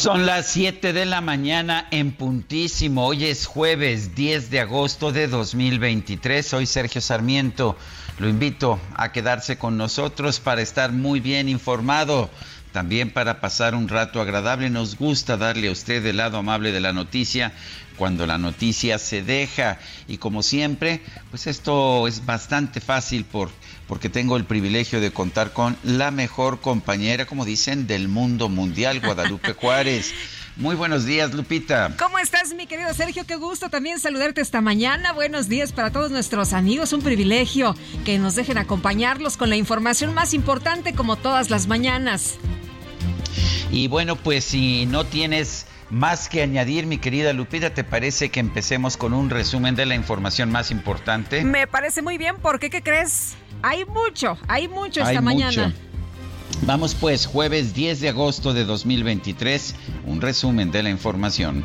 Son las 7 de la mañana en puntísimo. Hoy es jueves 10 de agosto de 2023. Soy Sergio Sarmiento. Lo invito a quedarse con nosotros para estar muy bien informado. También para pasar un rato agradable. Nos gusta darle a usted el lado amable de la noticia cuando la noticia se deja. Y como siempre, pues esto es bastante fácil por porque tengo el privilegio de contar con la mejor compañera, como dicen, del mundo mundial, Guadalupe Juárez. Muy buenos días, Lupita. ¿Cómo estás, mi querido Sergio? Qué gusto también saludarte esta mañana. Buenos días para todos nuestros amigos. Un privilegio que nos dejen acompañarlos con la información más importante como todas las mañanas. Y bueno, pues si no tienes más que añadir, mi querida Lupita, ¿te parece que empecemos con un resumen de la información más importante? Me parece muy bien, porque ¿qué crees? Hay mucho, hay mucho esta mañana. Vamos pues, jueves 10 de agosto de 2023, un resumen de la información.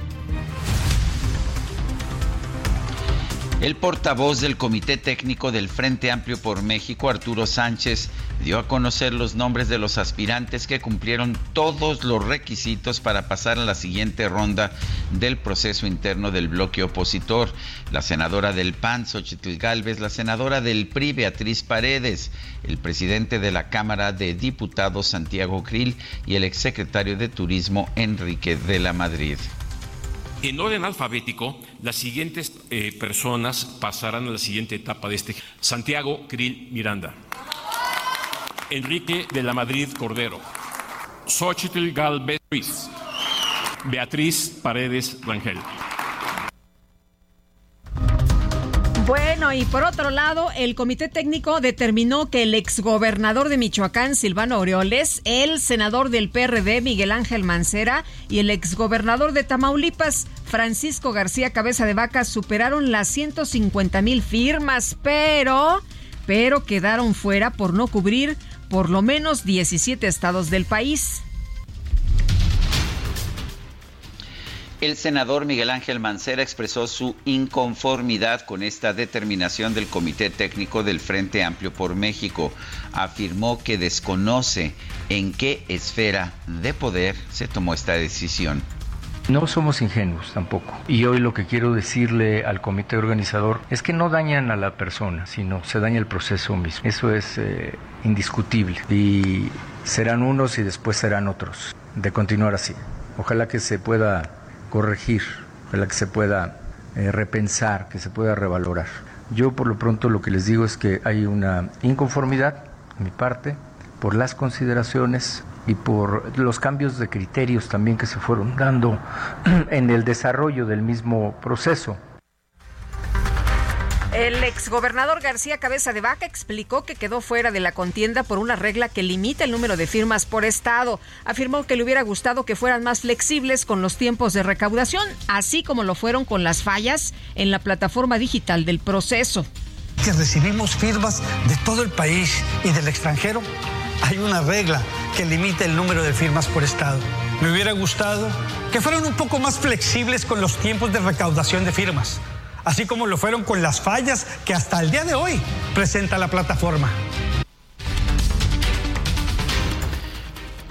El portavoz del Comité Técnico del Frente Amplio por México, Arturo Sánchez, dio a conocer los nombres de los aspirantes que cumplieron todos los requisitos para pasar a la siguiente ronda del proceso interno del bloque opositor. La senadora del PAN, Xochitl Galvez, la senadora del PRI, Beatriz Paredes, el presidente de la Cámara de Diputados, Santiago Krill, y el exsecretario de Turismo, Enrique de la Madrid. En orden alfabético, las siguientes eh, personas pasarán a la siguiente etapa de este. Santiago Krill Miranda. Enrique de la Madrid Cordero. Xochitl Galvez Ruiz. Beatriz Paredes Rangel. Bueno, y por otro lado, el comité técnico determinó que el exgobernador de Michoacán, Silvano Aureoles, el senador del PRD, Miguel Ángel Mancera, y el exgobernador de Tamaulipas, Francisco García Cabeza de Vaca, superaron las 150 mil firmas, pero, pero quedaron fuera por no cubrir por lo menos 17 estados del país. El senador Miguel Ángel Mancera expresó su inconformidad con esta determinación del Comité Técnico del Frente Amplio por México. Afirmó que desconoce en qué esfera de poder se tomó esta decisión. No somos ingenuos tampoco. Y hoy lo que quiero decirle al comité organizador es que no dañan a la persona, sino se daña el proceso mismo. Eso es eh, indiscutible. Y serán unos y después serán otros. De continuar así. Ojalá que se pueda corregir, ojalá que se pueda eh, repensar, que se pueda revalorar. Yo por lo pronto lo que les digo es que hay una inconformidad, mi parte, por las consideraciones y por los cambios de criterios también que se fueron dando en el desarrollo del mismo proceso. El exgobernador García Cabeza de Vaca explicó que quedó fuera de la contienda por una regla que limita el número de firmas por estado. Afirmó que le hubiera gustado que fueran más flexibles con los tiempos de recaudación, así como lo fueron con las fallas en la plataforma digital del proceso. Que recibimos firmas de todo el país y del extranjero hay una regla que limita el número de firmas por estado. Me hubiera gustado que fueran un poco más flexibles con los tiempos de recaudación de firmas, así como lo fueron con las fallas que hasta el día de hoy presenta la plataforma.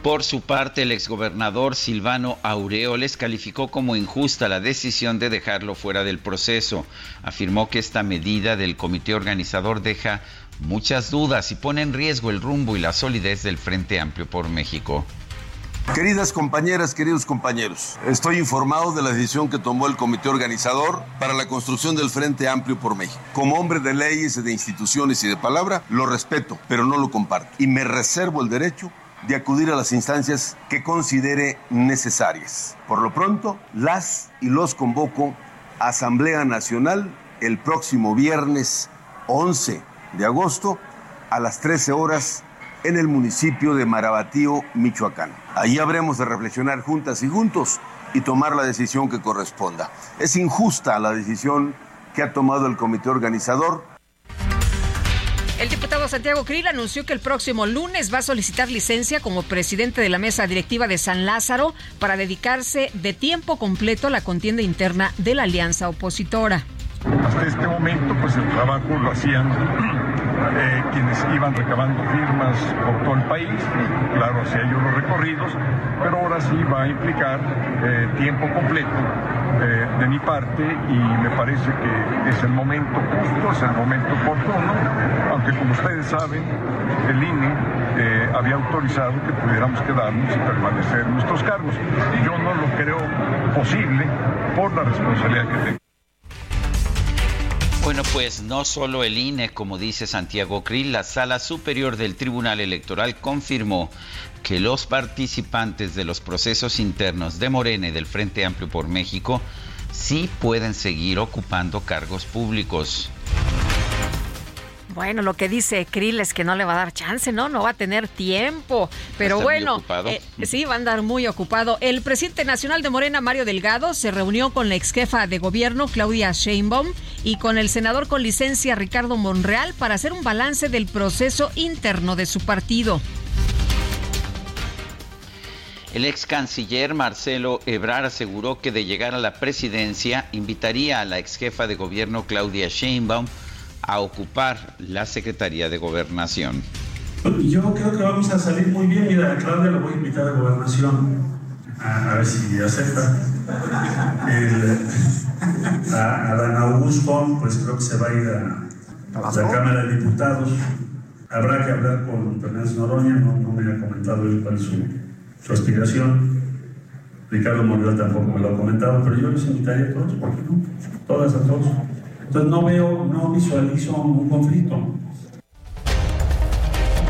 Por su parte, el exgobernador Silvano Aureoles calificó como injusta la decisión de dejarlo fuera del proceso. Afirmó que esta medida del comité organizador deja muchas dudas y pone en riesgo el rumbo y la solidez del Frente Amplio por México. Queridas compañeras, queridos compañeros, estoy informado de la decisión que tomó el comité organizador para la construcción del Frente Amplio por México. Como hombre de leyes, de instituciones y de palabra, lo respeto, pero no lo comparto. Y me reservo el derecho de acudir a las instancias que considere necesarias. Por lo pronto, las y los convoco a Asamblea Nacional el próximo viernes 11 de agosto a las 13 horas en el municipio de Marabatío, Michoacán. Allí habremos de reflexionar juntas y juntos y tomar la decisión que corresponda. Es injusta la decisión que ha tomado el comité organizador el diputado Santiago Krill anunció que el próximo lunes va a solicitar licencia como presidente de la mesa directiva de San Lázaro para dedicarse de tiempo completo a la contienda interna de la alianza opositora. Hasta este momento, pues el trabajo lo hacían eh, quienes iban recabando firmas por todo el país, y claro, hacía yo los recorridos, pero ahora sí va a implicar eh, tiempo completo eh, de mi parte y me parece que es el momento justo, es el momento oportuno, aunque como ustedes saben, el INE había autorizado que pudiéramos quedarnos y permanecer en nuestros cargos. Yo no lo creo posible por la responsabilidad que tengo. Bueno, pues no solo el INE, como dice Santiago Krill, la Sala Superior del Tribunal Electoral confirmó que los participantes de los procesos internos de Morena y del Frente Amplio por México sí pueden seguir ocupando cargos públicos. Bueno, lo que dice Krill es que no le va a dar chance, ¿no? No va a tener tiempo. Pero bueno, eh, sí, va a andar muy ocupado. El presidente nacional de Morena, Mario Delgado, se reunió con la ex jefa de gobierno, Claudia Sheinbaum, y con el senador con licencia, Ricardo Monreal, para hacer un balance del proceso interno de su partido. El ex canciller Marcelo Ebrar aseguró que de llegar a la presidencia invitaría a la ex jefa de gobierno Claudia Sheinbaum a ocupar la Secretaría de Gobernación. Yo creo que vamos a salir muy bien. Mira, a Claudia la voy a invitar a Gobernación, a, ver si acepta. a, a Dan Augusto, pues creo que se va a ir a, la Cámara de Diputados. Habrá que hablar con Fernández Noroña, no, no me ha comentado él cuál es su, su aspiración. Ricardo Monreal tampoco me lo ha comentado, pero yo les invitaría a todos, ¿por qué no? Todas a todos. Entonces no veo, no visualizo un conflicto.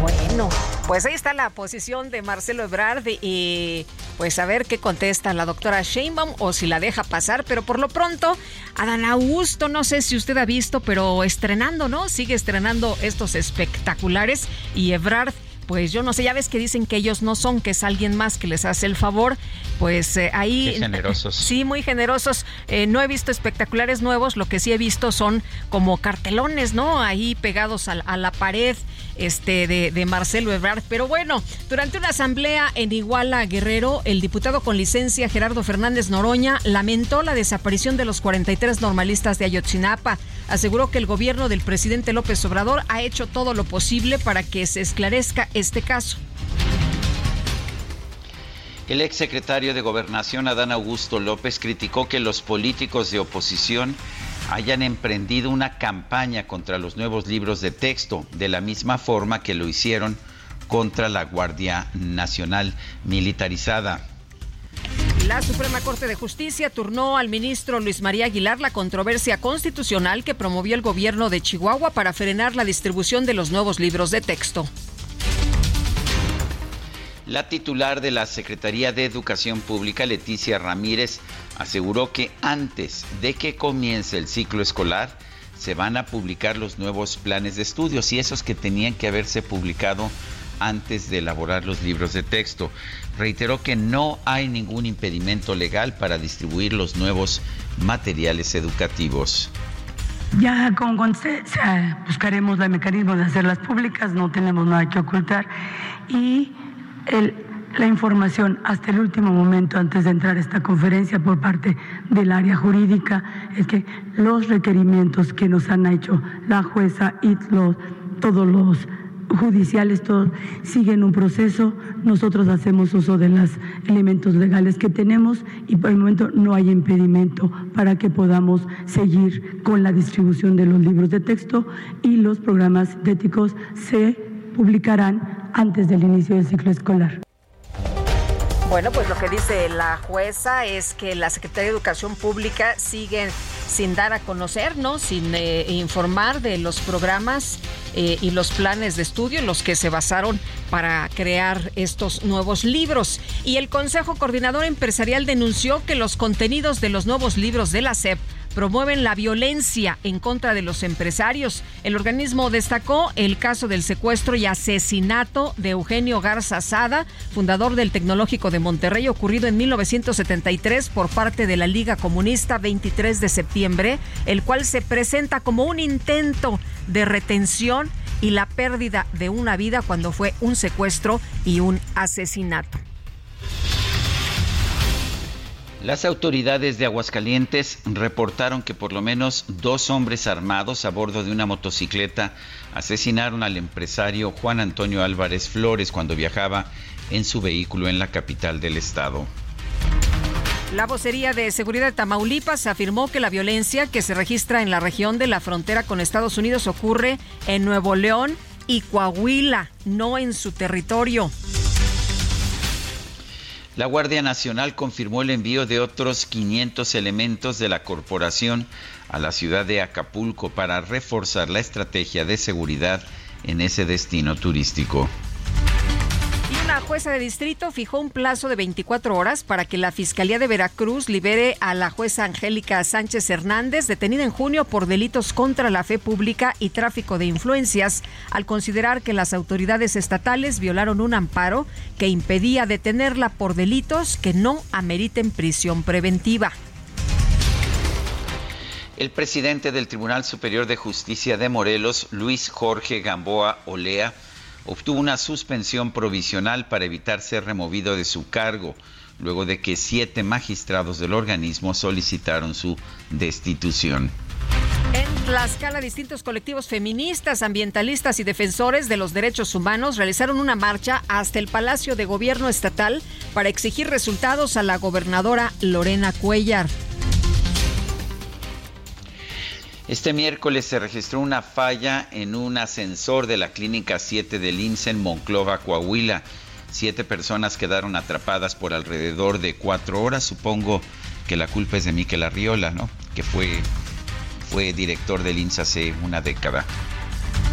Bueno, pues ahí está la posición de Marcelo Ebrard y pues a ver qué contesta la doctora Sheinbaum o si la deja pasar, pero por lo pronto, Adán Augusto, no sé si usted ha visto, pero estrenando, ¿no? Sigue estrenando estos espectaculares y Ebrard pues yo no sé, ya ves que dicen que ellos no son, que es alguien más que les hace el favor, pues eh, ahí... Qué generosos. Sí, muy generosos. Eh, no he visto espectaculares nuevos, lo que sí he visto son como cartelones, ¿no? Ahí pegados a, la pared este, de, de, Marcelo Ebrard. Pero bueno, durante una asamblea en Iguala Guerrero, el diputado con licencia Gerardo Fernández Noroña lamentó la desaparición de los 43 normalistas de Ayotzinapa. Aseguró que el gobierno del presidente López Obrador ha hecho todo lo posible para que se esclarezca este caso. El exsecretario de Gobernación, Adán Augusto López, criticó que los políticos de oposición hayan emprendido una campaña contra los nuevos libros de texto, de la misma forma que lo hicieron contra la Guardia Nacional Militarizada. La Suprema Corte de Justicia turnó al ministro Luis María Aguilar la controversia constitucional que promovió el gobierno de Chihuahua para frenar la distribución de los nuevos libros de texto. La titular de la Secretaría de Educación Pública, Leticia Ramírez, aseguró que antes de que comience el ciclo escolar, se van a publicar los nuevos planes de estudios y esos que tenían que haberse publicado antes de elaborar los libros de texto. Reiteró que no hay ningún impedimento legal para distribuir los nuevos materiales educativos. Ya con buscaremos el mecanismo de hacerlas públicas, no tenemos nada que ocultar y la información hasta el último momento antes de entrar a esta conferencia por parte del área jurídica es que los requerimientos que nos han hecho la jueza y todos los judiciales todo, siguen un proceso. Nosotros hacemos uso de los elementos legales que tenemos y por el momento no hay impedimento para que podamos seguir con la distribución de los libros de texto y los programas éticos se publicarán antes del inicio del ciclo escolar. Bueno, pues lo que dice la jueza es que la Secretaría de Educación Pública sigue sin dar a conocer, ¿no? Sin eh, informar de los programas eh, y los planes de estudio en los que se basaron para crear estos nuevos libros. Y el Consejo Coordinador Empresarial denunció que los contenidos de los nuevos libros de la SEP promueven la violencia en contra de los empresarios. El organismo destacó el caso del secuestro y asesinato de Eugenio Garza Sada, fundador del Tecnológico de Monterrey, ocurrido en 1973 por parte de la Liga Comunista 23 de septiembre, el cual se presenta como un intento de retención y la pérdida de una vida cuando fue un secuestro y un asesinato. Las autoridades de Aguascalientes reportaron que por lo menos dos hombres armados a bordo de una motocicleta asesinaron al empresario Juan Antonio Álvarez Flores cuando viajaba en su vehículo en la capital del estado. La vocería de seguridad de Tamaulipas afirmó que la violencia que se registra en la región de la frontera con Estados Unidos ocurre en Nuevo León y Coahuila, no en su territorio. La Guardia Nacional confirmó el envío de otros 500 elementos de la corporación a la ciudad de Acapulco para reforzar la estrategia de seguridad en ese destino turístico. Una jueza de distrito fijó un plazo de 24 horas para que la Fiscalía de Veracruz libere a la jueza Angélica Sánchez Hernández, detenida en junio por delitos contra la fe pública y tráfico de influencias, al considerar que las autoridades estatales violaron un amparo que impedía detenerla por delitos que no ameriten prisión preventiva. El presidente del Tribunal Superior de Justicia de Morelos, Luis Jorge Gamboa Olea, obtuvo una suspensión provisional para evitar ser removido de su cargo, luego de que siete magistrados del organismo solicitaron su destitución. En Tlaxcala, distintos colectivos feministas, ambientalistas y defensores de los derechos humanos realizaron una marcha hasta el Palacio de Gobierno Estatal para exigir resultados a la gobernadora Lorena Cuellar. Este miércoles se registró una falla en un ascensor de la Clínica 7 del INSE en Monclova, Coahuila. Siete personas quedaron atrapadas por alrededor de cuatro horas. Supongo que la culpa es de Miquel Arriola, ¿no? Que fue, fue director del INSE hace una década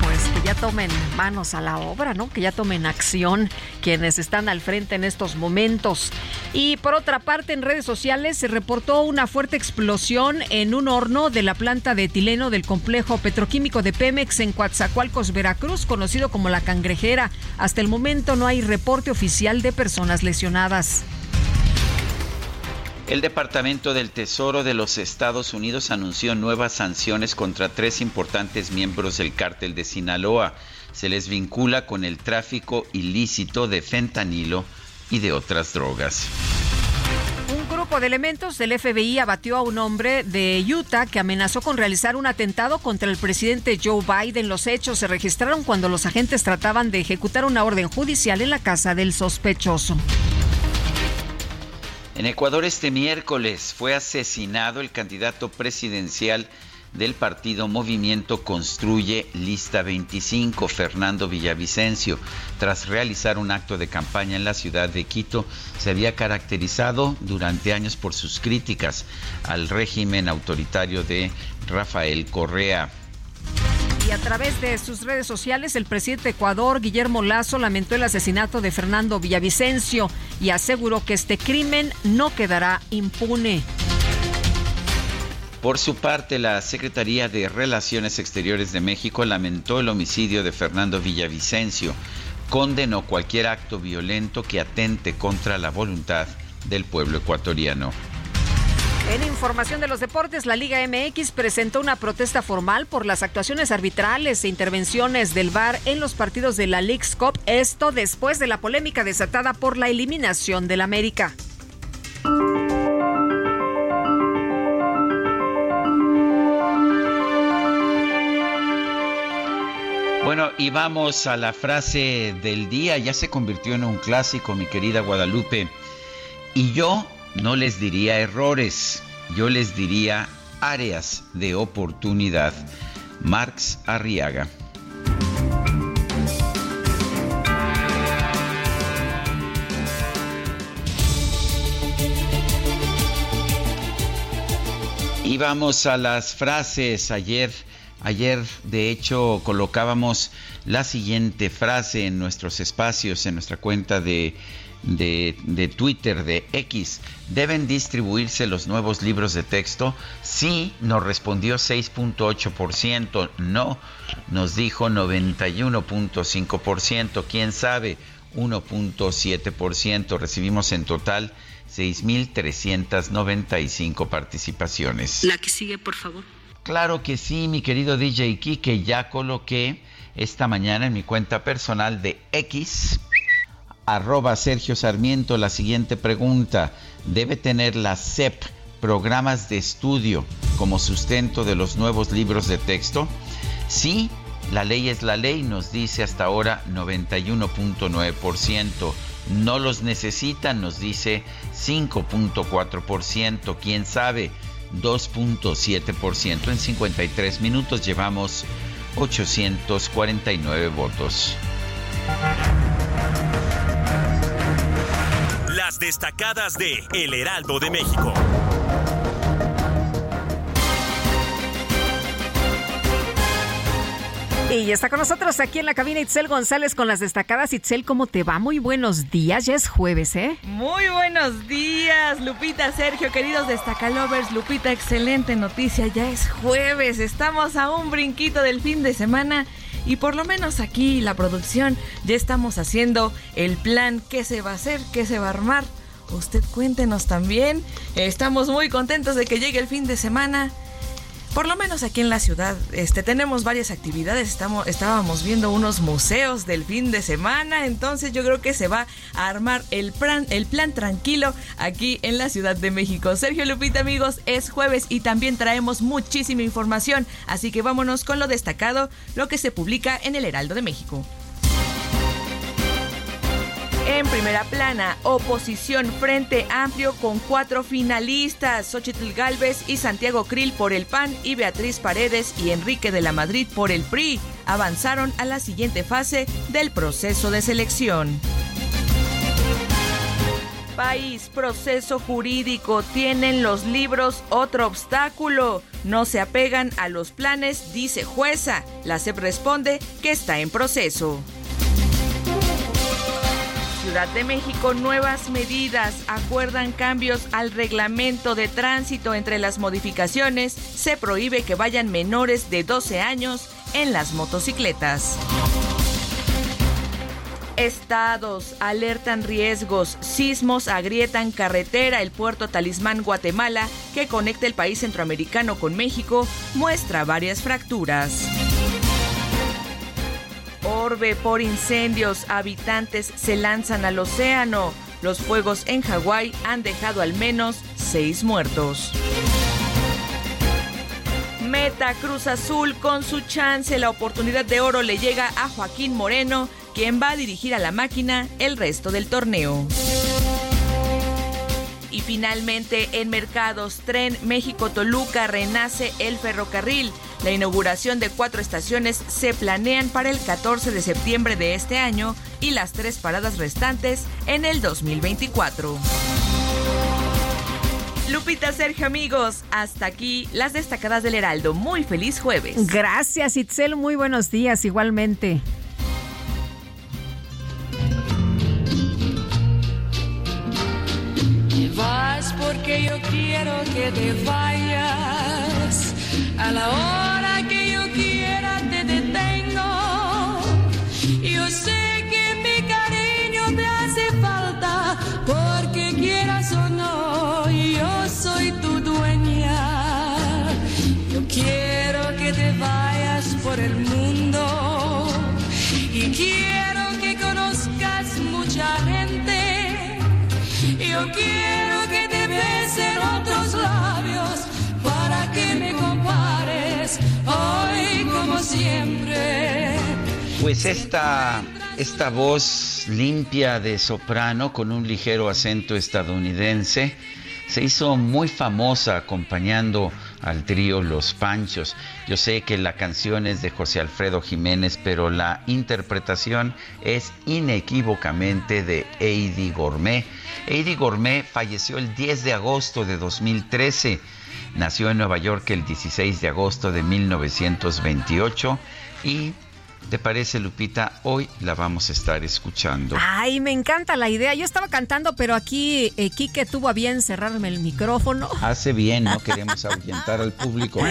pues que ya tomen manos a la obra, ¿no? Que ya tomen acción quienes están al frente en estos momentos. Y por otra parte, en redes sociales se reportó una fuerte explosión en un horno de la planta de etileno del complejo petroquímico de Pemex en Coatzacoalcos, Veracruz, conocido como La Cangrejera. Hasta el momento no hay reporte oficial de personas lesionadas. El Departamento del Tesoro de los Estados Unidos anunció nuevas sanciones contra tres importantes miembros del cártel de Sinaloa. Se les vincula con el tráfico ilícito de fentanilo y de otras drogas. Un grupo de elementos del FBI abatió a un hombre de Utah que amenazó con realizar un atentado contra el presidente Joe Biden. Los hechos se registraron cuando los agentes trataban de ejecutar una orden judicial en la casa del sospechoso. En Ecuador este miércoles fue asesinado el candidato presidencial del partido Movimiento Construye Lista 25, Fernando Villavicencio. Tras realizar un acto de campaña en la ciudad de Quito, se había caracterizado durante años por sus críticas al régimen autoritario de Rafael Correa. Y a través de sus redes sociales, el presidente de Ecuador, Guillermo Lazo, lamentó el asesinato de Fernando Villavicencio y aseguró que este crimen no quedará impune. Por su parte, la Secretaría de Relaciones Exteriores de México lamentó el homicidio de Fernando Villavicencio, condenó cualquier acto violento que atente contra la voluntad del pueblo ecuatoriano. En información de los deportes, la Liga MX presentó una protesta formal por las actuaciones arbitrales e intervenciones del VAR en los partidos de la League's Cup, esto después de la polémica desatada por la eliminación del América. Bueno, y vamos a la frase del día. Ya se convirtió en un clásico, mi querida Guadalupe. Y yo no les diría errores, yo les diría áreas de oportunidad. Marx Arriaga. Y vamos a las frases. Ayer, ayer de hecho colocábamos la siguiente frase en nuestros espacios, en nuestra cuenta de, de, Twitter, de X. ¿Deben distribuirse los nuevos libros de texto? Sí, nos respondió 6.8%. No, nos dijo 91.5%. ¿Quién sabe? 1.7%. Recibimos en total 6.395 participaciones. La que sigue, por favor. Claro que sí, mi querido DJ que ya coloqué esta mañana en mi cuenta personal de X, arroba Sergio Sarmiento, la siguiente pregunta. ¿Debe tener la SEP programas de estudio como sustento de los nuevos libros de texto? Sí, la ley es la ley, nos dice hasta ahora 91.9% no los necesitan, nos dice 5.4%, quién sabe, 2.7%. En 53 minutos llevamos 849 votos. Destacadas de El Heraldo de México. Y está con nosotros aquí en la cabina Itzel González con las destacadas. Itzel, ¿cómo te va? Muy buenos días, ya es jueves, ¿eh? Muy buenos días, Lupita, Sergio, queridos destacalovers. Lupita, excelente noticia, ya es jueves, estamos a un brinquito del fin de semana. Y por lo menos aquí la producción ya estamos haciendo el plan, qué se va a hacer, qué se va a armar. Usted cuéntenos también. Estamos muy contentos de que llegue el fin de semana por lo menos aquí en la ciudad, este, tenemos varias actividades. Estamos, estábamos viendo unos museos del fin de semana, entonces yo creo que se va a armar el plan, el plan tranquilo aquí en la Ciudad de México. Sergio Lupita, amigos, es jueves y también traemos muchísima información, así que vámonos con lo destacado, lo que se publica en el Heraldo de México. En primera plana, oposición Frente Amplio con cuatro finalistas, Xochitl Galvez y Santiago Krill por el PAN y Beatriz Paredes y Enrique de la Madrid por el PRI, avanzaron a la siguiente fase del proceso de selección. País, proceso jurídico, tienen los libros otro obstáculo. No se apegan a los planes, dice jueza. La CEP responde que está en proceso. Ciudad de México nuevas medidas, acuerdan cambios al reglamento de tránsito. Entre las modificaciones, se prohíbe que vayan menores de 12 años en las motocicletas. Estados alertan riesgos, sismos agrietan carretera, el puerto Talismán Guatemala, que conecta el país centroamericano con México, muestra varias fracturas. Orbe por incendios, habitantes se lanzan al océano. Los fuegos en Hawái han dejado al menos seis muertos. Meta Cruz Azul con su chance, la oportunidad de oro le llega a Joaquín Moreno, quien va a dirigir a la máquina el resto del torneo. Y finalmente en Mercados, Tren México-Toluca renace el ferrocarril. La inauguración de cuatro estaciones se planean para el 14 de septiembre de este año y las tres paradas restantes en el 2024. Lupita, Sergio, amigos, hasta aquí las destacadas del Heraldo. Muy feliz jueves. Gracias, Itzel. Muy buenos días, igualmente. vas porque yo quiero que te vayas. A la hora pues esta, esta voz limpia de soprano con un ligero acento estadounidense se hizo muy famosa acompañando al trío Los Panchos. Yo sé que la canción es de José Alfredo Jiménez, pero la interpretación es inequívocamente de Eddie Gourmet. Eddie Gourmet falleció el 10 de agosto de 2013. Nació en Nueva York el 16 de agosto de 1928 y ¿Te parece, Lupita? Hoy la vamos a estar escuchando. Ay, me encanta la idea. Yo estaba cantando, pero aquí eh, Quique tuvo a bien cerrarme el micrófono. Hace bien, no queremos ahuyentar al público.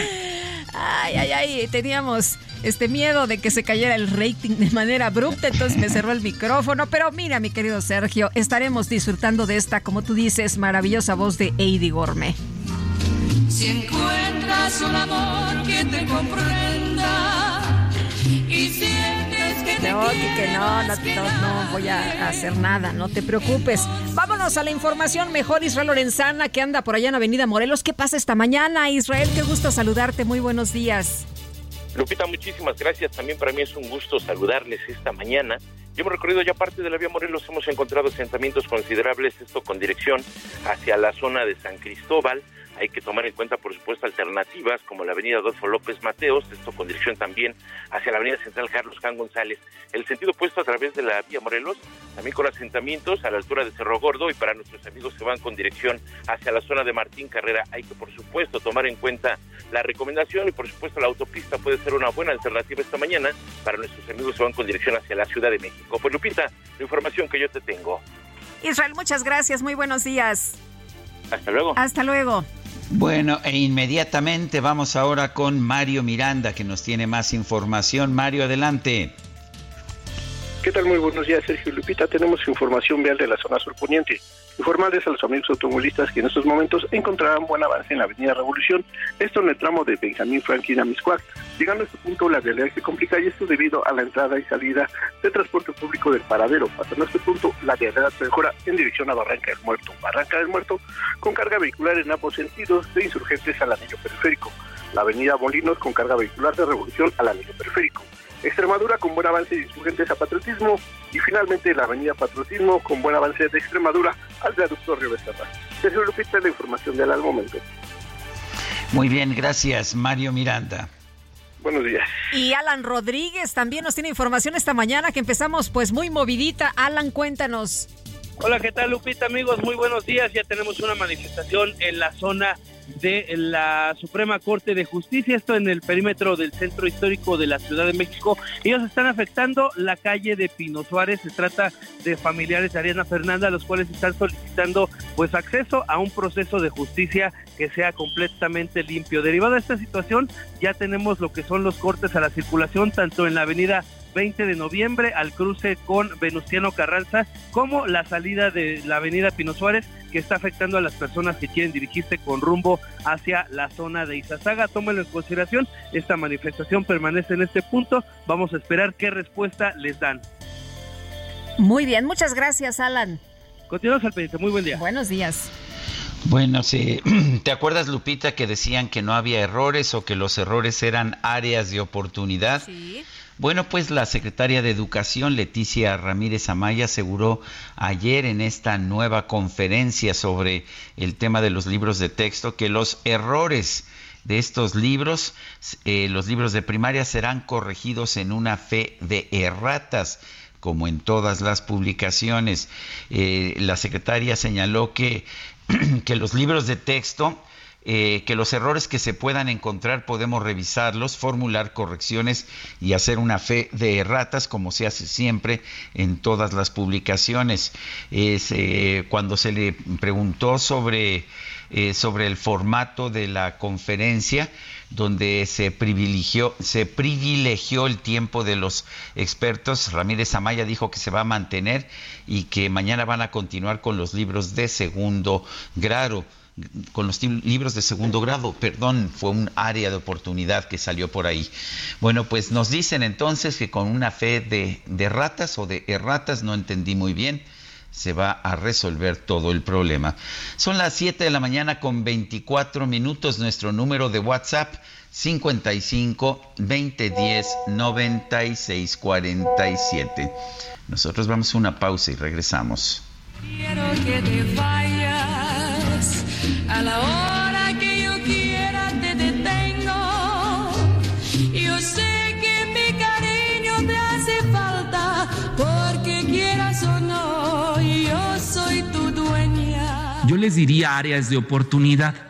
Ay, ay, ay, teníamos este miedo de que se cayera el rating de manera abrupta, entonces me cerró el micrófono. Pero mira, mi querido Sergio, estaremos disfrutando de esta, como tú dices, maravillosa voz de Eddie Gourmet. Si encuentras un amor que te comprenda No, que no, no, no, no voy a hacer nada, no te preocupes. Vámonos a la información mejor, Israel Lorenzana, que anda por allá en Avenida Morelos. ¿Qué pasa esta mañana, Israel? Qué gusto saludarte, muy buenos días. Lupita, muchísimas gracias. También para mí es un gusto saludarles esta mañana. Y hemos recorrido ya parte de la vía Morelos, hemos encontrado asentamientos considerables, esto con dirección hacia la zona de San Cristóbal. Hay que tomar en cuenta, por supuesto, alternativas como la avenida Adolfo López Mateos, esto con dirección también hacia la avenida Central Carlos Can González. El sentido opuesto a través de la vía Morelos, también con asentamientos a la altura de Cerro Gordo y para nuestros amigos que van con dirección hacia la zona de Martín Carrera, hay que, por supuesto, tomar en cuenta la recomendación y, por supuesto, la autopista puede ser una buena alternativa esta mañana para nuestros amigos que van con dirección hacia la Ciudad de México. Pues, Lupita, la información que yo te tengo. Israel, muchas gracias, muy buenos días. Hasta luego. Hasta luego. Bueno, e inmediatamente vamos ahora con Mario Miranda, que nos tiene más información. Mario, adelante. ¿Qué tal? Muy buenos días, Sergio Lupita. Tenemos información vial de la zona surponiente. Informarles a los amigos automovilistas que en estos momentos encontrarán buen avance en la avenida Revolución, esto en el tramo de Benjamín Franklin a Miscuac. Llegando a este punto, la realidad se complica y esto debido a la entrada y salida de transporte público del paradero. Pasando a este punto, la realidad se mejora en dirección a Barranca del Muerto. Barranca del Muerto con carga vehicular en ambos sentidos de insurgentes al anillo periférico. La avenida Molinos con carga vehicular de Revolución al anillo periférico. Extremadura con buen avance de insurgentes a Patriotismo y finalmente la avenida Patriotismo con buen avance de Extremadura al viaducto Río Becerra. Sergio Lupita, la información de al momento. Muy bien, gracias, Mario Miranda. Buenos días. Y Alan Rodríguez también nos tiene información esta mañana que empezamos pues muy movidita. Alan, cuéntanos. Hola, ¿qué tal Lupita amigos? Muy buenos días. Ya tenemos una manifestación en la zona de la Suprema Corte de Justicia, esto en el perímetro del centro histórico de la Ciudad de México. Ellos están afectando la calle de Pino Suárez, se trata de familiares de Ariana Fernanda, los cuales están solicitando pues acceso a un proceso de justicia que sea completamente limpio. Derivada de esta situación, ya tenemos lo que son los cortes a la circulación, tanto en la avenida 20 de noviembre al cruce con Venustiano Carranza, como la salida de la avenida Pino Suárez, que está afectando a las personas que quieren dirigirse con rumbo hacia la zona de Izazaga. Tómenlo en consideración, esta manifestación permanece en este punto, vamos a esperar qué respuesta les dan. Muy bien, muchas gracias, Alan. Continuamos al pendiente, muy buen día. Buenos días. Bueno, sí. ¿Te acuerdas, Lupita, que decían que no había errores o que los errores eran áreas de oportunidad? Sí. Bueno, pues la secretaria de Educación, Leticia Ramírez Amaya, aseguró ayer en esta nueva conferencia sobre el tema de los libros de texto que los errores de estos libros, eh, los libros de primaria, serán corregidos en una fe de erratas como en todas las publicaciones. Eh, la secretaria señaló que, que los libros de texto eh, que los errores que se puedan encontrar podemos revisarlos, formular correcciones y hacer una fe de erratas como se hace siempre en todas las publicaciones. Es, eh, cuando se le preguntó sobre, eh, sobre el formato de la conferencia, donde se privilegió, se privilegió el tiempo de los expertos. Ramírez Amaya dijo que se va a mantener y que mañana van a continuar con los libros de segundo grado con los libros de segundo grado, perdón, fue un área de oportunidad que salió por ahí. Bueno, pues nos dicen entonces que con una fe de, ratas o de erratas, no entendí muy bien, se va a resolver todo el problema. Son las 7 de la mañana con 24 minutos. Nuestro número de WhatsApp 55 2010 96 47. Nosotros vamos a una pausa y regresamos. Quiero que te vayas a la hora que yo quiera te detengo. Yo sé que mi cariño te hace falta porque quieras o no, yo soy tu dueña. Yo les diría áreas de oportunidad.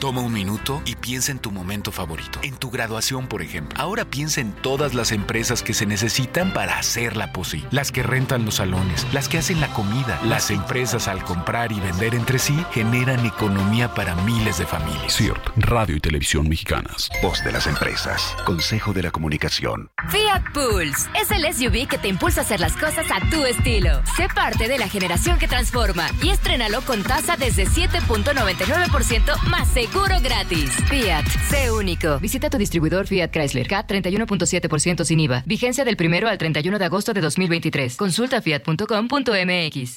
Toma un minuto y piensa en tu momento favorito. En tu graduación, por ejemplo. Ahora piensa en todas las empresas que se necesitan para hacerla posible. Las que rentan los salones, las que hacen la comida. Las empresas al comprar y vender entre sí generan economía para miles de familias. CIRT, Radio y Televisión Mexicanas. Voz de las empresas. Consejo de la Comunicación. Fiat Pulse es el SUV que te impulsa a hacer las cosas a tu estilo. Sé parte de la generación que transforma y estrénalo con tasa desde 7.99% más seguro gratis. Fiat, sé único. Visita tu distribuidor Fiat Chrysler. CAT 31.7% sin IVA. Vigencia del 1 al 31 de agosto de 2023. Consulta fiat.com.mx.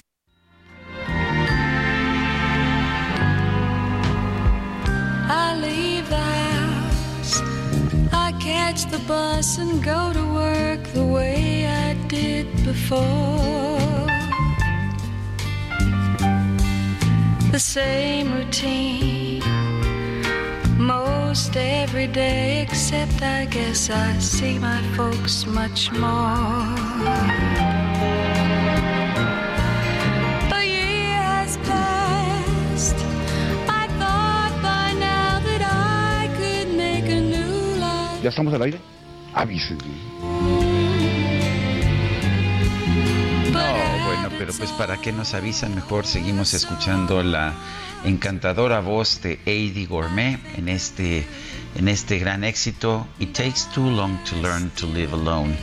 I leave the house. I catch the bus and go to work the way I did before. The same routine. Most every day, except I guess I see my folks much more. A year has passed. I thought by now that I could make a new life. ¿Ya estamos al aire? Avisen. No, bueno, pero pues para qué nos avisan, mejor seguimos escuchando la encantadora voz de Eddie Gourmet en este, en este gran éxito, It Takes Too Long to Learn to Live Alone.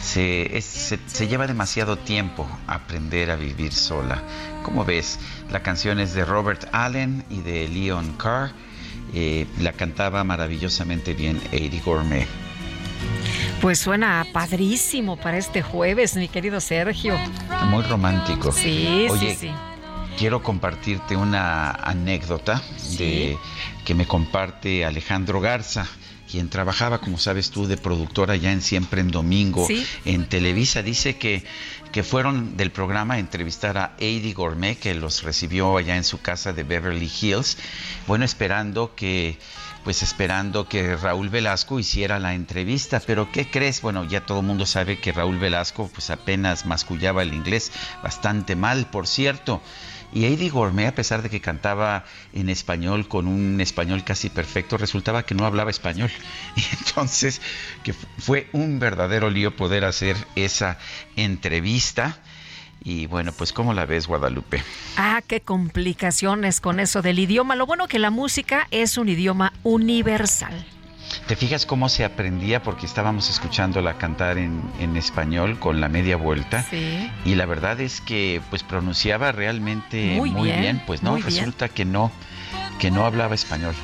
Se, es- se- se lleva demasiado tiempo aprender a vivir sola. Como ves, la canción es de Robert Allen y de Leon Carr. Eh, la cantaba maravillosamente bien Eddie Gourmet. Pues suena padrísimo para este jueves, mi querido Sergio. Muy romántico. Sí, Oye, sí, sí. Quiero compartirte una anécdota de que me comparte Alejandro Garza, quien trabajaba, como sabes tú, de productora ya en Siempre en Domingo Sí. en Televisa. Dice que, que fueron del programa a entrevistar a Eddie Gourmet, que los recibió allá en su casa de Beverly Hills. Bueno, esperando que pues esperando que Raúl Velasco hiciera la entrevista, pero ¿qué crees? Bueno, ya todo el mundo sabe que Raúl Velasco pues apenas mascullaba el inglés bastante mal, por cierto. Y Eddie Gourmet, a pesar de que cantaba en español con un español casi perfecto, resultaba que no hablaba español. Y entonces que fu- fue un verdadero lío poder hacer esa entrevista. Y bueno, pues ¿cómo la ves, Guadalupe? Ah, qué complicaciones con eso del idioma. Lo bueno que la música es un idioma universal. ¿Te fijas cómo se aprendía? Porque estábamos escuchándola cantar en, en español con la media vuelta. Sí. Y la verdad es que pues pronunciaba realmente Muy muy, bien, bien, Pues no, muy bien. resulta que no, que no hablaba español.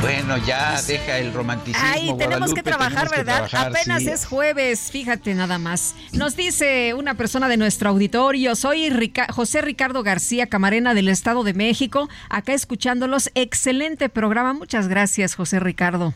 Bueno, ya deja el romanticismo. Ay, tenemos Guadalupe, que trabajar, tenemos que ¿verdad? trabajar, Apenas sí. es jueves, fíjate nada más. Nos dice una persona de nuestro auditorio, soy Rica- José Ricardo García Camarena del Estado de México, acá escuchándolos. Excelente programa, muchas gracias, José Ricardo.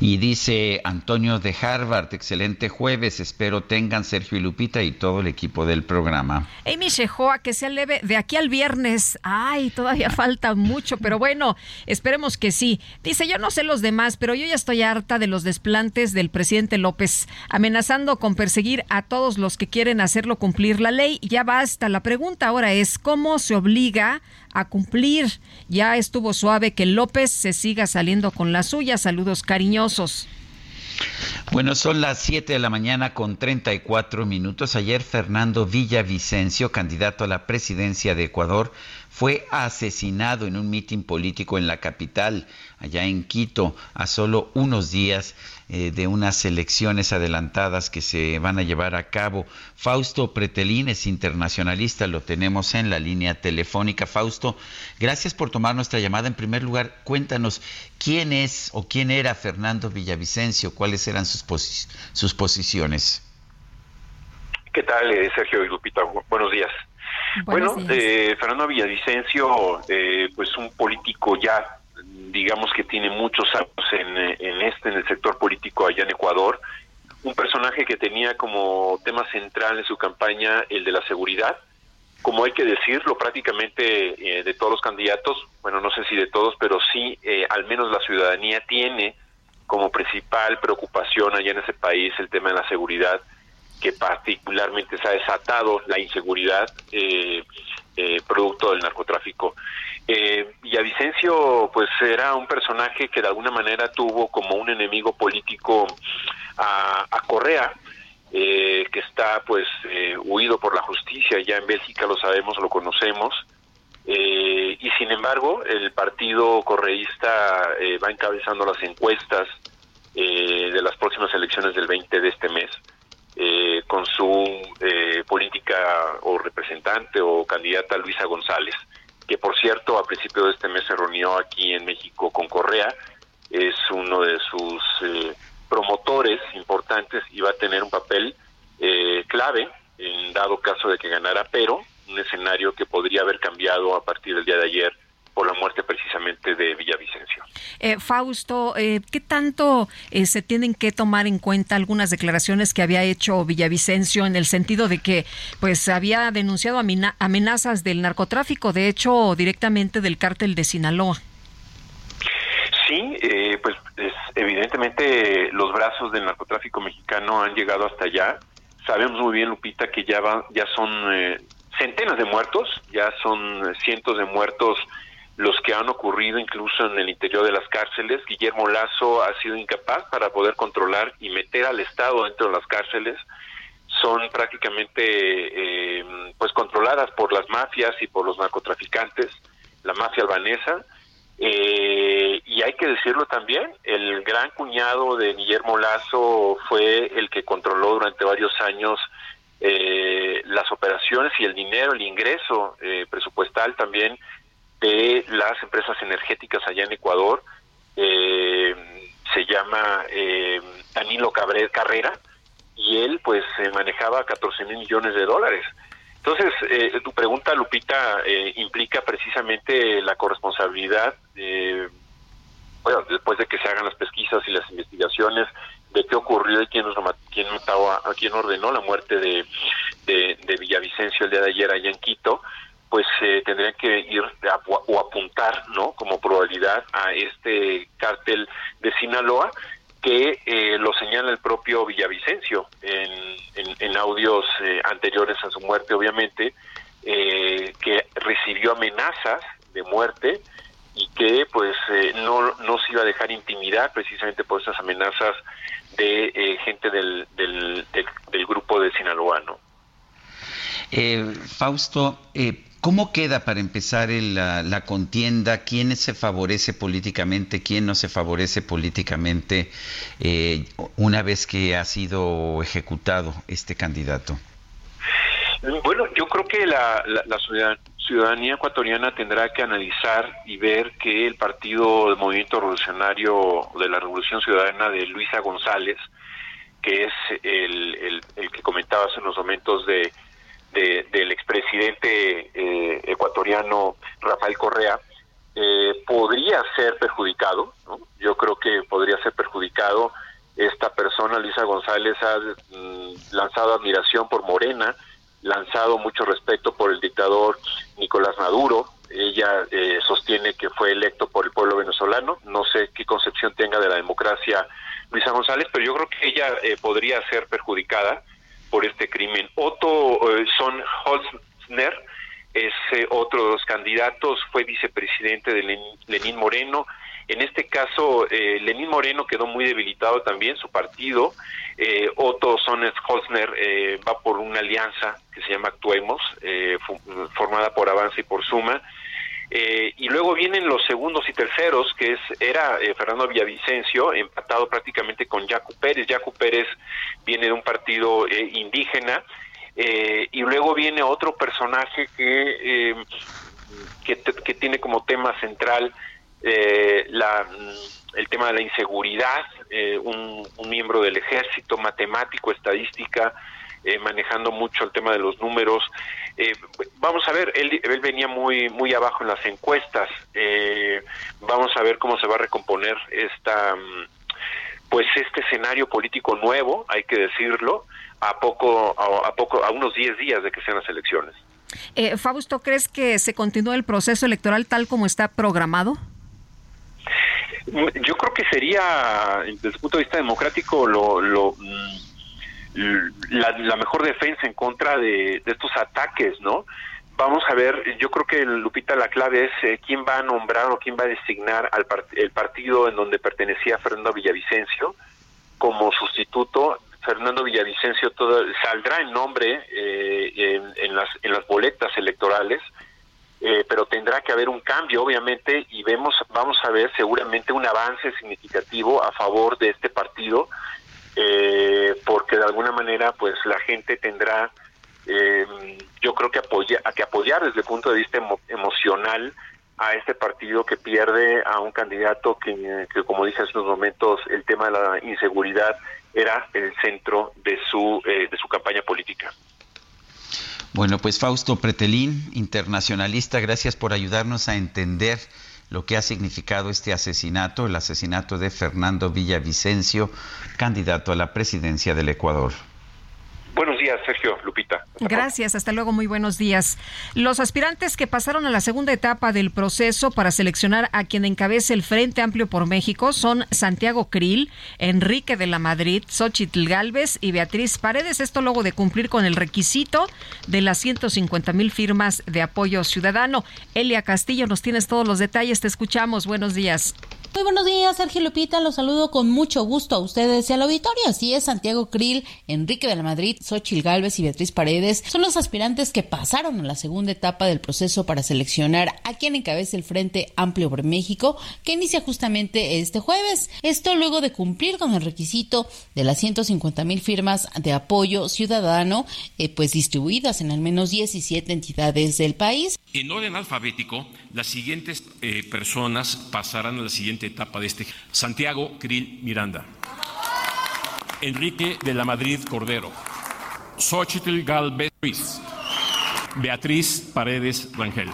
Y dice Antonio de Harvard, excelente jueves, espero tengan Sergio y Lupita y todo el equipo del programa. Amy Shehoa, que sea leve de aquí al viernes. Ay, todavía falta mucho, pero bueno, esperemos que sí. Dice, yo no sé los demás, pero yo ya estoy harta de los desplantes del presidente López, amenazando con perseguir a todos los que quieren hacerlo cumplir la ley. Ya basta. La pregunta ahora es, ¿cómo se obliga a cumplir. Ya estuvo suave que López se siga saliendo con la suya. Saludos cariñosos. Bueno, son las 7 de la mañana con 34 minutos. Ayer Fernando Villavicencio, candidato a la presidencia de Ecuador, fue asesinado en un mitin político en la capital, allá en Quito, a solo unos días eh, de unas elecciones adelantadas que se van a llevar a cabo. Fausto Pretelín es internacionalista, lo tenemos en la línea telefónica. Fausto, gracias por tomar nuestra llamada. En primer lugar, cuéntanos quién es o quién era Fernando Villavicencio, cuáles eran sus, sus posiciones. ¿Qué tal, eh, Sergio y Lupita? Buenos días bueno, eh, Fernando Villavicencio, eh, pues un político ya, digamos que tiene muchos años en, en este, en el sector político allá en Ecuador, un personaje que tenía como tema central en su campaña el de la seguridad, como hay que decirlo, prácticamente eh, de todos los candidatos, bueno, no sé si de todos, pero sí, eh, al menos la ciudadanía tiene como principal preocupación allá en ese país el tema de la seguridad que particularmente se ha desatado la inseguridad eh, eh, producto del narcotráfico. Eh, Vicencio pues era un personaje que de alguna manera tuvo como un enemigo político a, Correa, eh, que está pues huido por la justicia, ya en Bélgica lo sabemos, lo conocemos, y sin embargo el partido correísta va encabezando las encuestas de las próximas elecciones del 20 de este mes. Eh, con su eh, política o representante o candidata Luisa González, que por cierto a principio de este mes se reunió aquí en México con Correa, es uno de sus eh, promotores importantes y va a tener un papel clave en dado caso de que ganara, pero un escenario que podría haber cambiado a partir del día de ayer por la muerte precisamente de Villavicencio. Eh, Fausto, eh, ¿qué tanto eh, se tienen que tomar en cuenta algunas declaraciones que había hecho Villavicencio en el sentido de que pues había denunciado amenazas del narcotráfico, de hecho directamente del cártel de Sinaloa? Sí, pues evidentemente los brazos del narcotráfico mexicano han llegado hasta allá. Sabemos muy bien, Lupita, que ya, ya son centenas de muertos, ya son cientos de muertos los que han ocurrido incluso en el interior de las cárceles. Guillermo Lazo ha sido incapaz para poder controlar y meter al Estado dentro de las cárceles. Son prácticamente eh, pues controladas por las mafias y por los narcotraficantes, la mafia albanesa. Eh, y hay que decirlo también, el gran cuñado de Guillermo Lazo fue el que controló durante varios años eh, las operaciones y el dinero, el ingreso presupuestal también de las empresas energéticas allá en Ecuador. Eh, se llama eh, Danilo Carrera y él pues manejaba 14 mil millones de dólares. Entonces, eh, tu pregunta, Lupita, implica precisamente la corresponsabilidad, bueno, después de que se hagan las pesquisas y las investigaciones de qué ocurrió y quién, a, quién ordenó la muerte de, de, de Villavicencio el día de ayer allá en Quito, pues eh, tendrían que ir o apuntar, ¿no? Como probabilidad a este cártel de Sinaloa que eh, lo señala el propio Villavicencio en, en, audios eh, anteriores a su muerte, obviamente, eh, que recibió amenazas de muerte y que pues no, no se iba a dejar intimidar precisamente por esas amenazas de gente del, del, del, grupo de Sinaloa, ¿no? Fausto, eh, ¿Cómo queda para empezar la, contienda? ¿Quién se favorece políticamente? ¿Quién no se favorece políticamente eh, una vez que ha sido ejecutado este candidato? Bueno, yo creo que la, ciudadanía ecuatoriana tendrá que analizar y ver que el partido del Movimiento Revolucionario de la Revolución Ciudadana de Luisa González, que es el, el que comentaba hace unos momentos de del expresidente eh, ecuatoriano Rafael Correa, eh, podría ser perjudicado, ¿no? yo creo que podría ser perjudicado. Esta persona, Luisa González, ha mm, lanzado admiración por Morena, lanzado mucho respeto por el dictador Nicolás Maduro. Ella eh, sostiene que fue electo por el pueblo venezolano. No sé qué concepción tenga de la democracia Luisa González, pero yo creo que ella eh, podría ser perjudicada por este crimen. Otto eh, Son Holzner es otro de los candidatos, fue vicepresidente de Lenín, Moreno. En este caso, eh, Lenín Moreno quedó muy debilitado también, su partido. Eh, Otto Sones Holzner eh, va por una alianza que se llama Actuemos, eh, formada por Avance y por Suma. Eh, y luego vienen los segundos y terceros, que es era eh, Fernando Villavicencio, empatado prácticamente con Jacu Pérez. Jacu Pérez viene de un partido eh, indígena. y luego viene otro personaje que, que, que, tiene como tema central la, el tema de la inseguridad, un, un miembro del ejército, matemático, estadística, eh, manejando mucho el tema de los números. Eh, vamos a ver, él, él, venía muy muy abajo en las encuestas. Eh, vamos a ver cómo se va a recomponer esta mm, pues este escenario político nuevo, hay que decirlo, a poco a, a poco a unos 10 días de que sean las elecciones. Eh, Fausto, ¿crees que se continúa el proceso electoral tal como está programado? Yo creo que sería, desde el punto de vista democrático, lo, lo mm, la, la mejor defensa en contra de, estos ataques, ¿no? Vamos a ver, yo creo que Lupita la clave es eh, quién va a nombrar o quién va a designar al part el partido en donde pertenecía Fernando Villavicencio como sustituto. Fernando Villavicencio todo, saldrá en nombre eh, en, en, las, en las boletas electorales, eh, pero tendrá que haber un cambio, obviamente, y vemos, vamos a ver seguramente un avance significativo a favor de este partido eh, porque de alguna manera pues la gente tendrá eh, yo creo que apoya, que apoyar desde el punto de vista emo, emocional a este partido que pierde a un candidato que, que, como dije hace unos momentos el tema de la inseguridad era el centro de su eh, de su campaña política. Bueno pues Fausto Pretelín internacionalista gracias por ayudarnos a entender lo que ha significado este asesinato, el asesinato de Fernando Villavicencio, candidato a la presidencia del Ecuador. Buenos días, Sergio, Lupita. Gracias, hasta luego, muy buenos días. Los aspirantes que pasaron a la segunda etapa del proceso para seleccionar a quien encabece el Frente Amplio por México son Santiago Krill, Enrique de la Madrid, Xochitl Galvez y Beatriz Paredes. Esto luego de cumplir con el requisito de las 150 mil firmas de apoyo ciudadano. Elia Castillo, nos tienes todos los detalles, te escuchamos. Buenos días. Muy buenos días, Sergio Lupita. Los saludo con mucho gusto a ustedes y al auditorio. Así es, Santiago Krill, Enrique de la Madrid, Xochil Gálvez y Beatriz Paredes son los aspirantes que pasaron a la segunda etapa del proceso para seleccionar a quien encabece el Frente Amplio por México, que inicia justamente este jueves. Esto luego de cumplir con el requisito de las 150 mil firmas de apoyo ciudadano, eh, pues distribuidas en al menos 17 entidades del país. En orden alfabético, las siguientes eh, personas pasarán a la siguiente etapa de este. Santiago Krill Miranda. Enrique de la Madrid Cordero. Xochitl Galvez Ruiz. Beatriz Paredes Rangel.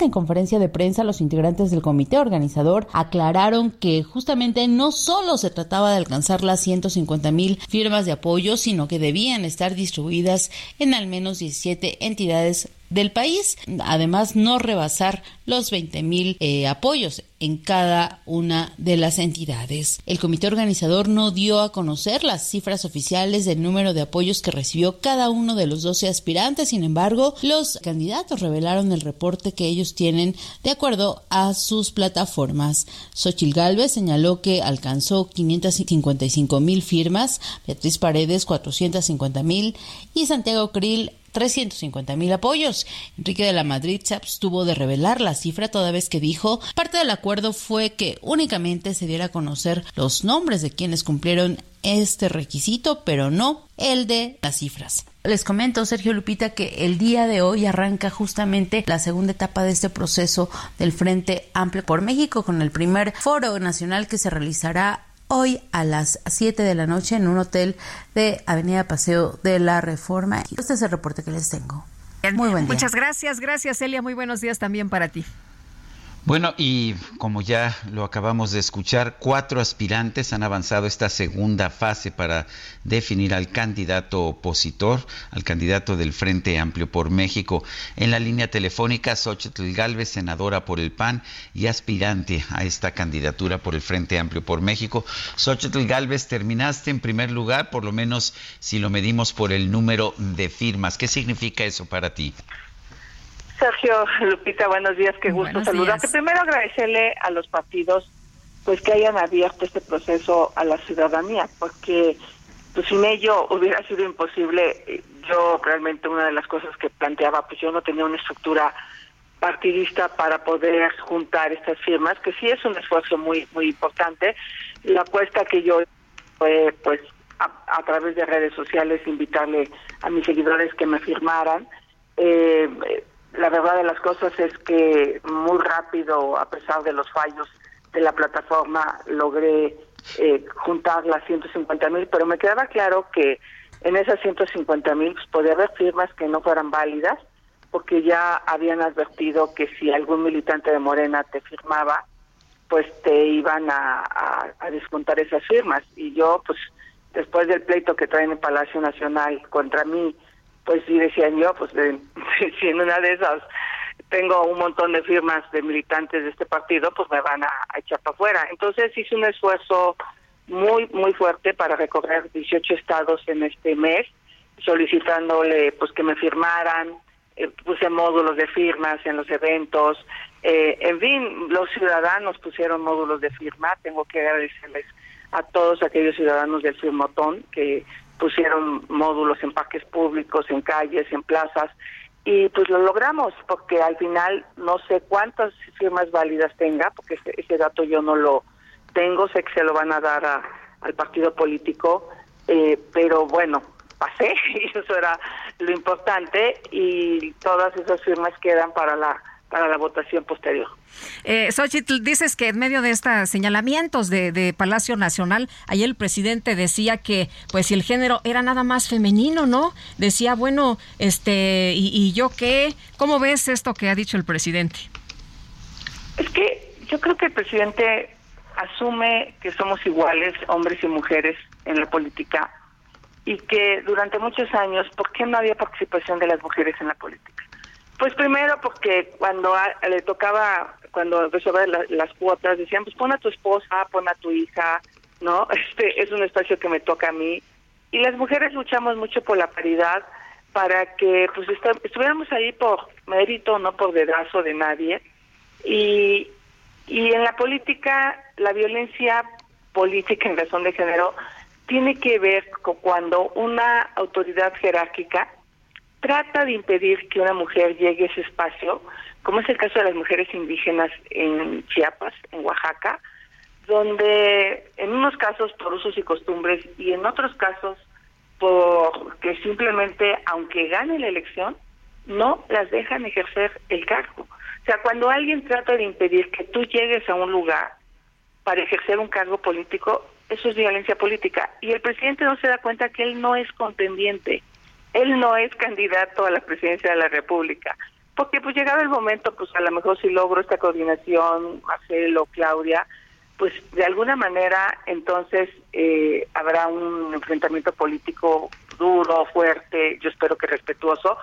En conferencia de prensa, los integrantes del comité organizador aclararon que justamente no solo se trataba de alcanzar las 150 mil firmas de apoyo, sino que debían estar distribuidas en al menos 17 entidades del país, además no rebasar los 20 mil eh, apoyos en cada una de las entidades. El comité organizador no dio a conocer las cifras oficiales del número de apoyos que recibió cada uno de los 12 aspirantes, sin embargo, los candidatos revelaron el reporte que ellos tienen de acuerdo a sus plataformas. Xochil Gálvez señaló que alcanzó 555 mil firmas, Beatriz Paredes 450 mil y Santiago Krill 350 mil apoyos. Enrique de la Madrid se abstuvo de revelar la cifra toda vez que dijo parte del acuerdo fue que únicamente se diera a conocer los nombres de quienes cumplieron este requisito, pero no el de las cifras. Les comento, Sergio Lupita, que el día de hoy arranca justamente la segunda etapa de este proceso del Frente Amplio por México con el primer foro nacional que se realizará hoy a las 7 de la noche en un hotel de Avenida Paseo de la Reforma. Este es el reporte que les tengo. Muy buen día. Muchas gracias, gracias Elia, muy buenos días también para ti. Bueno, y como ya lo acabamos de escuchar, cuatro aspirantes han avanzado esta segunda fase para definir al candidato opositor, al candidato del Frente Amplio por México. En la línea telefónica, Xochitl Galvez, senadora por el PAN y aspirante a esta candidatura por el Frente Amplio por México. Xochitl Galvez, terminaste en primer lugar, por lo menos si lo medimos por el número de firmas. ¿Qué significa eso para ti? Sergio, Lupita, buenos días, qué gusto saludarte. Primero agradecerle a los partidos pues que hayan abierto este proceso a la ciudadanía, porque pues sin ello hubiera sido imposible. Yo realmente una de las cosas que planteaba, pues yo no tenía una estructura partidista para poder juntar estas firmas, que sí es un esfuerzo muy muy importante. La apuesta que yo fue pues a, a través de redes sociales invitarle a mis seguidores que me firmaran. Eh, la verdad de las cosas es que muy rápido, a pesar de los fallos de la plataforma, logré eh, juntar las 150 mil, pero me quedaba claro que en esas 150 mil pues, podía haber firmas que no fueran válidas, porque ya habían advertido que si algún militante de Morena te firmaba, pues te iban a, a, esas firmas. Y yo, pues, después del pleito que traen en Palacio Nacional contra mí, pues sí decían yo, pues de, si en una de esas tengo un montón de firmas de militantes de este partido, pues me van a, echar para afuera. Entonces hice un esfuerzo muy, muy fuerte para recorrer 18 estados en este mes, solicitándole pues que me firmaran, eh, puse módulos de firmas en los eventos, eh, en fin, los ciudadanos pusieron módulos de firma, tengo que agradecerles a todos aquellos ciudadanos del firmotón que pusieron módulos en parques públicos, en calles, en plazas, y pues lo logramos, porque al final no sé cuántas firmas válidas tenga, porque ese, ese dato yo no lo tengo, sé que se lo van a dar al partido político, eh, pero bueno, pasé, y eso era lo importante, y todas esas firmas quedan para la para la votación posterior. Eh, Xochitl, dices que en medio de estos señalamientos de, de, Palacio Nacional, ayer el presidente decía que pues si el género era nada más femenino, ¿no? Decía, bueno, este, ¿y, y yo qué? ¿Cómo ves esto que ha dicho el presidente? Es que yo creo que el presidente asume que somos iguales, hombres y mujeres, en la política, y que durante muchos años, ¿por qué no había participación de las mujeres en la política? Pues primero porque cuando le tocaba, cuando empezó la, las cuotas, decían, pues pon a tu esposa, pon a tu hija, ¿no? Este es un espacio que me toca a mí. Y las mujeres luchamos mucho por la paridad para que pues est estuviéramos ahí por mérito, no por dedazo de nadie. Y, y en la política, la violencia política en razón de género tiene que ver con cuando una autoridad jerárquica trata de impedir que una mujer llegue a ese espacio, como es el caso de las mujeres indígenas en Chiapas, en Oaxaca, donde en unos casos por usos y costumbres y en otros casos porque simplemente, aunque gane la elección, no las dejan ejercer el cargo. O sea, cuando alguien trata de impedir que tú llegues a un lugar para ejercer un cargo político, eso es violencia política. Y el presidente no se da cuenta que él no es contendiente él no es candidato a la presidencia de la República. Porque pues llegado el momento, pues a lo mejor si logro esta coordinación, Marcelo, Claudia, pues de alguna manera entonces eh, habrá un enfrentamiento político duro, fuerte, yo espero que respetuoso,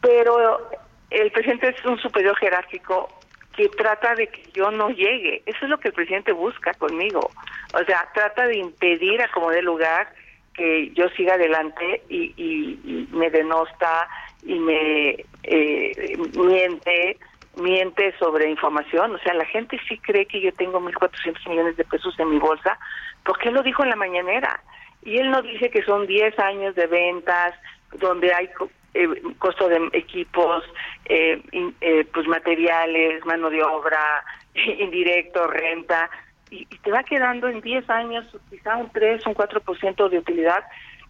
pero el presidente es un superior jerárquico que trata de que yo no llegue. Eso es lo que el presidente busca conmigo. O sea, trata de impedir a como dé lugar que yo siga adelante y, y, me denosta y me eh, miente miente sobre información, o sea, la gente sí cree que yo tengo 1.400 millones de pesos en mi bolsa, porque él lo dijo en la mañanera, y él no dice que son 10 años de ventas, donde hay eh, costo de equipos, eh, eh, pues materiales, mano de obra, indirecto, renta, y, te va quedando en 10 años quizá un 3, un 4% de utilidad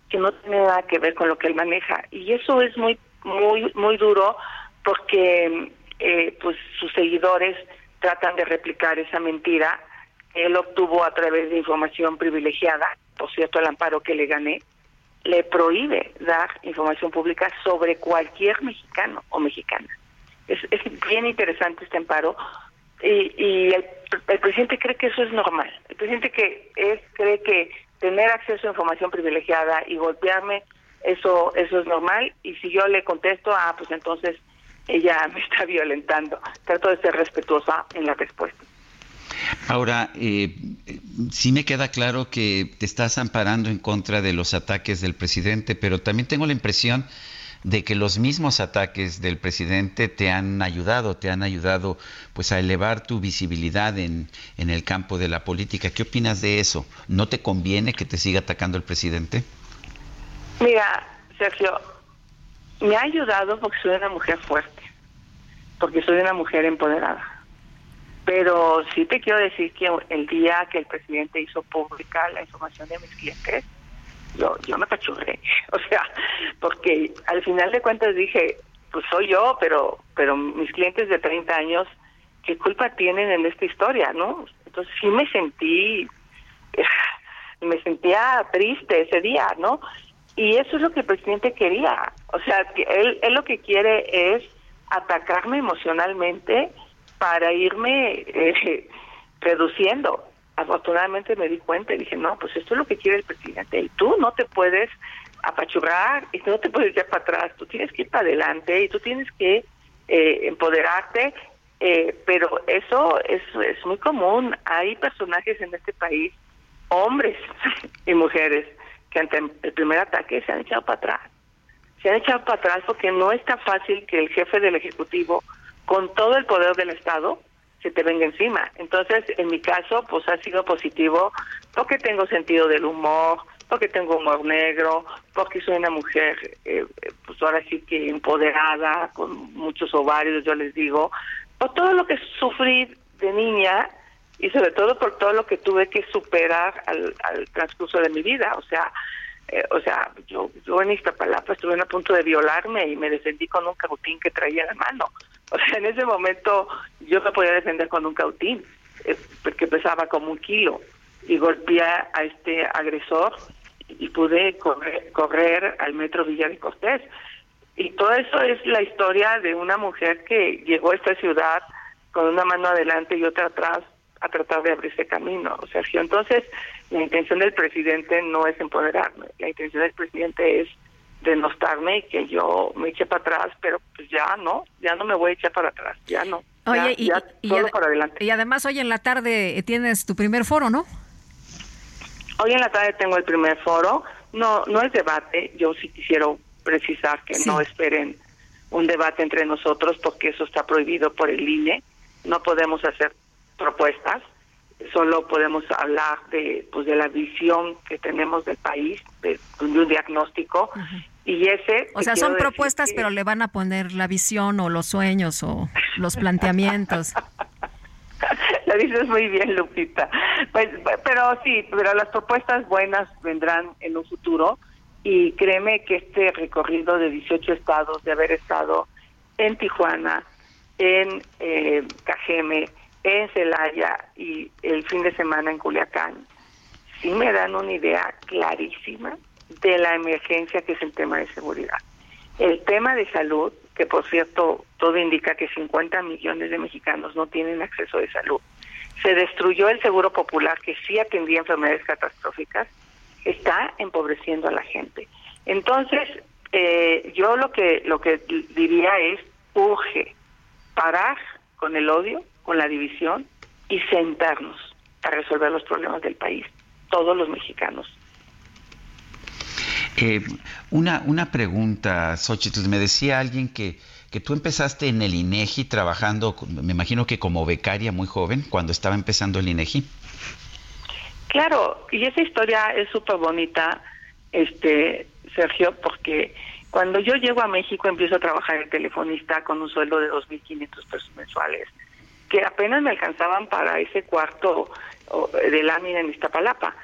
que no tiene nada que ver con lo que él maneja. Y eso es muy, muy, muy duro porque eh, pues sus seguidores tratan de replicar esa mentira. Él obtuvo a través de información privilegiada, por cierto, el amparo que le gané, le prohíbe dar información pública sobre cualquier mexicano o mexicana. Es, es bien interesante este amparo Y, y el, presidente cree que eso es normal. El presidente que es cree que tener acceso a información privilegiada y golpearme, eso, eso es normal. Y si yo le contesto, ah, pues entonces ella me está violentando. Trato de ser respetuosa en la respuesta. Ahora, eh, sí me queda claro que te estás amparando en contra de los ataques del presidente, pero también tengo la impresión de que los mismos ataques del presidente te han ayudado, te han ayudado pues a elevar tu visibilidad en, en el campo de la política. ¿Qué opinas de eso? ¿No te conviene que te siga atacando el presidente? Mira, Sergio, me ha ayudado porque soy una mujer fuerte, porque soy una mujer empoderada. Pero sí te quiero decir que el día que el presidente hizo pública la información de mis clientes, yo, yo me pachurré. O sea, porque al final de cuentas dije, pues soy yo, pero, pero mis clientes de 30 años, ¿qué culpa tienen en esta historia, no? Entonces sí me sentí, me sentía triste ese día, ¿no? Y eso es lo que el presidente quería. O sea, que él, él lo que quiere es atacarme emocionalmente para irme eh, reduciendo. Afortunadamente me di cuenta y dije, no, pues esto es lo que quiere el presidente. Y tú no te puedes apachurrar y no te puedes ir para atrás. Tú tienes que ir para adelante y tú tienes que eh, empoderarte. Eh, pero eso es, es muy común. Hay personajes en este país, hombres y mujeres, que ante el primer ataque se han echado para atrás. Se han echado para atrás porque no es tan fácil que el jefe del Ejecutivo, con todo el poder del Estado, se te venga encima. Entonces, en mi caso, pues ha sido positivo porque tengo sentido del humor, porque tengo humor negro, porque soy una mujer, eh, pues ahora sí que empoderada, con muchos ovarios, yo les digo, por todo lo que sufrí de niña y sobre todo por todo lo que tuve que superar al, al transcurso de mi vida. O sea, eh, o sea, yo, yo en Iztapalapa estuve a punto de violarme y me defendí con un cautín que traía en la mano. O sea, en ese momento yo me podía defender con un cautín, eh, porque pesaba como un kilo, y golpeé a este agresor y pude correr, correr al metro Villa de Costés. Y todo eso es la historia de una mujer que llegó a esta ciudad con una mano adelante y otra atrás a tratar de abrirse camino, Sergio. Entonces, la intención del presidente no es empoderarme, la intención del presidente es denostarme y que yo me eche para atrás, pero pues ya no, ya no me voy a echar para atrás, ya no. Oye, ya, y, ya, para adelante. y además hoy en la tarde tienes tu primer foro, ¿no? Hoy en la tarde tengo el primer foro, no no es debate, yo sí quisiera precisar que no esperen un debate entre nosotros porque eso está prohibido por el INE, no podemos hacer propuestas, solo podemos hablar de pues de la visión que tenemos del país, de, un diagnóstico y ese O sea, son propuestas, pero le van a poner la visión o los sueños o los planteamientos. Lo dices muy bien, Lupita. Pues, pero sí, pero las propuestas buenas vendrán en un futuro y créeme que este recorrido de 18 estados, de haber estado en Tijuana, en eh, Cajeme, en Celaya y el fin de semana en Culiacán, sí me dan una idea clarísima de la emergencia que es el tema de seguridad. El tema de salud, que por cierto todo indica que 50 millones de mexicanos no tienen acceso de salud. Se destruyó el seguro popular que sí atendía enfermedades catastróficas, está empobreciendo a la gente. Entonces, eh, yo lo que lo que diría es urge parar con el odio, con la división y sentarnos a resolver los problemas del país, todos los mexicanos. Eh, una, una pregunta, Xochitl. Me decía alguien que, que tú empezaste en el INEGI trabajando, me imagino que como becaria muy joven, cuando estaba empezando el INEGI. Claro, y esa historia es súper bonita, este Sergio, porque cuando yo llego a México empiezo a trabajar en telefonista con un sueldo de 2.500 pesos mensuales, que apenas me alcanzaban para ese cuarto de lámina en Iztapalapa.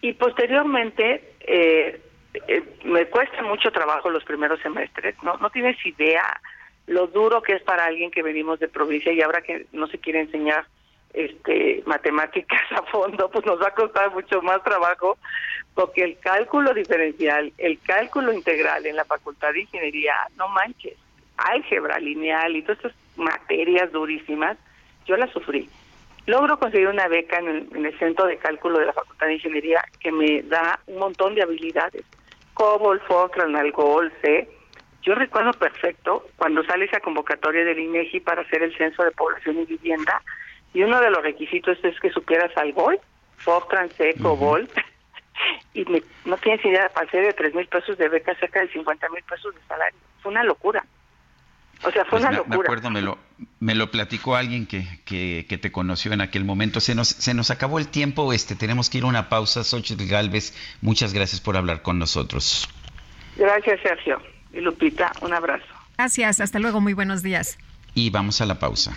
Y posteriormente eh, eh, me cuesta mucho trabajo los primeros semestres, no, no tienes idea lo duro que es para alguien que venimos de provincia y ahora que no se quiere enseñar este matemáticas a fondo, pues nos va a costar mucho más trabajo porque el cálculo diferencial, el cálculo integral en la Facultad de Ingeniería, no manches, álgebra lineal y todas estas materias durísimas, yo la sufrí. Logro conseguir una beca en el, en el Centro de Cálculo de la Facultad de Ingeniería que me da un montón de habilidades. COBOL, Fortran, Algol, C. Yo recuerdo perfecto cuando sale esa convocatoria del INEGI para hacer el censo de población y vivienda y uno de los requisitos es que supieras Algol, Fortran, C, COBOL. y me, no tienes idea, pasé de tres mil pesos de beca cerca de 50 mil pesos de salario. Fue una locura. O sea, fue Pues una me, locura. me acuerdo, me lo, me lo platicó alguien que, que, que te conoció en aquel momento. Se nos, se nos acabó el tiempo, este, tenemos que ir a una pausa. Xochitl Galvez, muchas gracias por hablar con nosotros. Gracias, Sergio. Y Lupita, un abrazo. Gracias, hasta luego, muy buenos días. Y vamos a la pausa.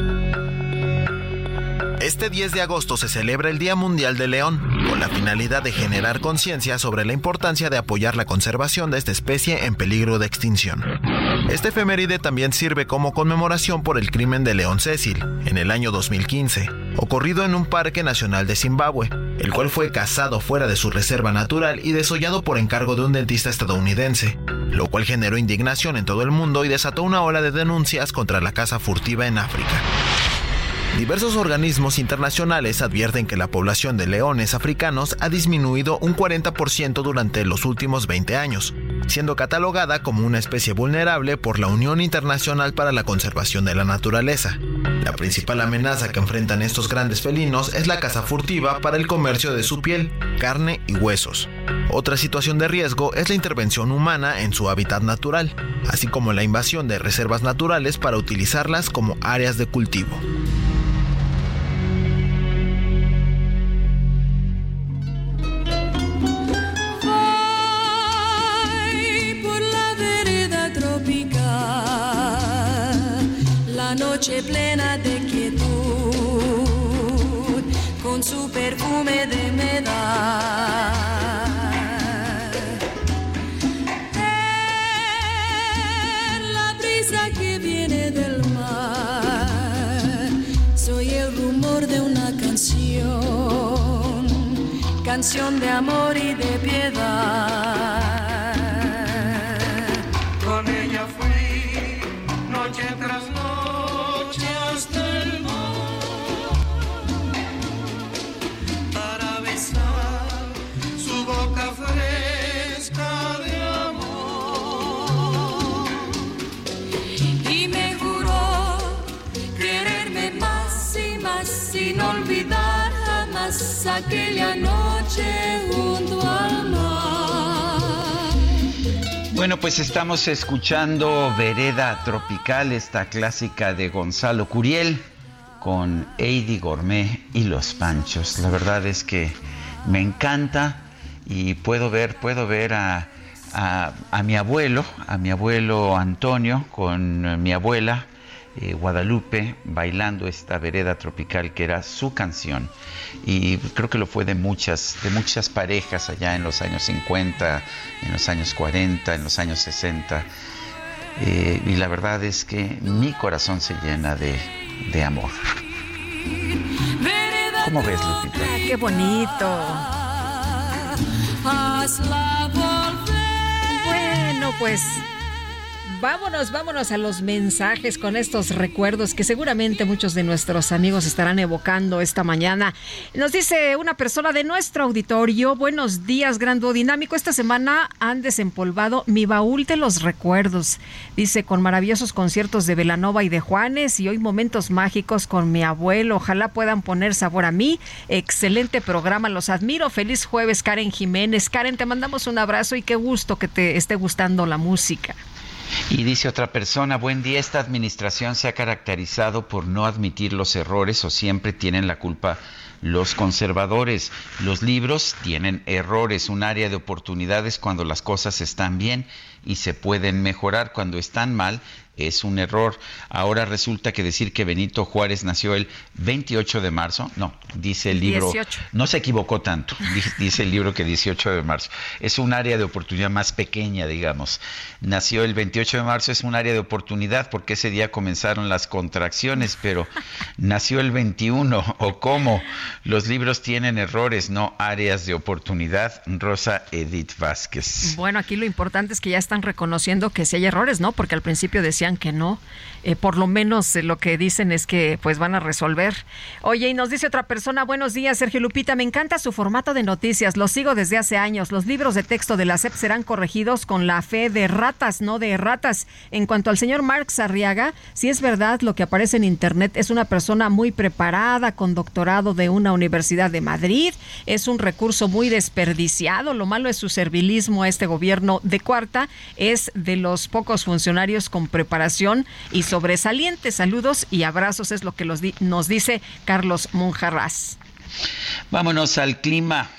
Este 10 de agosto se celebra el Día Mundial del León, con la finalidad de generar conciencia sobre la importancia de apoyar la conservación de esta especie en peligro de extinción. Este efeméride también sirve como conmemoración por el crimen de León Cecil, en el año 2015, ocurrido en un parque nacional de Zimbabue, el cual fue cazado fuera de su reserva natural y desollado por encargo de un dentista estadounidense, lo cual generó indignación en todo el mundo y desató una ola de denuncias contra la caza furtiva en África. Diversos organismos internacionales advierten que la población de leones africanos ha disminuido un 40% durante los últimos 20 años, siendo catalogada como una especie vulnerable por la Unión Internacional para la Conservación de la Naturaleza. La principal amenaza que enfrentan estos grandes felinos es la caza furtiva para el comercio de su piel, carne y huesos. Otra situación de riesgo es la intervención humana en su hábitat natural, así como la invasión de reservas naturales para utilizarlas como áreas de cultivo. Noche plena de quietud, con su perfume de humedad. En la brisa que viene del mar, soy el rumor de una canción, canción de amor y de piedad. Aquella noche junto al mar. Bueno, pues estamos escuchando Vereda Tropical, esta clásica de Gonzalo Curiel, con Eddie Gourmet y Los Panchos. La verdad es que me encanta y puedo ver, puedo ver a- a mi abuelo, a mi abuelo Antonio, con mi abuela, eh, Guadalupe bailando esta vereda tropical que era su canción. Y creo que lo fue de muchas de muchas parejas allá en los años 50 en los años 40 en los años 60 eh, y la verdad es que mi corazón se llena de, de amor. ¿cómo ves Lupita? Ah, qué bonito. Bueno pues Vámonos, vámonos a los mensajes con estos recuerdos que seguramente muchos de nuestros amigos estarán evocando esta mañana. Nos dice una persona de nuestro auditorio, buenos días, Gran Dinámico. Esta semana han desempolvado mi baúl de los recuerdos. Dice, con maravillosos conciertos de Velanova y de Juanes y hoy momentos mágicos con mi abuelo. Ojalá puedan poner sabor a mí. Excelente programa, los admiro. Feliz jueves, Karen Jiménez. Karen, te mandamos un abrazo y qué gusto que te esté gustando la música. Y dice otra persona, buen día, esta administración se ha caracterizado por no admitir los errores o siempre tienen la culpa los conservadores. Los libros tienen errores, un área de oportunidades cuando las cosas están bien y se pueden mejorar. Cuando están mal, es un error. Ahora resulta que decir que Benito Juárez nació el 28 de marzo, no, dice el libro, no se equivocó tanto, dice el libro que 18 de marzo. Es un área de oportunidad más pequeña, digamos. Nació el 28 de marzo, es un área de oportunidad porque ese día comenzaron las contracciones, pero nació el 21 o cómo. Los libros tienen errores, no áreas de oportunidad. Rosa Edith Vázquez. Bueno, aquí lo importante es que ya están reconociendo que sí hay errores, ¿no? Porque al principio decía que no. Eh, por lo menos eh, lo que dicen es que pues van a resolver. Oye, y nos dice otra persona, buenos días, Sergio Lupita, me encanta su formato de noticias, lo sigo desde hace años. Los libros de texto de la SEP serán corregidos con la fe de ratas, no de ratas. En cuanto al señor Marx Arriaga, si es verdad lo que aparece en internet, es una persona muy preparada, con doctorado de una universidad de Madrid, es un recurso muy desperdiciado. Lo malo es su servilismo a este gobierno de cuarta, es de los pocos funcionarios con preparación y sobresalientes. Saludos y abrazos es lo que nos dice Carlos Monjarras. Vámonos al clima.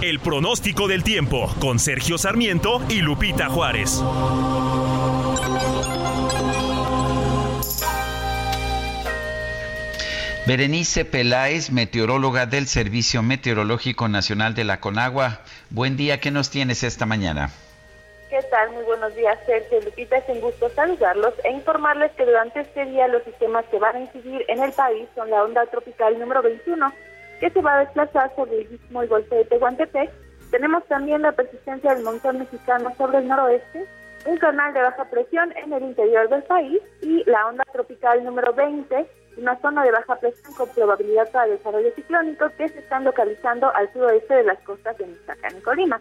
El pronóstico del tiempo con Sergio Sarmiento y Lupita Juárez. Berenice Peláez, meteoróloga del Servicio Meteorológico Nacional de la Conagua. Buen día, ¿qué nos tienes esta mañana? ¿Qué tal? Muy buenos días, Sergio Lupita. Es un gusto saludarlos e informarles que durante este día los sistemas que van a incidir en el país son la onda tropical número 21, que se va a desplazar sobre el istmo y golfo de Tehuantepec. Tenemos también la persistencia del montón mexicano sobre el noroeste, un canal de baja presión en el interior del país y la onda tropical número 20, una zona de baja presión con probabilidad para desarrollo ciclónico que se están localizando al suroeste de las costas de Michoacán y Colima.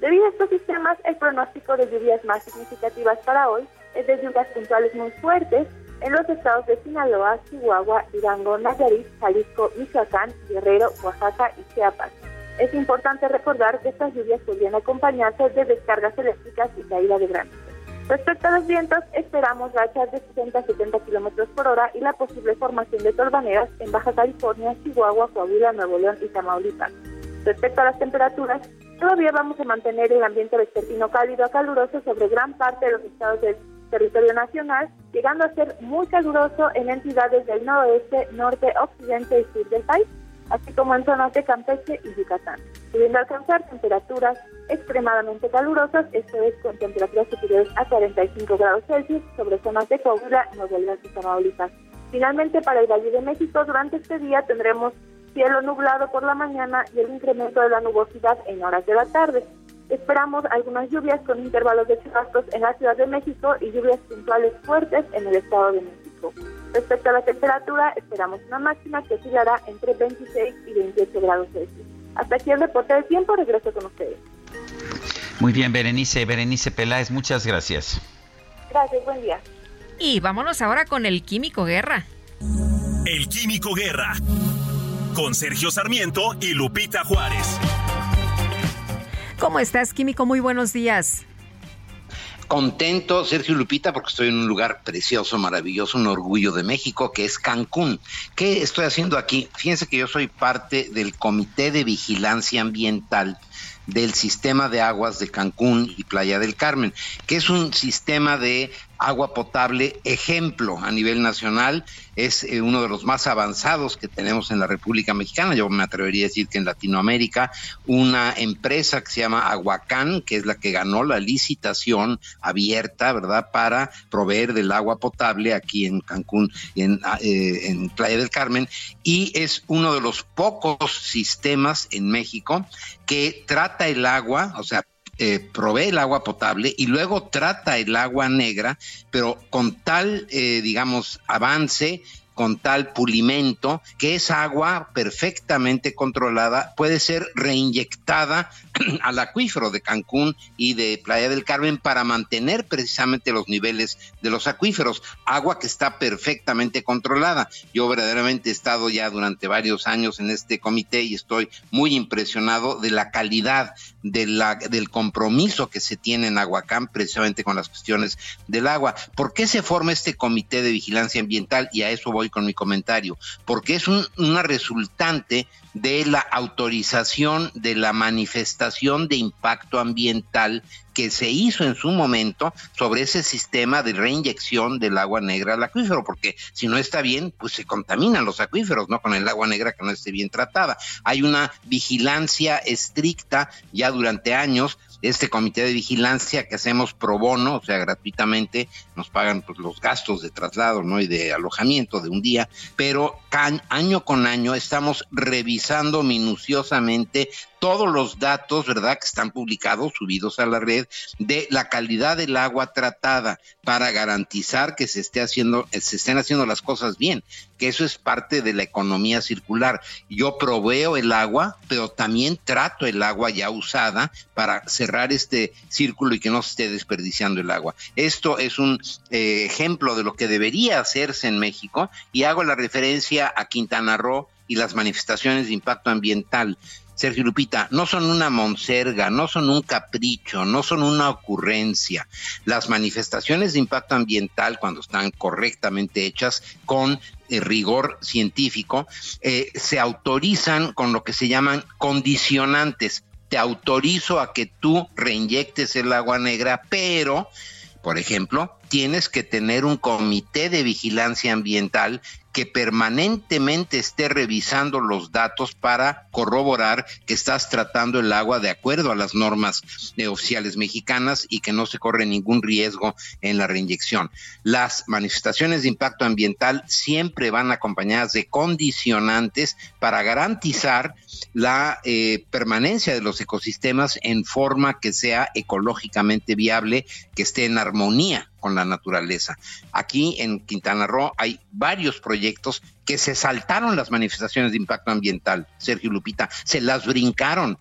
Debido a estos sistemas, el pronóstico de lluvias más significativas para hoy es de lluvias puntuales muy fuertes en los estados de Sinaloa, Chihuahua, Durango, Nayarit, Jalisco, Michoacán, Guerrero, Oaxaca y Chiapas. Es importante recordar que estas lluvias podrían acompañarse de descargas eléctricas y caída de granizo. Respecto a los vientos, esperamos rachas de 60 a 70 kilómetros por hora y la posible formación de torbaneras en Baja California, Chihuahua, Coahuila, Nuevo León y Tamaulipas. Respecto a las temperaturas, todavía vamos a mantener el ambiente vespertino cálido a caluroso sobre gran parte de los estados del territorio nacional, llegando a ser muy caluroso en entidades del noroeste, norte, occidente y sur del país, así como en zonas de Campeche y Yucatán, pudiendo alcanzar temperaturas extremadamente calurosas, esto es con temperaturas superiores a 45 grados Celsius sobre zonas de Coahuila, Nuevo León y Tamaulipas. Finalmente, para el Valle de México, durante este día tendremos cielo nublado por la mañana y el incremento de la nubosidad en horas de la tarde. Esperamos algunas lluvias con intervalos de chubascos en la Ciudad de México y lluvias puntuales fuertes en el Estado de México. Respecto a la temperatura, esperamos una máxima que oscilará entre 26 y 28 grados Celsius. Hasta aquí el reporte del tiempo, regreso con ustedes. Muy bien, Berenice, Berenice Peláez, muchas gracias. Gracias, buen día. Y vámonos ahora con el Químico Guerra. El Químico Guerra con Sergio Sarmiento y Lupita Juárez. ¿Cómo estás, Químico? Muy buenos días. Contento, Sergio Lupita, porque estoy en un lugar precioso, maravilloso, un orgullo de México, que es Cancún. ¿Qué estoy haciendo aquí? Fíjense que yo soy parte del Comité de Vigilancia Ambiental del sistema de aguas de Cancún y Playa del Carmen, que es un sistema de agua potable ejemplo a nivel nacional, es eh, uno de los más avanzados que tenemos en la República Mexicana, yo me atrevería a decir que en Latinoamérica, una empresa que se llama Aguacán, que es la que ganó la licitación abierta, ¿verdad?, para proveer del agua potable aquí en Cancún y en, ah, eh, en Playa del Carmen, y es uno de los pocos sistemas en México que trata el agua, o sea, eh, provee el agua potable y luego trata el agua negra, pero con tal, eh, digamos, avance con tal pulimento que esa agua perfectamente controlada puede ser reinyectada al acuífero de Cancún y de Playa del Carmen para mantener precisamente los niveles de los acuíferos, agua que está perfectamente controlada. Yo verdaderamente he estado ya durante varios años en este comité y estoy muy impresionado de la calidad de la, del compromiso que se tiene en Aguacán precisamente con las cuestiones del agua. ¿Por qué se forma este comité de vigilancia ambiental? Y a eso voy con mi comentario. Porque es un, una resultante de la autorización de la manifestación de impacto ambiental que se hizo en su momento sobre ese sistema de reinyección del agua negra al acuífero, porque si no está bien, pues se contaminan los acuíferos, ¿no? Con el agua negra que no esté bien tratada. Hay una vigilancia estricta ya durante años este comité de vigilancia que hacemos pro bono, o sea, gratuitamente, nos pagan pues, los gastos de traslado ¿no? y de alojamiento de un día, pero año con año estamos revisando minuciosamente todos los datos, ¿verdad?, que están publicados, subidos a la red, de la calidad del agua tratada para garantizar que se esté haciendo, se estén haciendo las cosas bien, que eso es parte de la economía circular. Yo proveo el agua, pero también trato el agua ya usada para cerrar este círculo y que no se esté desperdiciando el agua. Esto es un eh, ejemplo de lo que debería hacerse en México y hago la referencia a Quintana Roo y las manifestaciones de impacto ambiental. Sergio Lupita, no son una monserga, no son un capricho, no son una ocurrencia. Las manifestaciones de impacto ambiental, cuando están correctamente hechas con eh, rigor científico, eh, se autorizan con lo que se llaman condicionantes. Te autorizo a que tú reinyectes el agua negra, pero, por ejemplo, tienes que tener un comité de vigilancia ambiental que permanentemente esté revisando los datos para corroborar que estás tratando el agua de acuerdo a las normas oficiales mexicanas y que no se corre ningún riesgo en la reinyección. Las manifestaciones de impacto ambiental siempre van acompañadas de condicionantes para garantizar la eh, permanencia de los ecosistemas en forma que sea ecológicamente viable, que esté en armonía con la naturaleza. Aquí en Quintana Roo hay varios proyectos que se saltaron las manifestaciones de impacto ambiental, Sergio Lupita, se las brincaron.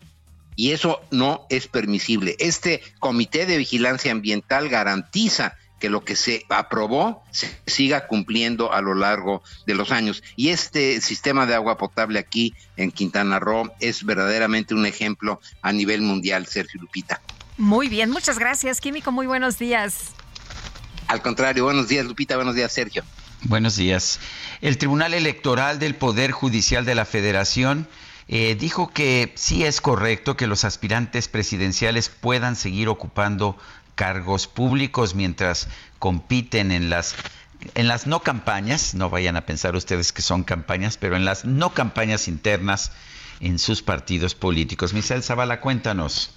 Y eso no es permisible. Este comité de vigilancia ambiental garantiza que lo que se aprobó se siga cumpliendo a lo largo de los años. Y este sistema de agua potable aquí en Quintana Roo es verdaderamente un ejemplo a nivel mundial, Sergio Lupita. Muy bien, muchas gracias, Químico. Muy buenos días. Al contrario, buenos días Lupita, buenos días Sergio. Buenos días. El Tribunal Electoral del Poder Judicial de la Federación eh, dijo que sí es correcto que los aspirantes presidenciales puedan seguir ocupando cargos públicos mientras compiten en las en las no campañas, no vayan a pensar ustedes que son campañas, pero en las no campañas internas en sus partidos políticos. Misael Zavala, cuéntanos.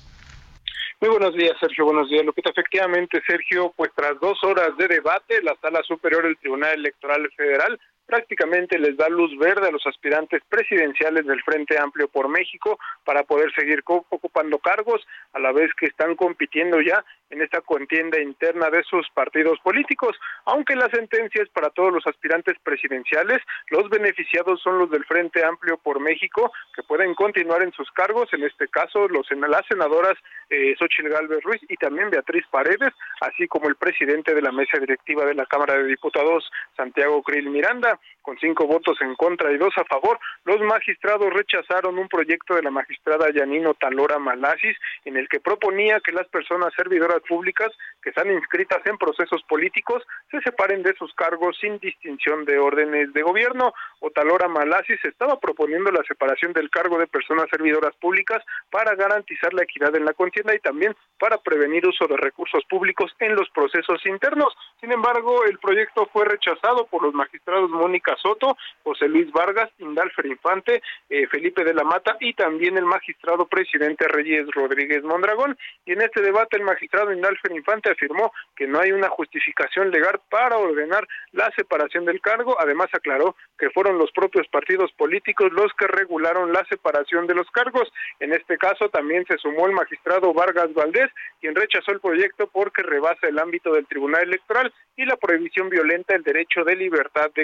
Muy buenos días, Sergio. Buenos días, Lupita. Efectivamente, Sergio, pues tras dos horas de debate, la Sala Superior del Tribunal Electoral Federal prácticamente les da luz verde a los aspirantes presidenciales del Frente Amplio por México para poder seguir ocupando cargos a la vez que están compitiendo ya en esta contienda interna de sus partidos políticos, aunque la sentencia es para todos los aspirantes presidenciales, los beneficiados son los del Frente Amplio por México, que pueden continuar en sus cargos, en este caso los las senadoras eh, Xochitl Galvez Ruiz y también Beatriz Paredes, así como el presidente de la mesa directiva de la Cámara de Diputados, Santiago Krill Miranda con cinco votos en contra y dos a favor, los magistrados rechazaron un proyecto de la magistrada Yanino Talora Malasis en el que proponía que las personas servidoras públicas que están inscritas en procesos políticos se separen de sus cargos sin distinción de órdenes de gobierno. Otalora Malasis estaba proponiendo la separación del cargo de personas servidoras públicas para garantizar la equidad en la contienda y también para prevenir uso de recursos públicos en los procesos internos. Sin embargo, el proyecto fue rechazado por los magistrados Mónica Soto, José Luis Vargas, Indalfer Infante, eh, Felipe de la Mata y también el magistrado presidente Reyes Rodríguez Mondragón. Y en este debate el magistrado Indalfer Infante afirmó que no hay una justificación legal para ordenar la separación del cargo. Además aclaró que fueron los propios partidos políticos los que regularon la separación de los cargos. En este caso también se sumó el magistrado Vargas Valdés, quien rechazó el proyecto porque rebasa el ámbito del Tribunal Electoral y la prohibición violenta el derecho de libertad de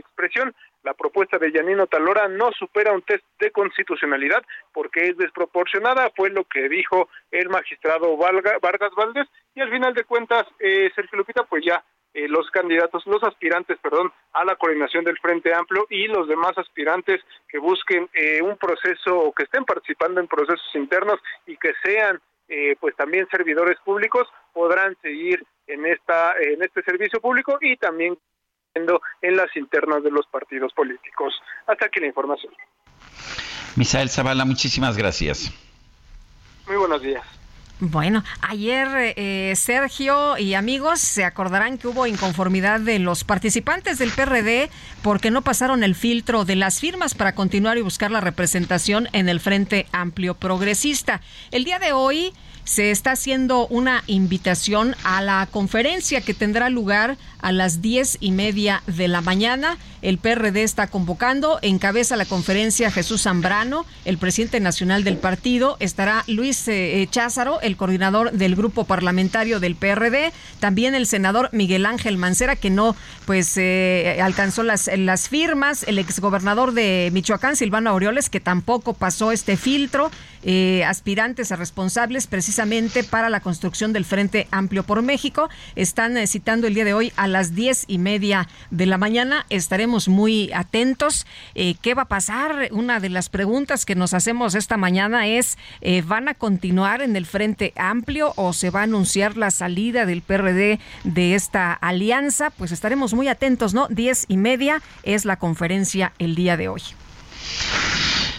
La propuesta de Yanino Talora no supera un test de constitucionalidad porque es desproporcionada, fue lo que dijo el magistrado Vargas Valdés, y al final de cuentas, eh, Sergio Lupita, pues ya eh, los candidatos, los aspirantes, perdón, a la coordinación del Frente Amplio y los demás aspirantes que busquen eh, un proceso o que estén participando en procesos internos y que sean eh, pues también servidores públicos podrán seguir en esta en este servicio público y también en las internas de los partidos políticos. Hasta aquí la información. Misael Zavala, muchísimas gracias. Muy buenos días. Bueno, ayer eh, Sergio y amigos se acordarán que hubo inconformidad de los participantes del PRD porque no pasaron el filtro de las firmas para continuar y buscar la representación en el Frente Amplio Progresista. El día de hoy se está haciendo una invitación a la conferencia que tendrá lugar a las diez y media de la mañana. El PRD está convocando, encabeza la conferencia Jesús Zambrano, el presidente nacional del partido. Estará Luis eh, Cházaro, el coordinador del grupo parlamentario del PRD. También el senador Miguel Ángel Mancera, que no pues eh, alcanzó las, las firmas. El exgobernador de Michoacán, Silvano Aureoles, que tampoco pasó este filtro. Eh, aspirantes a responsables precisamente para la construcción del Frente Amplio por México. Están citando el día de hoy a las diez y media de la mañana. Estaremos muy atentos. Eh, ¿Qué va a pasar? Una de las preguntas que nos hacemos esta mañana es, eh, ¿van a continuar en el Frente Amplio o se va a anunciar la salida del PRD de esta alianza? Pues estaremos muy atentos, ¿no? Diez y media es la conferencia el día de hoy.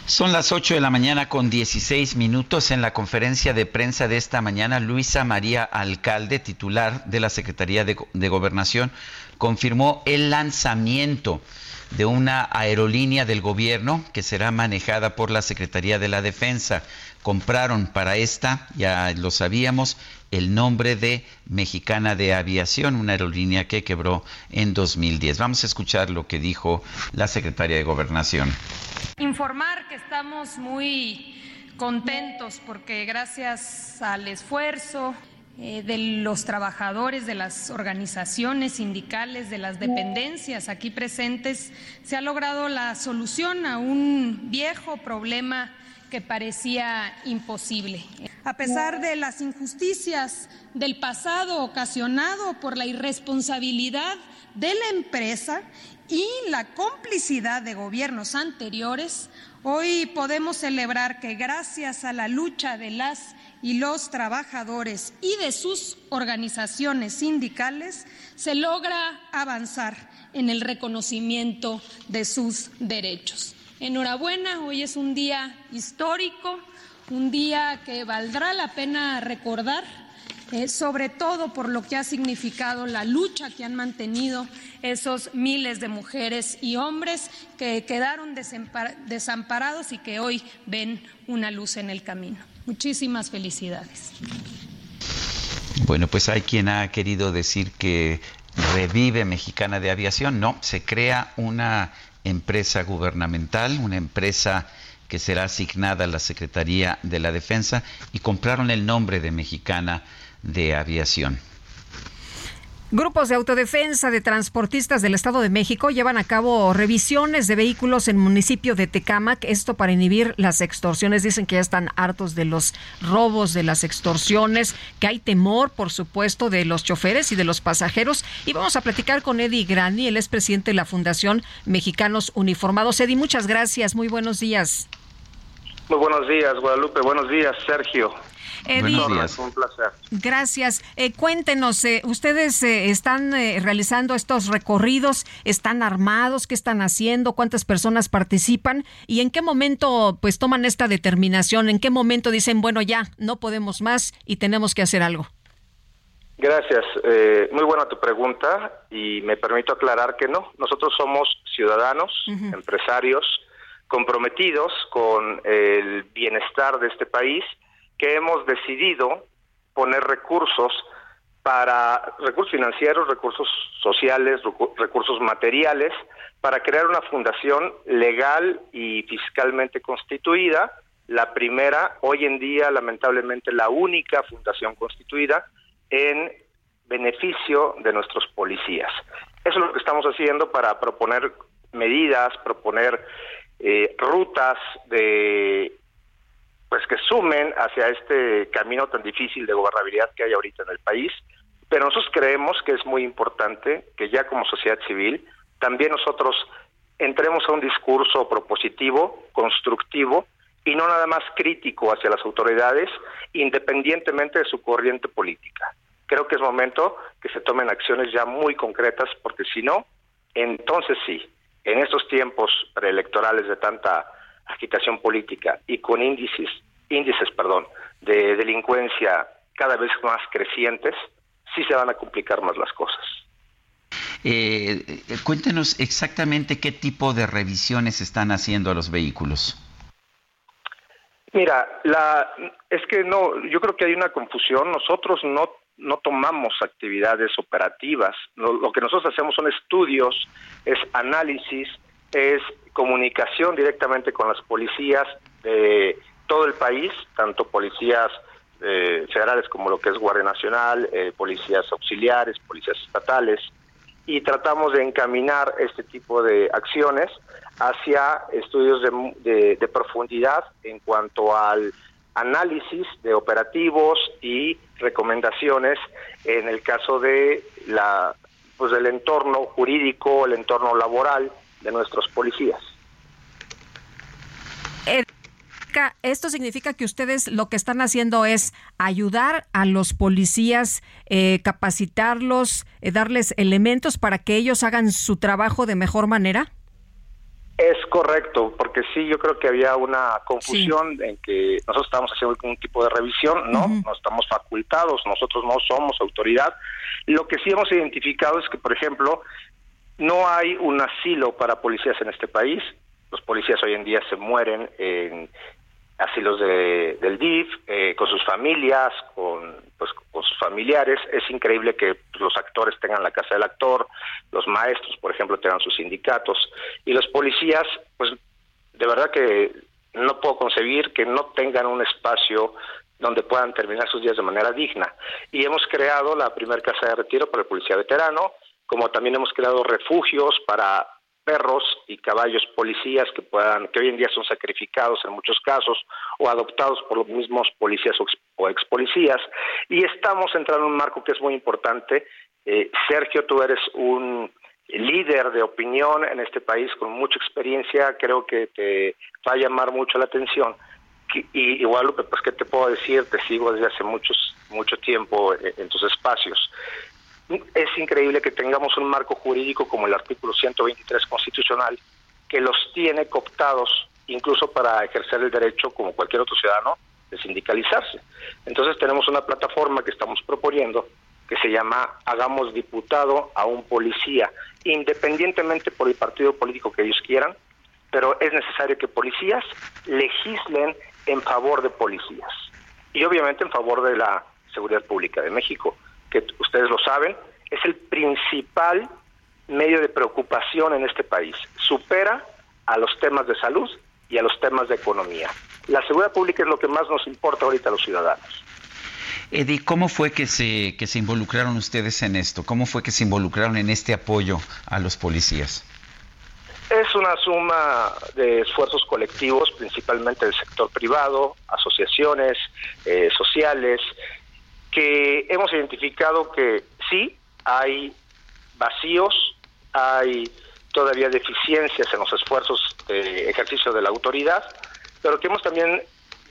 Son las 8 de la mañana con 16 minutos. En la conferencia de prensa de esta mañana, Luisa María Alcalde, titular de la Secretaría de, de, Gobernación, confirmó el lanzamiento de una aerolínea del gobierno que será manejada por la Secretaría de la Defensa. Compraron para esta, ya lo sabíamos, el nombre de Mexicana de Aviación, una aerolínea que quebró en 2010. Vamos a escuchar lo que dijo la secretaria de Gobernación. Informar que estamos muy contentos porque gracias al esfuerzo eh, de los trabajadores, de las organizaciones sindicales, de las dependencias aquí presentes, se ha logrado la solución a un viejo problema que parecía imposible. A pesar de las injusticias del pasado ocasionado por la irresponsabilidad de la empresa y la complicidad de gobiernos anteriores, hoy podemos celebrar que gracias a la lucha de las y los trabajadores y de sus organizaciones sindicales se logra avanzar en el reconocimiento de sus derechos. Enhorabuena, hoy es un día histórico, un día que valdrá la pena recordar, eh, sobre todo por lo que ha significado la lucha que han mantenido esos miles de mujeres y hombres que quedaron desamparados y que hoy ven una luz en el camino. Muchísimas felicidades. Bueno, pues hay quien ha querido decir que revive Mexicana de Aviación. No, se crea una empresa gubernamental, una empresa que será asignada a la Secretaría de la Defensa y compraron el nombre de Mexicana de Aviación. Grupos de autodefensa de transportistas del Estado de México llevan a cabo revisiones de vehículos en el municipio de Tecámac, esto para inhibir las extorsiones. Dicen que ya están hartos de los robos, de las extorsiones, que hay temor, por supuesto, de los choferes y de los pasajeros. Y vamos a platicar con Eddie Grani, él es presidente de la Fundación Mexicanos Uniformados. Eddie, muchas gracias, muy buenos días. Muy buenos días, Guadalupe. Buenos días, Sergio. Buenos días. Un placer. Gracias. Eh, cuéntenos, eh, ustedes eh, están realizando estos recorridos, están armados, qué están haciendo, cuántas personas participan y en qué momento pues toman esta determinación, en qué momento dicen, bueno, ya, no podemos más y tenemos que hacer algo. Gracias. muy buena tu pregunta y me permito aclarar que no. Nosotros somos ciudadanos, empresarios, comprometidos con el bienestar de este país que hemos decidido poner recursos para recursos financieros, recursos sociales, recursos materiales, para crear una fundación legal y fiscalmente constituida, la primera, hoy en día lamentablemente la única fundación constituida en beneficio de nuestros policías. Eso es lo que estamos haciendo para proponer medidas, proponer eh, rutas de pues que sumen hacia este camino tan difícil de gobernabilidad que hay ahorita en el país, pero nosotros creemos que es muy importante que ya como sociedad civil también nosotros entremos a un discurso propositivo, constructivo y no nada más crítico hacia las autoridades, independientemente de su corriente política. Creo que es momento que se tomen acciones ya muy concretas, porque si no, entonces sí, en estos tiempos preelectorales de tanta agitación política y con índices, índices perdón, de delincuencia cada vez más crecientes, sí se van a complicar más las cosas. Eh, cuéntenos exactamente qué tipo de revisiones están haciendo a los vehículos. Mira, la, es que no, yo creo que hay una confusión. Nosotros no, no tomamos actividades operativas. lo que nosotros hacemos son estudios, es análisis, es comunicación directamente con las policías de todo el país, tanto policías eh, federales como lo que es Guardia Nacional, eh, policías auxiliares, policías estatales, y tratamos de encaminar este tipo de acciones hacia estudios de, de profundidad en cuanto al análisis de operativos y recomendaciones en el caso de la pues del entorno jurídico, el entorno laboral de nuestros policías. Esto significa que ustedes lo que están haciendo es ayudar a los policías, eh, capacitarlos, eh, darles elementos para que ellos hagan su trabajo de mejor manera. Es correcto, porque sí, yo creo que había una confusión en que nosotros estamos haciendo un tipo de revisión, ¿no? No estamos facultados, nosotros no somos autoridad. Lo que sí hemos identificado es que, por ejemplo, no hay un asilo para policías en este país. Los policías hoy en día se mueren en asilos de, del DIF, eh, con sus familias, con, pues, con sus familiares. Es increíble que los actores tengan la casa del actor, los maestros, por ejemplo, tengan sus sindicatos. Y los policías, pues de verdad que no puedo concebir que no tengan un espacio donde puedan terminar sus días de manera digna. Y hemos creado la primera casa de retiro para el policía veterano, como también hemos creado refugios para perros y caballos policías que puedan que hoy en día son sacrificados en muchos casos o adoptados por los mismos policías o ex policías. Y estamos entrando en un marco que es muy importante. Eh, Sergio tú eres un líder de opinión en este país con mucha experiencia. Creo que te va a llamar mucho la atención. Y igual pues qué te puedo decir te sigo desde hace muchos mucho tiempo eh, en tus espacios es increíble que tengamos un marco jurídico como el artículo 123 constitucional que los tiene cooptados incluso para ejercer el derecho como cualquier otro ciudadano de sindicalizarse. Entonces tenemos una plataforma que estamos proponiendo que se llama Hagamos diputado a un policía, independientemente por el partido político que ellos quieran, pero es necesario que policías legislen en favor de policías y obviamente en favor de la seguridad pública de México que ustedes lo saben, es el principal medio de preocupación en este país. Supera a los temas de salud y a los temas de economía. La seguridad pública es lo que más nos importa ahorita a los ciudadanos. Eddie, ¿cómo fue que se, que se involucraron ustedes en esto? ¿Cómo fue que se involucraron en este apoyo a los policías? Es una suma de esfuerzos colectivos, principalmente del sector privado, asociaciones eh, sociales, que hemos identificado que sí hay vacíos, hay todavía deficiencias en los esfuerzos de ejercicio de la autoridad, pero que hemos también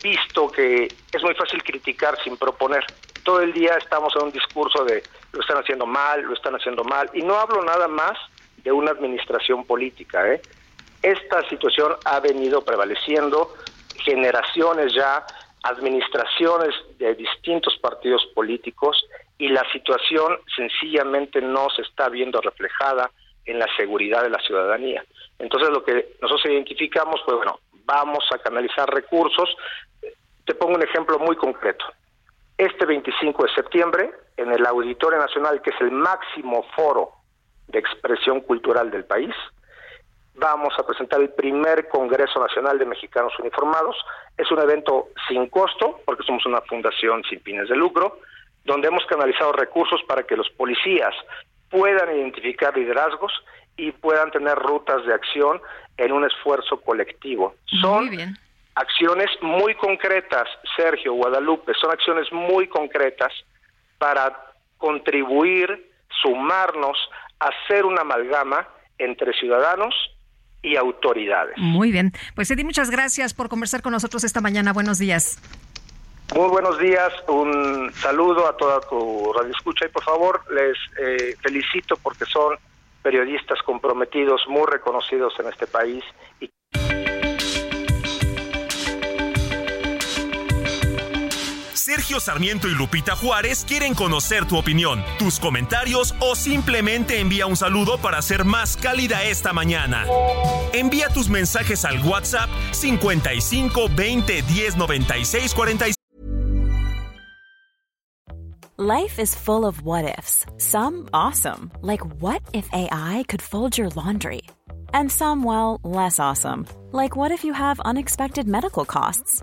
visto que es muy fácil criticar sin proponer. Todo el día estamos en un discurso de lo están haciendo mal, lo están haciendo mal, y no hablo nada más de una administración política. ¿eh? Esta situación ha venido prevaleciendo generaciones ya, administraciones de distintos partidos políticos, y la situación sencillamente no se está viendo reflejada en la seguridad de la ciudadanía. Entonces lo que nosotros identificamos fue, bueno, vamos a canalizar recursos. Te pongo un ejemplo muy concreto. Este 25 de septiembre, en el Auditorio Nacional, que es el máximo foro de expresión cultural del país, vamos a presentar el primer Congreso Nacional de Mexicanos Uniformados. Es un evento sin costo, porque somos una fundación sin fines de lucro, donde hemos canalizado recursos para que los policías puedan identificar liderazgos y puedan tener rutas de acción en un esfuerzo colectivo. Son acciones muy concretas, Sergio Guadalupe, son acciones muy concretas para contribuir, sumarnos, hacer una amalgama entre ciudadanos y autoridades. Muy bien. Pues Eddie, muchas gracias por conversar con nosotros esta mañana. Buenos días. Muy buenos días, un saludo a toda tu radio escucha y por favor les eh, felicito porque son periodistas comprometidos, muy reconocidos en este país. Y... Sergio Sarmiento y Lupita Juárez quieren conocer tu opinión, tus comentarios o simplemente envía un saludo para ser más cálida esta mañana. Envía tus mensajes al WhatsApp 55 20 10 96 46. Life is full of what ifs. Some awesome, like what if AI could fold your laundry? And some, well, less awesome, like what if you have unexpected medical costs?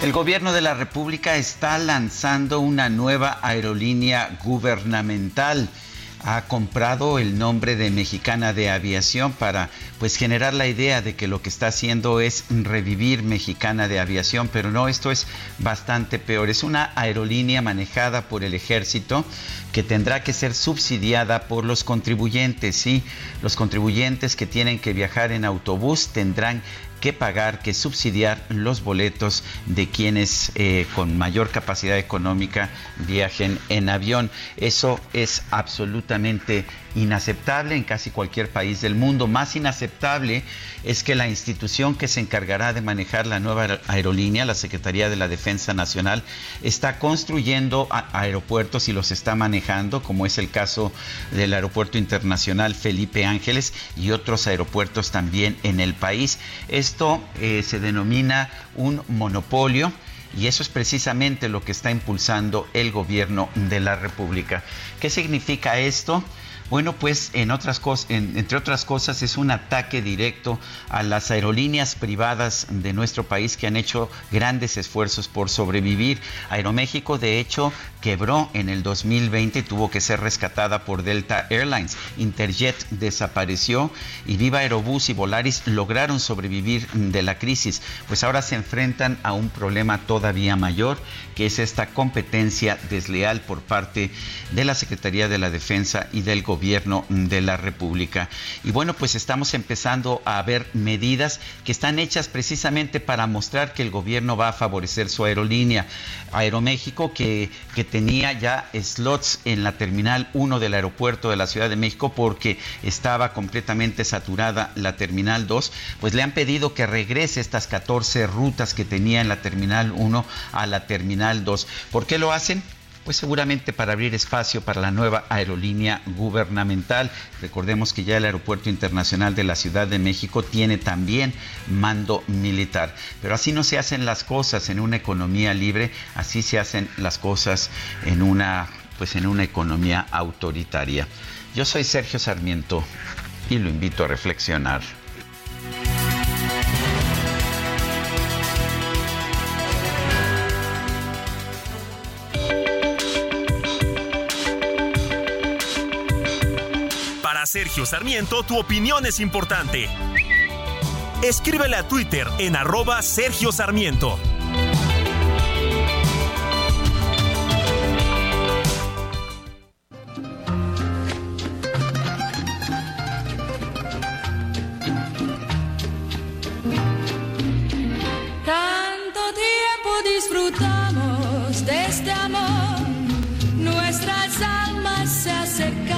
El gobierno de la República está lanzando una nueva aerolínea gubernamental ha comprado el nombre de Mexicana de Aviación para pues generar la idea de que lo que está haciendo es revivir Mexicana de Aviación, pero no, esto es bastante peor. Es una aerolínea manejada por el ejército que tendrá que ser subsidiada por los contribuyentes, ¿sí? Los contribuyentes que tienen que viajar en autobús tendrán que pagar, que subsidiar los boletos de quienes eh, con mayor capacidad económica viajen en avión. Eso es absolutamente inaceptable en casi cualquier país del mundo. Más inaceptable es que la institución que se encargará de manejar la nueva aerolínea, la Secretaría de la Defensa Nacional, está construyendo aeropuertos y los está manejando, como es el caso del Aeropuerto Internacional Felipe Ángeles y otros aeropuertos también en el país. Esto eh, se denomina un monopolio. Y eso es precisamente lo que está impulsando el gobierno de la República. ¿Qué significa esto? Bueno, pues en otras entre otras cosas, es un ataque directo a las aerolíneas privadas de nuestro país que han hecho grandes esfuerzos por sobrevivir. Aeroméxico, de hecho, quebró en el 2020 y tuvo que ser rescatada por Delta Airlines. Interjet desapareció y Viva Aerobús y Volaris lograron sobrevivir de la crisis. Pues ahora se enfrentan a un problema todavía mayor, que es esta competencia desleal por parte de la Secretaría de la Defensa y del Gobierno de la República. Y bueno, pues estamos empezando a ver medidas que están hechas precisamente para mostrar que el gobierno va a favorecer su aerolínea. Aeroméxico, que, que tenía ya slots en la Terminal 1 del aeropuerto de la Ciudad de México porque estaba completamente saturada la Terminal 2, pues le han pedido que regrese estas 14 rutas que tenía en la Terminal 1 a la Terminal 2. ¿Por qué lo hacen? pues seguramente para abrir espacio para la nueva aerolínea gubernamental. Recordemos que ya el Aeropuerto Internacional de la Ciudad de México tiene también mando militar. Pero así no se hacen las cosas en una economía libre, así se hacen las cosas en una pues en una economía autoritaria. Yo soy Sergio Sarmiento y lo invito a reflexionar. Sergio Sarmiento, tu opinión es importante. Escríbele a Twitter en arroba Sergio Sarmiento. Tanto tiempo disfrutamos de este amor, nuestras almas se acercaron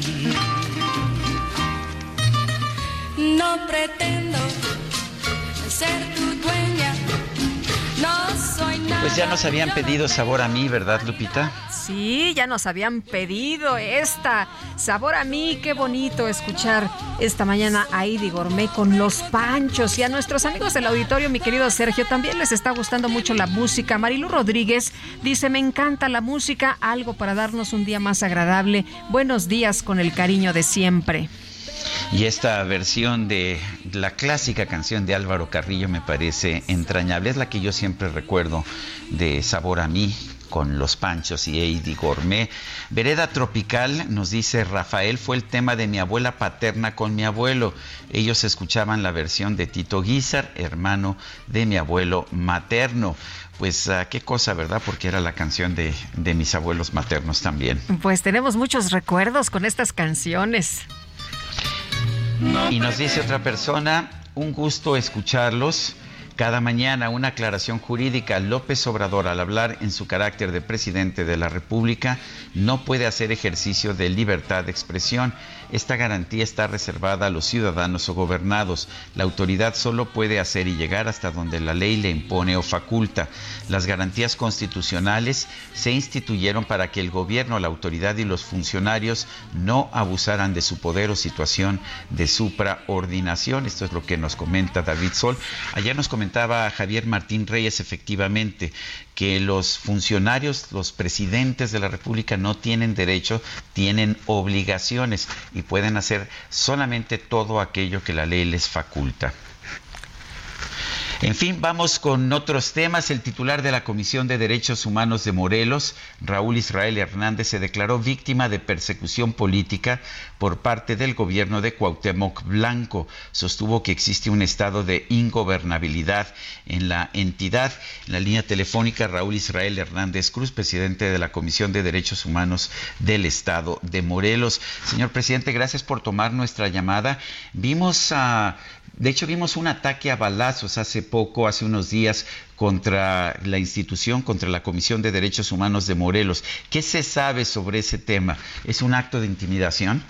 No pretendo ser tu Pues ya nos habían pedido sabor a mí, ¿verdad, Lupita? Sí, ya nos habían pedido esta. Sabor a mí, qué bonito escuchar esta mañana a Idi Gourmet con los panchos. Y a nuestros amigos del auditorio, mi querido Sergio, también les está gustando mucho la música. Marilu Rodríguez dice, me encanta la música, algo para darnos un día más agradable. Buenos días con el cariño de siempre. Y esta versión de la clásica canción de Álvaro Carrillo me parece entrañable. Es la que yo siempre recuerdo de Sabor a mí con los Panchos y Eddie Gourmet. Vereda Tropical, nos dice Rafael, fue el tema de mi abuela paterna con mi abuelo. Ellos escuchaban la versión de Tito Guizar, hermano de mi abuelo materno. Pues uh, qué cosa, ¿verdad? Porque era la canción de, de mis abuelos maternos también. Pues tenemos muchos recuerdos con estas canciones. Y nos dice otra persona, un gusto escucharlos. Cada mañana una aclaración jurídica. López Obrador, al hablar en su carácter de presidente de la República, no puede hacer ejercicio de libertad de expresión. Esta garantía está reservada a los ciudadanos o gobernados. La autoridad solo puede hacer y llegar hasta donde la ley le impone o faculta. Las garantías constitucionales se instituyeron para que el gobierno, la autoridad y los funcionarios no abusaran de su poder o situación de supraordinación. Esto es lo que nos comenta David Sol. Ayer nos comentaba Javier Martín Reyes efectivamente que los funcionarios, los presidentes de la República no tienen derecho, tienen obligaciones y pueden hacer solamente todo aquello que la ley les faculta. En fin, vamos con otros temas. El titular de la Comisión de Derechos Humanos de Morelos, Raúl Israel Hernández, se declaró víctima de persecución política por parte del gobierno de Cuauhtémoc Blanco. Sostuvo que existe un estado de ingobernabilidad en la entidad. En la línea telefónica, Raúl Israel Hernández Cruz, presidente de la Comisión de Derechos Humanos del Estado de Morelos. Señor presidente, gracias por tomar nuestra llamada. Vimos a de hecho, vimos un ataque a balazos hace poco, hace unos días, contra la institución, contra la Comisión de Derechos Humanos de Morelos. ¿Qué se sabe sobre ese tema? ¿Es un acto de intimidación?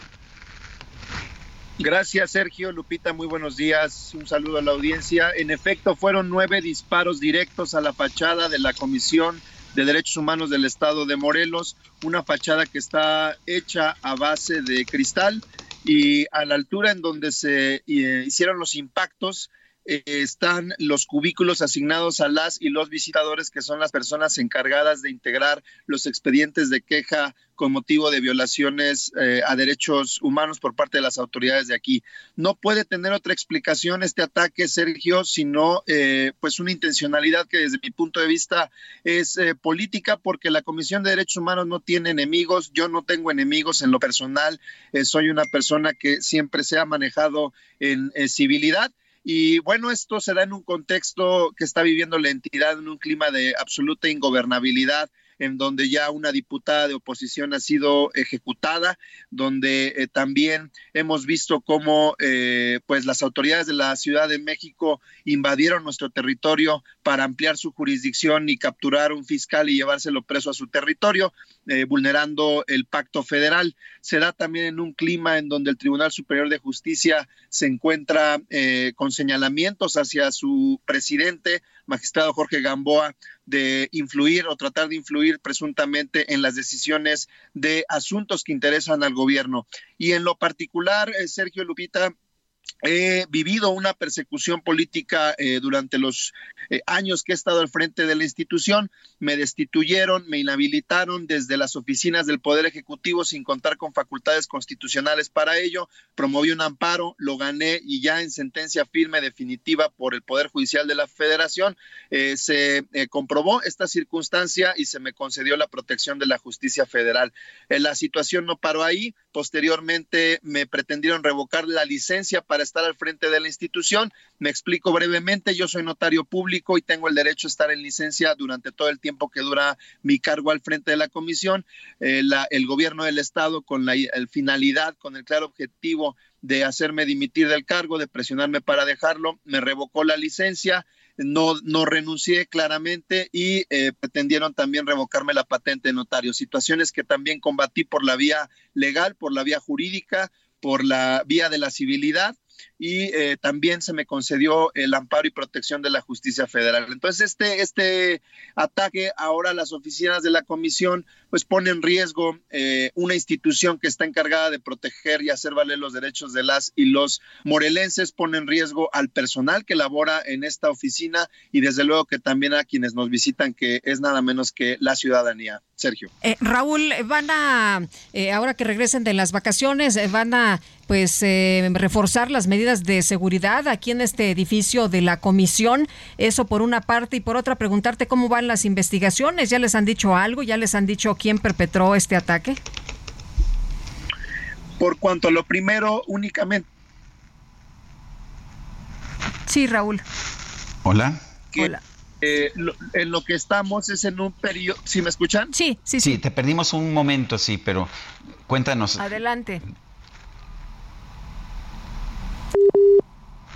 Gracias, Sergio. Lupita, muy buenos días. Un saludo a la audiencia. En efecto, fueron nueve disparos directos a la fachada de la Comisión de Derechos Humanos del Estado de Morelos, una fachada que está hecha a base de cristal y a la altura en donde se eh, hicieron los impactos eh, están los cubículos asignados a las y los visitadores, que son las personas encargadas de integrar los expedientes de queja con motivo de violaciones eh, a derechos humanos por parte de las autoridades de aquí. No puede tener otra explicación este ataque, Sergio, sino eh, pues una intencionalidad que desde mi punto de vista es política, porque la Comisión de Derechos Humanos no tiene enemigos, yo no tengo enemigos en lo personal, soy una persona que siempre se ha manejado en civilidad y bueno, esto se da en un contexto que está viviendo la entidad en un clima de absoluta ingobernabilidad en donde ya una diputada de oposición ha sido ejecutada, donde eh, también hemos visto cómo eh, pues las autoridades de la Ciudad de México invadieron nuestro territorio para ampliar su jurisdicción y capturar un fiscal y llevárselo preso a su territorio, eh, vulnerando el pacto federal. Se da también en un clima en donde el Tribunal Superior de Justicia se encuentra con señalamientos hacia su presidente, magistrado Jorge Gamboa, de influir o tratar de influir presuntamente en las decisiones de asuntos que interesan al gobierno. Y en lo particular, eh, Sergio Lupita, He vivido una persecución política eh, durante los eh, años que he estado al frente de la institución. Me destituyeron, me inhabilitaron desde las oficinas del Poder Ejecutivo sin contar con facultades constitucionales para ello. Promoví un amparo, lo gané y ya en sentencia firme definitiva por el Poder Judicial de la Federación eh, se comprobó esta circunstancia y se me concedió la protección de la justicia federal. la situación no paró ahí. Posteriormente me pretendieron revocar la licencia para estar al frente de la institución. Me explico brevemente, yo soy notario público y tengo el derecho a estar en licencia durante todo el tiempo que dura mi cargo al frente de la comisión. Eh, el gobierno del estado con la finalidad, con el claro objetivo de hacerme dimitir del cargo, de presionarme para dejarlo, me revocó la licencia no, no renuncié claramente y eh, pretendieron también revocarme la patente de notario. Situaciones que también combatí por la vía legal, por la vía jurídica, por la vía de la civilidad y eh, también se me concedió el amparo y protección de la justicia federal. Entonces, este, este ataque ahora a las oficinas de la comisión, pues pone en riesgo eh, una institución que está encargada de proteger y hacer valer los derechos de las y los morelenses, pone en riesgo al personal que labora en esta oficina y desde luego que también a quienes nos visitan, que es nada menos que la ciudadanía. Sergio. Eh, Raúl, van a, ahora que regresen de las vacaciones, van a pues reforzar las medidas de seguridad aquí en este edificio de la comisión. Eso por una parte y por otra preguntarte cómo van las investigaciones. ¿Ya les han dicho algo? ¿Ya les han dicho quién perpetró este ataque? Por cuanto a lo primero, únicamente. Sí, Raúl. Hola. Hola. Eh, en lo que estamos es en un periodo. ¿Sí me escuchan? Sí, sí, sí. Sí, te perdimos un momento, sí, pero cuéntanos. Adelante.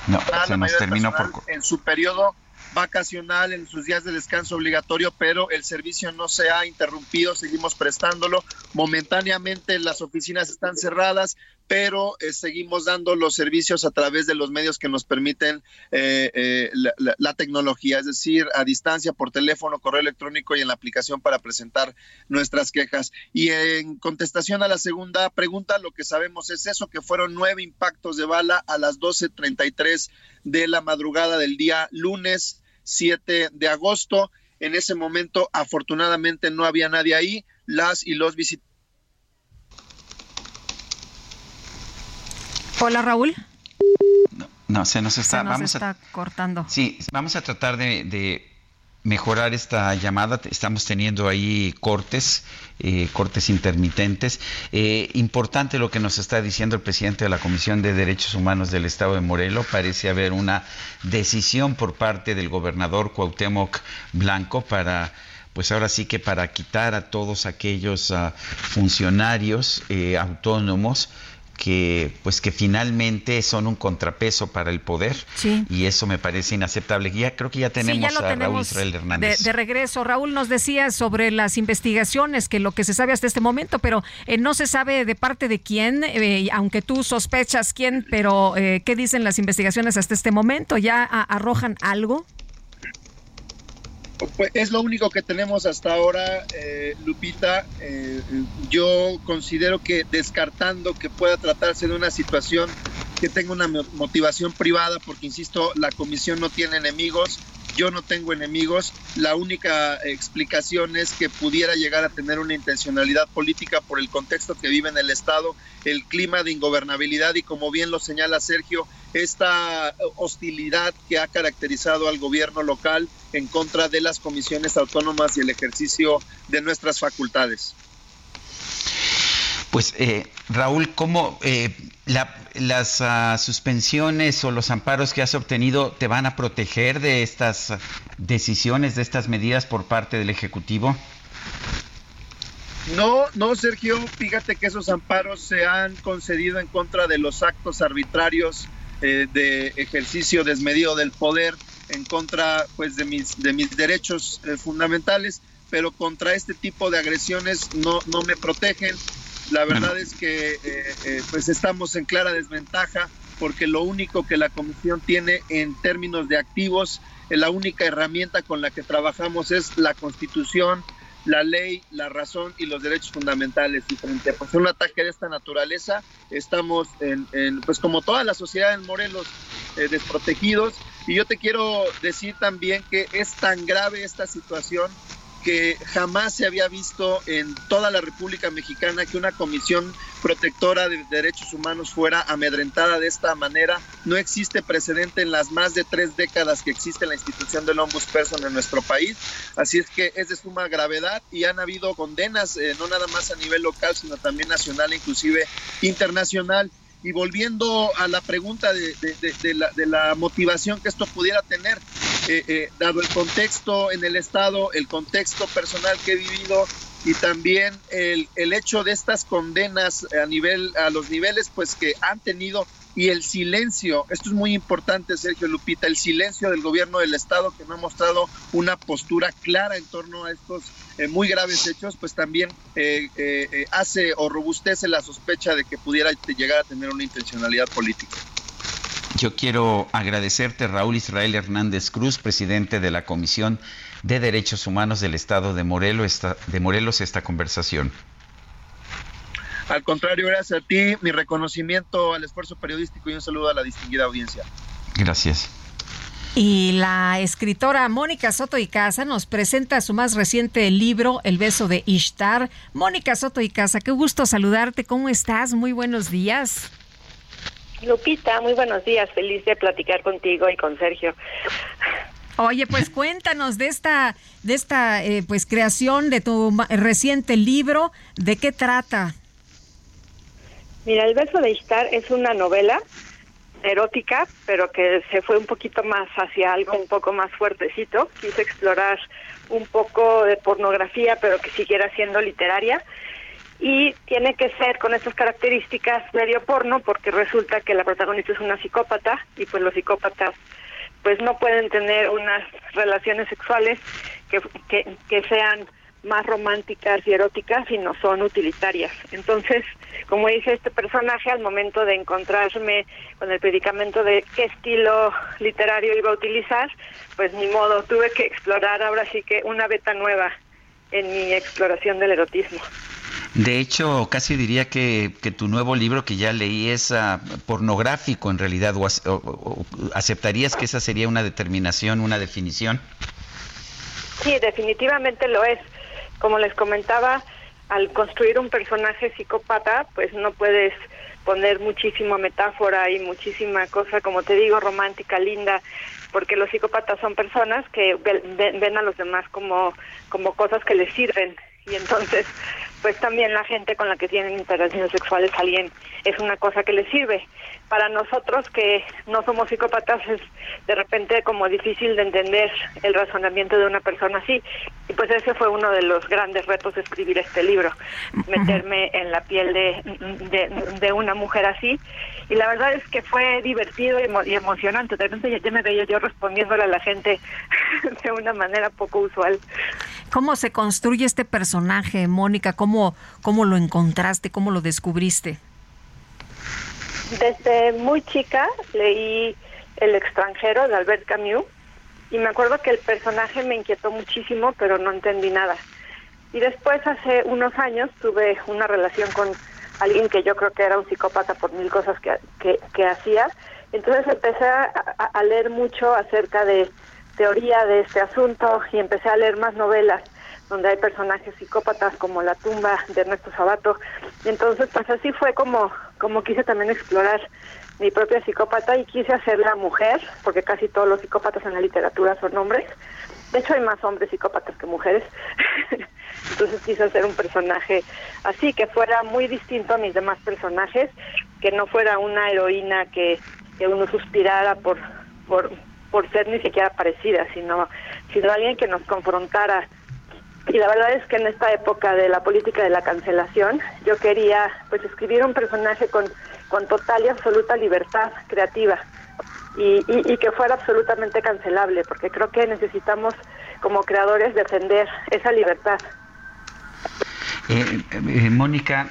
No, se nos terminó por... En su periodo vacacional, en sus días de descanso obligatorio, pero el servicio no se ha interrumpido, seguimos prestándolo. Momentáneamente las oficinas están cerradas, pero eh, seguimos dando los servicios a través de los medios que nos permiten eh, eh, la, tecnología, es decir, a distancia, por teléfono, correo electrónico y en la aplicación para presentar nuestras quejas. Y en contestación a la segunda pregunta, lo que sabemos es eso, que fueron nueve impactos de bala a las 12.33 de la madrugada del día lunes 7 de agosto. En ese momento, afortunadamente, no había nadie ahí. Las y los visitantes Hola, Raúl. No, se nos está, se nos está cortando. Sí, vamos a tratar de, mejorar esta llamada. Estamos teniendo ahí cortes, eh, cortes intermitentes. Eh, importante lo que nos está diciendo el presidente de la Comisión de Derechos Humanos del Estado de Morelos. Parece haber una decisión por parte del gobernador Cuauhtémoc Blanco para pues ahora sí que para quitar a todos aquellos ah, funcionarios eh, autónomos que pues que finalmente son un contrapeso para el poder y eso me parece inaceptable. Ya creo que ya tenemos a Raúl Israel Hernández. De, regreso, Raúl nos decía sobre las investigaciones, que lo que se sabe hasta este momento, pero eh, no se sabe de parte de quién, eh, aunque tú sospechas quién, pero eh, ¿qué dicen las investigaciones hasta este momento? ¿Ya arrojan algo? Pues es lo único que tenemos hasta ahora, eh, Lupita. Eh, yo considero que descartando que pueda tratarse de una situación que tenga una motivación privada, porque insisto, la comisión no tiene enemigos, yo no tengo enemigos, la única explicación es que pudiera llegar a tener una intencionalidad política por el contexto que vive en el Estado, el clima de ingobernabilidad y como bien lo señala Sergio, esta hostilidad que ha caracterizado al gobierno local en contra de las comisiones autónomas y el ejercicio de nuestras facultades. Pues eh, Raúl, ¿cómo eh, las ah, suspensiones o los amparos que has obtenido te van a proteger de estas decisiones, de estas medidas por parte del Ejecutivo? No, no, Sergio, fíjate que esos amparos se han concedido en contra de los actos arbitrarios eh, de ejercicio desmedido del poder, en contra pues de mis, de mis derechos fundamentales, pero contra este tipo de agresiones no, no me protegen. La verdad es que eh, eh, pues estamos en clara desventaja porque lo único que la comisión tiene en términos de activos, eh, la única herramienta con la que trabajamos es la constitución, la ley, la razón y los derechos fundamentales. Y frente a pues, un ataque de esta naturaleza, estamos en, pues como toda la sociedad en Morelos, desprotegidos. Y yo te quiero decir también que es tan grave esta situación que jamás se había visto en toda la República Mexicana que una comisión protectora de derechos humanos fuera amedrentada de esta manera. No existe precedente en las más de tres décadas que existe la institución del Ombudsperson en nuestro país. Así es que es de suma gravedad y han habido condenas, eh, no nada más a nivel local, sino también nacional inclusive internacional. Y volviendo a la pregunta de, la, motivación que esto pudiera tener, eh, eh, dado el contexto en el Estado, el contexto personal que he vivido y también el, el hecho de estas condenas a, nivel, a los niveles pues, que han tenido y el silencio, esto es muy importante, Sergio Lupita, el silencio del gobierno del Estado que no ha mostrado una postura clara en torno a estos eh, muy graves hechos, pues también eh, eh, hace o robustece la sospecha de que pudiera llegar a tener una intencionalidad política. Yo quiero agradecerte, Raúl Israel Hernández Cruz, presidente de la Comisión de Derechos Humanos del Estado de Morelos, esta, de Morelos, esta conversación. Al contrario, gracias a ti, mi reconocimiento al esfuerzo periodístico y un saludo a la distinguida audiencia. Gracias. Y la escritora Mónica Soto y Casa nos presenta su más reciente libro, El beso de Ishtar. Mónica Soto y Casa, qué gusto saludarte. ¿Cómo estás? Muy buenos días. Lupita, muy buenos días. Feliz de platicar contigo y con Sergio. Oye, pues cuéntanos de esta, de esta, eh, pues creación de tu reciente libro. ¿De qué trata? Mira, El beso de Ishtar es una novela erótica, pero que se fue un poquito más hacia algo un poco más fuertecito. Quise explorar un poco de pornografía, pero que siguiera siendo literaria. Y tiene que ser con estas características medio porno, porque resulta que la protagonista es una psicópata, y pues los psicópatas pues no pueden tener unas relaciones sexuales que, que, sean más románticas y eróticas y no son utilitarias. Entonces, como dice este personaje, al momento de encontrarme con el predicamento de qué estilo literario iba a utilizar, pues ni modo, tuve que explorar ahora sí que una beta nueva en mi exploración del erotismo. De hecho, casi diría que, que tu nuevo libro que ya leí es ah, pornográfico en realidad, o, ¿aceptarías que esa sería una determinación, una definición? Sí, definitivamente lo es como les comentaba, al construir un personaje psicópata, pues no puedes poner muchísima metáfora y muchísima cosa, como te digo, romántica, linda, porque los psicópatas son personas que ven, a los demás como, como cosas que les sirven. Y entonces, pues también la gente con la que tienen interacciones sexuales alguien es una cosa que les sirve para nosotros que no somos psicópatas es de repente como difícil de entender el razonamiento de una persona así. Y pues ese fue uno de los grandes retos de escribir este libro, meterme en la piel de, de, una mujer así. Y la verdad es que fue divertido y, emocionante. De repente ya me veía yo respondiéndole a la gente de una manera poco usual. ¿Cómo se construye este personaje, Mónica? ¿Cómo, cómo lo encontraste? ¿Cómo lo descubriste? Desde muy chica leí El extranjero de Albert Camus y me acuerdo que el personaje me inquietó muchísimo, pero no entendí nada. Y después, hace unos años, tuve una relación con alguien que yo creo que era un psicópata por mil cosas que, que, hacía. Entonces empecé a, leer mucho acerca de teoría de este asunto y empecé a leer más novelas donde hay personajes psicópatas como La tumba de Ernesto Sabato. Y entonces pues así fue como, como quise también explorar mi propia psicópata y quise hacerla mujer, porque casi todos los psicópatas en la literatura son hombres. De hecho hay más hombres psicópatas que mujeres. Entonces quise hacer un personaje así, que fuera muy distinto a mis demás personajes, que no fuera una heroína que, que uno suspirara por, por, por ser ni siquiera parecida, sino, sino alguien que nos confrontara. Y la verdad es que en esta época de la política de la cancelación, yo quería pues escribir un personaje con, total y absoluta libertad creativa. Y, y, que fuera absolutamente cancelable, porque creo que necesitamos como creadores defender esa libertad. Eh, eh, Mónica,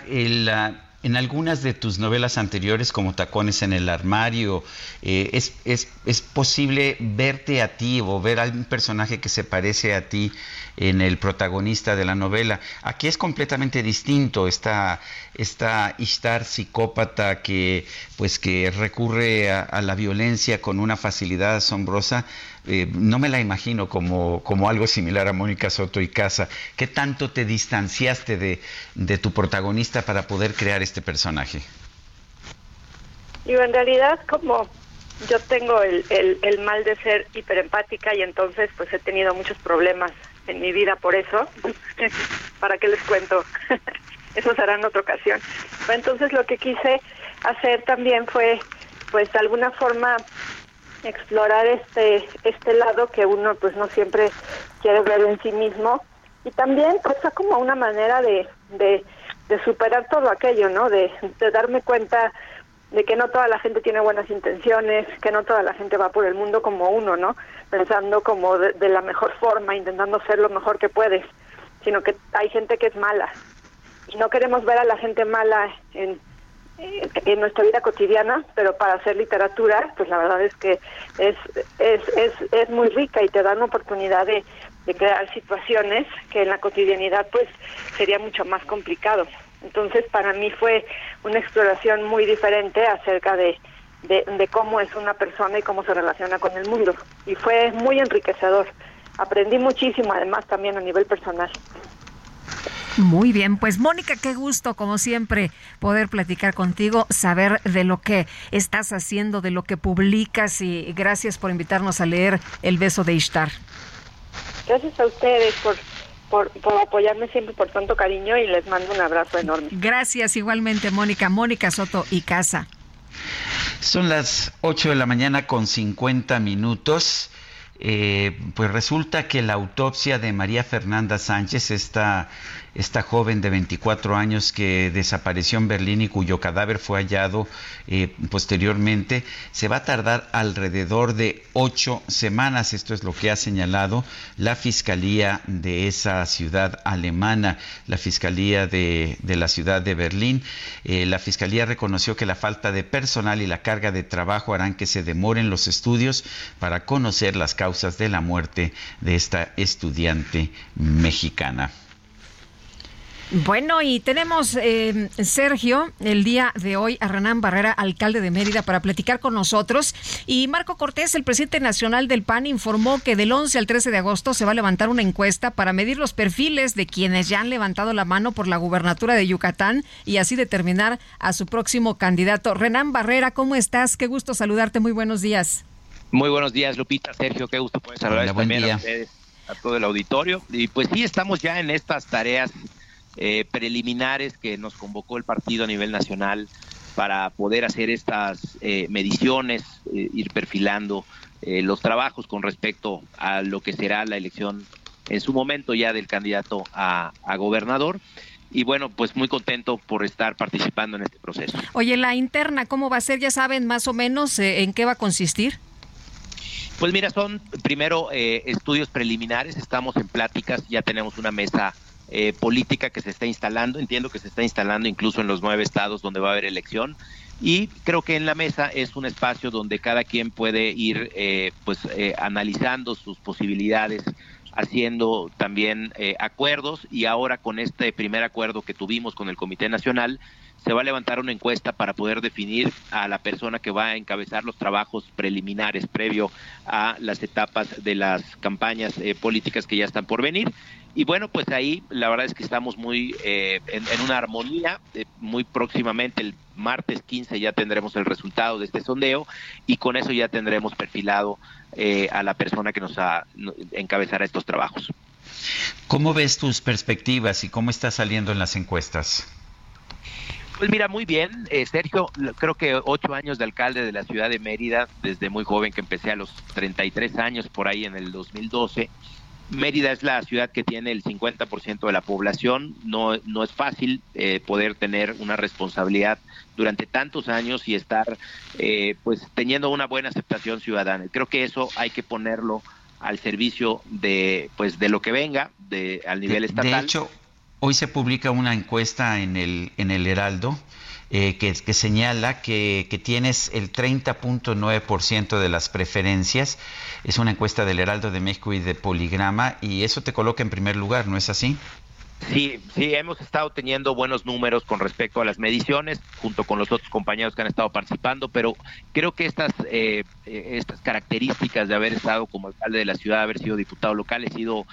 en algunas de tus novelas anteriores, como Tacones en el Armario, eh, es, posible verte a ti o ver a un personaje que se parece a ti en el protagonista de la novela. Aquí es completamente distinto. Esta, esta Ishtar psicópata que, pues, que recurre a la violencia con una facilidad asombrosa eh, no me la imagino como, como algo similar a Mónica Soto y Casa. ¿Qué tanto te distanciaste de, de tu protagonista para poder crear este personaje? Y en realidad como yo tengo el, el, mal de ser hiperempática y entonces pues he tenido muchos problemas en mi vida por eso. ¿Para qué les cuento? eso será en otra ocasión. Entonces lo que quise hacer también fue pues de alguna forma explorar este este lado que uno pues no siempre quiere ver en sí mismo y también pues como una manera de, superar todo aquello, ¿no? De, darme cuenta de que no toda la gente tiene buenas intenciones, que no toda la gente va por el mundo como uno, ¿no? Pensando como de, de la mejor forma, intentando ser lo mejor que puedes, sino que hay gente que es mala. Y no queremos ver a la gente mala en, eh, en nuestra vida cotidiana, pero para hacer literatura, pues la verdad es que es, es, es, es muy rica y te da una oportunidad de, de crear situaciones que en la cotidianidad pues sería mucho más complicado. Entonces para mí fue una exploración muy diferente acerca de, de, de, cómo es una persona y cómo se relaciona con el mundo. Y fue muy enriquecedor. Aprendí muchísimo además también a nivel personal. Muy bien, pues Mónica, qué gusto, como siempre, poder platicar contigo, saber de lo que estás haciendo, de lo que publicas y gracias por invitarnos a leer El beso de Ishtar. Gracias a ustedes por, por, por apoyarme siempre por tanto cariño y les mando un abrazo enorme. Gracias igualmente, Mónica. Mónica Soto y Casa. Son las 8 de la mañana con 50 minutos. Eh, pues resulta que la autopsia de María Fernanda Sánchez, esta esta joven de 24 años que desapareció en Berlín y cuyo cadáver fue hallado eh, posteriormente, se va a tardar alrededor de ocho semanas. Esto es lo que ha señalado la Fiscalía de esa ciudad alemana, la Fiscalía de, la ciudad de Berlín. Eh, la Fiscalía reconoció que la falta de personal y la carga de trabajo harán que se demoren los estudios para conocer las causas de la muerte de esta estudiante mexicana. Bueno, y tenemos, eh, Sergio, el día de hoy a Renán Barrera, alcalde de Mérida, para platicar con nosotros. Y Marco Cortés, el presidente nacional del PAN, informó que del 11 al 13 de agosto se va a levantar una encuesta para medir los perfiles de quienes ya han levantado la mano por la gubernatura de Yucatán y así determinar a su próximo candidato. Renán Barrera, ¿cómo estás? Qué gusto saludarte. Muy buenos días. Muy buenos días, Lupita, Sergio. Qué gusto poder saludar a ustedes, a todo el auditorio. Y pues sí, estamos ya en estas tareas eh, preliminares que nos convocó el partido a nivel nacional para poder hacer estas eh, mediciones, eh, ir perfilando los trabajos con respecto a lo que será la elección en su momento ya del candidato a, a gobernador. Y bueno, pues muy contento por estar participando en este proceso. Oye, la interna, ¿cómo va a ser? ¿Ya saben más o menos en qué va a consistir? Pues mira, son primero estudios preliminares, estamos en pláticas, ya tenemos una mesa eh, política que se está instalando. Entiendo que se está instalando incluso en los nueve estados donde va a haber elección. Y creo que en la mesa es un espacio donde cada quien puede ir eh, pues eh, analizando sus posibilidades, haciendo también eh, acuerdos y ahora con este primer acuerdo que tuvimos con el Comité Nacional, se va a levantar una encuesta para poder definir a la persona que va a encabezar los trabajos preliminares previo a las etapas de las campañas eh, políticas que ya están por venir. Y bueno, pues ahí la verdad es que estamos muy eh, en, una armonía. Eh, muy próximamente, el martes 15, ya tendremos el resultado de este sondeo y con eso ya tendremos perfilado a la persona que nos a, encabezará estos trabajos. ¿Cómo ves tus perspectivas y cómo está saliendo en las encuestas? Pues mira, muy bien. Eh, Sergio, creo que ocho años de alcalde de la ciudad de Mérida, desde muy joven que empecé a los 33 años por ahí en el 2012. Mérida es la ciudad que tiene el 50% de la población. No, no es fácil eh, poder tener una responsabilidad durante tantos años y estar eh, pues teniendo una buena aceptación ciudadana. Creo que eso hay que ponerlo al servicio de pues de lo que venga de al nivel estatal. De hecho, Hoy se publica una encuesta en el, en el Heraldo eh, que, señala que, que, tienes el 30.9% de las preferencias. Es una encuesta del Heraldo de México y de Poligrama y eso te coloca en primer lugar, ¿no es así? Sí, sí, hemos estado teniendo buenos números con respecto a las mediciones, junto con los otros compañeros que han estado participando, pero creo que estas, eh, eh, estas características de haber estado como alcalde de la ciudad, haber sido diputado local, he sido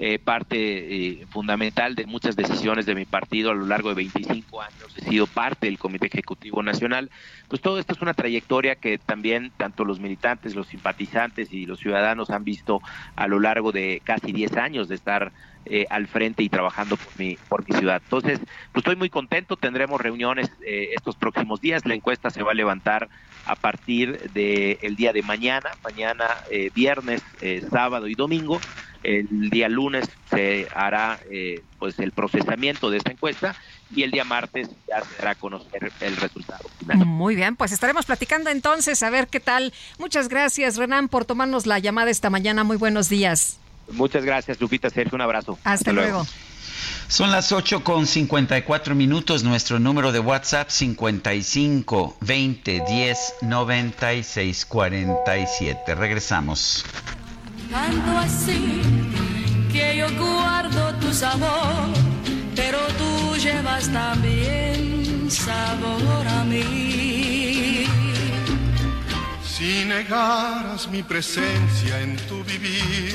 eh, parte eh, fundamental de muchas decisiones de mi partido a lo largo de 25 años, he sido parte del Comité Ejecutivo Nacional, pues todo esto es una trayectoria que también tanto los militantes, los simpatizantes y los ciudadanos han visto a lo largo de casi 10 años de estar eh, al frente y trabajando por mi, por mi ciudad. Entonces, pues estoy muy contento, tendremos reuniones estos próximos días, la encuesta se va a levantar a partir del día de mañana, mañana viernes, sábado y domingo, el día lunes se hará eh, pues el procesamiento de esta encuesta y el día martes ya se dará a conocer el resultado final. Muy bien, pues estaremos platicando entonces a ver qué tal. Muchas gracias, Renan, por tomarnos la llamada esta mañana. Muy buenos días. Muchas gracias, Lupita. Sergio, un abrazo. Hasta, luego. Son las 8 con 54 minutos. Nuestro número de WhatsApp 55 20 10 96 47. Regresamos. Tanto así que yo guardo tu sabor, pero tú llevas también sabor a mí. Si negaras mi presencia en tu vivir,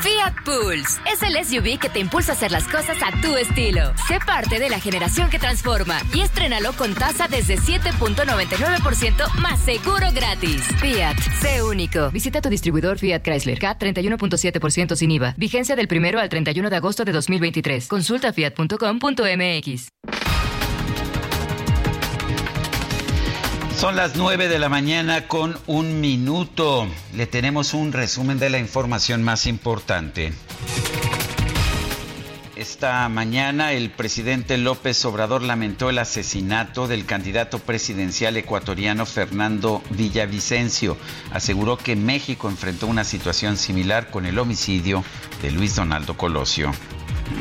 Fiat Pulse es el SUV que te impulsa a hacer las cosas a tu estilo. Sé parte de la generación que transforma y estrénalo con tasa desde 7.99% más seguro gratis. Fiat, sé único. Visita tu distribuidor Fiat Chrysler. K 31.7% sin IVA. Vigencia del 1 al 31 de agosto de 2023. Consulta fiat.com.mx. Son las 9 de la mañana con un minuto. Le tenemos un resumen de la información más importante. Esta mañana el presidente López Obrador lamentó el asesinato del candidato presidencial ecuatoriano Fernando Villavicencio. Aseguró que México enfrentó una situación similar con el homicidio de Luis Donaldo Colosio.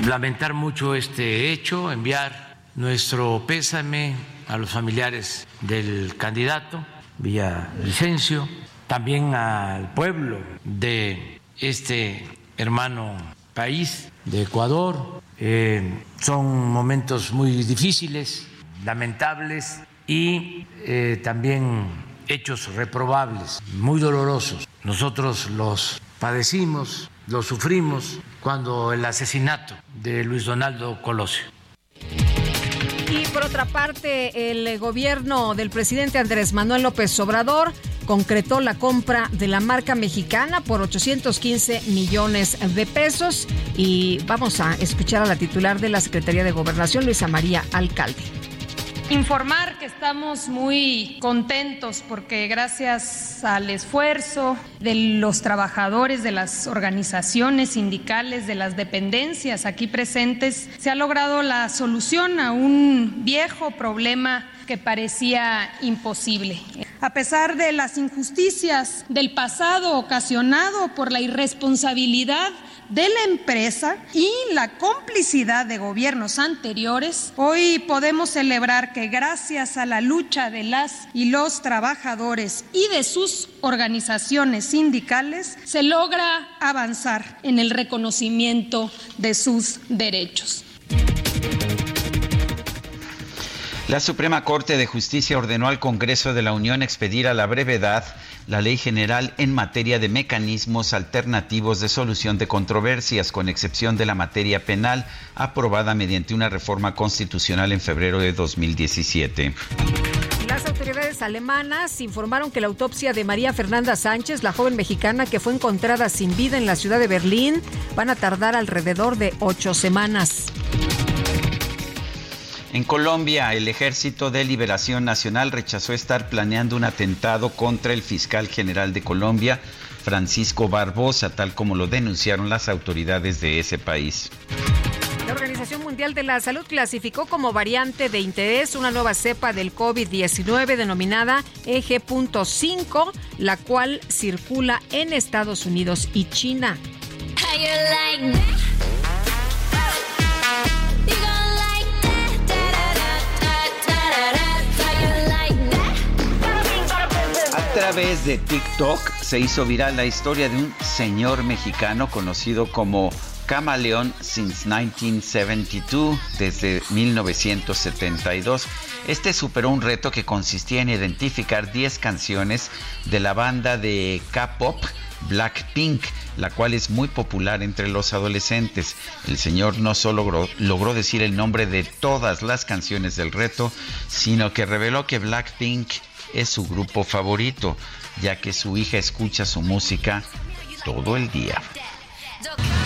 Lamentar mucho este hecho, enviar nuestro pésame a los familiares del candidato Villavicencio, también al pueblo de este hermano país de Ecuador. Eh, son momentos muy difíciles, lamentables y eh, también hechos reprobables, muy dolorosos. Nosotros los padecimos, los sufrimos cuando el asesinato de Luis Donaldo Colosio. Y por otra parte, el gobierno del presidente Andrés Manuel López Obrador concretó la compra de la marca mexicana por 815 millones de pesos. Y vamos a escuchar a la titular de la Secretaría de Gobernación, Luisa María Alcalde. Informar que estamos muy contentos porque gracias al esfuerzo de los trabajadores, de las organizaciones sindicales, de las dependencias aquí presentes, se ha logrado la solución a un viejo problema que parecía imposible. A pesar de las injusticias del pasado ocasionado por la irresponsabilidad de la empresa y la complicidad de gobiernos anteriores, hoy podemos celebrar que gracias a la lucha de las y los trabajadores y de sus organizaciones sindicales se logra avanzar en el reconocimiento de sus derechos. La Suprema Corte de Justicia ordenó al Congreso de la Unión expedir a la brevedad la Ley General en materia de mecanismos alternativos de solución de controversias, con excepción de la materia penal, aprobada mediante una reforma constitucional en febrero de 2017. Las autoridades alemanas informaron que la autopsia de María Fernanda Sánchez, la joven mexicana que fue encontrada sin vida en la ciudad de Berlín, van a tardar alrededor de ocho semanas. En Colombia, el Ejército de Liberación Nacional rechazó estar planeando un atentado contra el fiscal general de Colombia, Francisco Barbosa, tal como lo denunciaron las autoridades de ese país. La Organización Mundial de la Salud clasificó como variante de interés una nueva cepa del COVID-19 denominada EG.5, la cual circula en Estados Unidos y China. Través de TikTok se hizo viral la historia de un señor mexicano conocido como Camaleón since 1972, desde 1972. Este superó un reto que consistía en identificar 10 canciones de la banda de K-pop Blackpink, la cual es muy popular entre los adolescentes. El señor no solo logró, logró, decir el nombre de todas las canciones del reto, sino que reveló que Blackpink es su grupo favorito, ya que su hija escucha su música todo el día.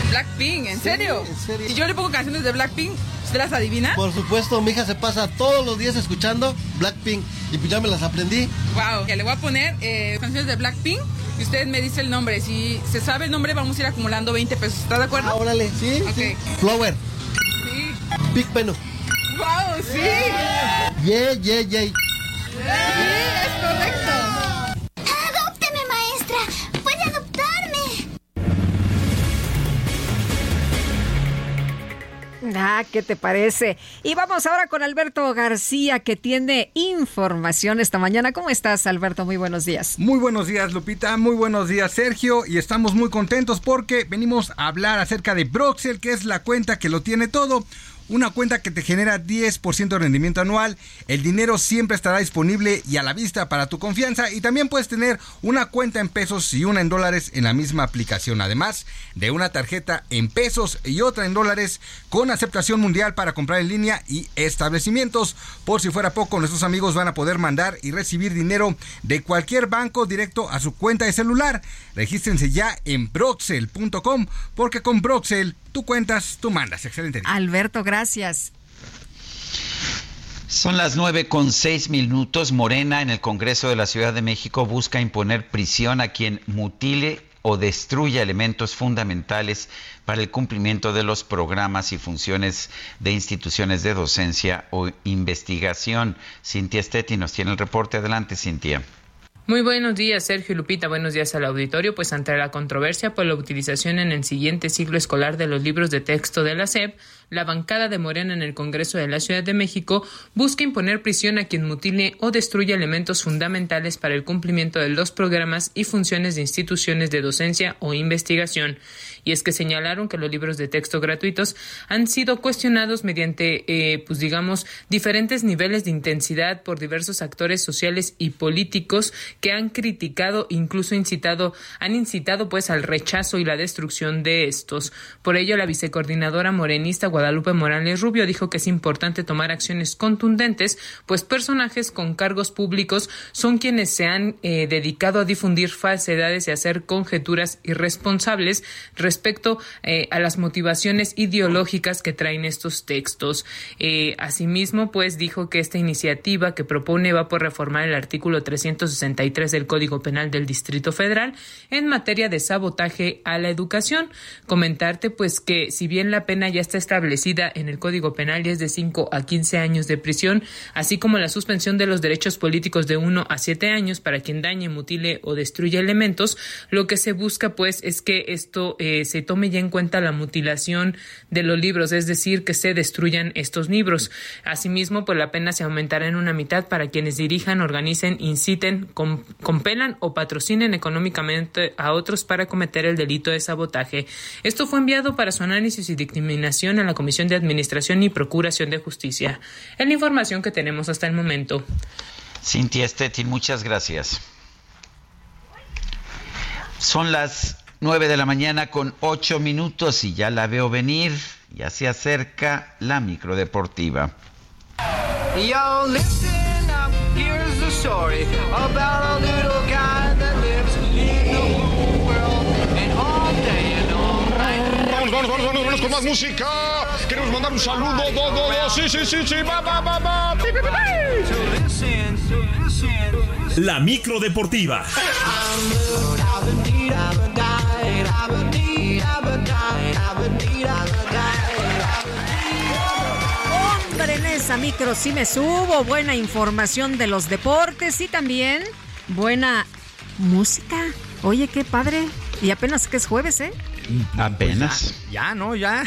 Blackpink, ¿en serio? ¿en serio? Si yo le pongo canciones de Blackpink, ¿usted las adivina? Por supuesto, mi hija se pasa todos los días escuchando Blackpink y pues ya me las aprendí. Wow, que le voy a poner eh, canciones de Blackpink y usted me dice el nombre. Si se sabe el nombre, vamos a ir acumulando 20 pesos. ¿Está de acuerdo? Ah, órale, sí, Ok. sí. Flower, Sí. Big Peno. Wow, sí. Yeah, yeah, yeah. Sí, es correcto. ¡Adópteme, maestra! ¡Puede adoptarme! Ah, ¿qué te parece? Y vamos ahora con Alberto García, que tiene información esta mañana. ¿Cómo estás, Alberto? Muy buenos días. Muy buenos días, Lupita. Muy buenos días, Sergio. Y estamos muy contentos porque venimos a hablar acerca de Broxel, que es la cuenta que lo tiene todo. Una cuenta que te genera 10% de rendimiento anual. El dinero siempre estará disponible y a la vista para tu confianza. Y también puedes tener una cuenta en pesos y una en dólares en la misma aplicación. Además de una tarjeta en pesos y otra en dólares con aceptación mundial para comprar en línea y establecimientos. Por si fuera poco, nuestros amigos van a poder mandar y recibir dinero de cualquier banco directo a su cuenta de celular. Regístrense ya en broxel.com porque con Broxel tú cuentas, tú mandas. Excelente. día. Alberto, gracias. Son las nueve con seis minutos. Morena en el Congreso de la Ciudad de México busca imponer prisión a quien mutile o destruya elementos fundamentales para el cumplimiento de los programas y funciones de instituciones de docencia o investigación. Cintia Stetti nos tiene el reporte. Adelante, Cintia. Muy buenos días, Sergio y Lupita. Buenos días al auditorio. Pues ante la controversia por la utilización en el siguiente ciclo escolar de los libros de texto de la SEP, la bancada de Morena en el Congreso de la Ciudad de México busca imponer prisión a quien mutile o destruya elementos fundamentales para el cumplimiento de los programas y funciones de instituciones de docencia o investigación. Y es que señalaron que los libros de texto gratuitos han sido cuestionados mediante, eh, pues digamos, diferentes niveles de intensidad por diversos actores sociales y políticos que han criticado, incluso incitado, han incitado pues al rechazo y la destrucción de estos. Por ello, la vicecoordinadora morenista Guadalupe Morales Rubio, dijo que es importante tomar acciones contundentes, pues personajes con cargos públicos son quienes se han eh, dedicado a difundir falsedades y hacer conjeturas irresponsables respecto eh, a las motivaciones ideológicas que traen estos textos. Eh, asimismo, pues dijo que esta iniciativa que propone va por reformar el artículo 363 del Código Penal del Distrito Federal en materia de sabotaje a la educación. Comentarte pues que si bien la pena ya está establecida en el Código Penal y es de 5 a 15 años de prisión, así como la suspensión de los derechos políticos de 1 a 7 años para quien dañe, mutile o destruya elementos, lo que se busca pues es que esto eh, se tome ya en cuenta la mutilación de los libros, es decir, que se destruyan estos libros. Asimismo, pues la pena se aumentará en una mitad para quienes dirijan, organicen, inciten, compelan o patrocinen económicamente a otros para cometer el delito de sabotaje. Esto fue enviado para su análisis y dictaminación a la Comisión de Administración y Procuración de Justicia. Es la información que tenemos hasta el momento. Cintia Stettin, muchas gracias. Son las 9 de la mañana con 8 minutos y ya la veo venir. Ya se acerca la microdeportiva. Yo, listen up, here's the story about a little con más música. Queremos mandar un saludo, do, do, do. Sí, sí, sí, sí, va, va, va, va. La microdeportiva. Hombre, en esa micro sí me subo. Buena información de los deportes y también buena música. Oye, qué padre. Y apenas que es jueves, ¿eh? Apenas. Pues ya, no, ya.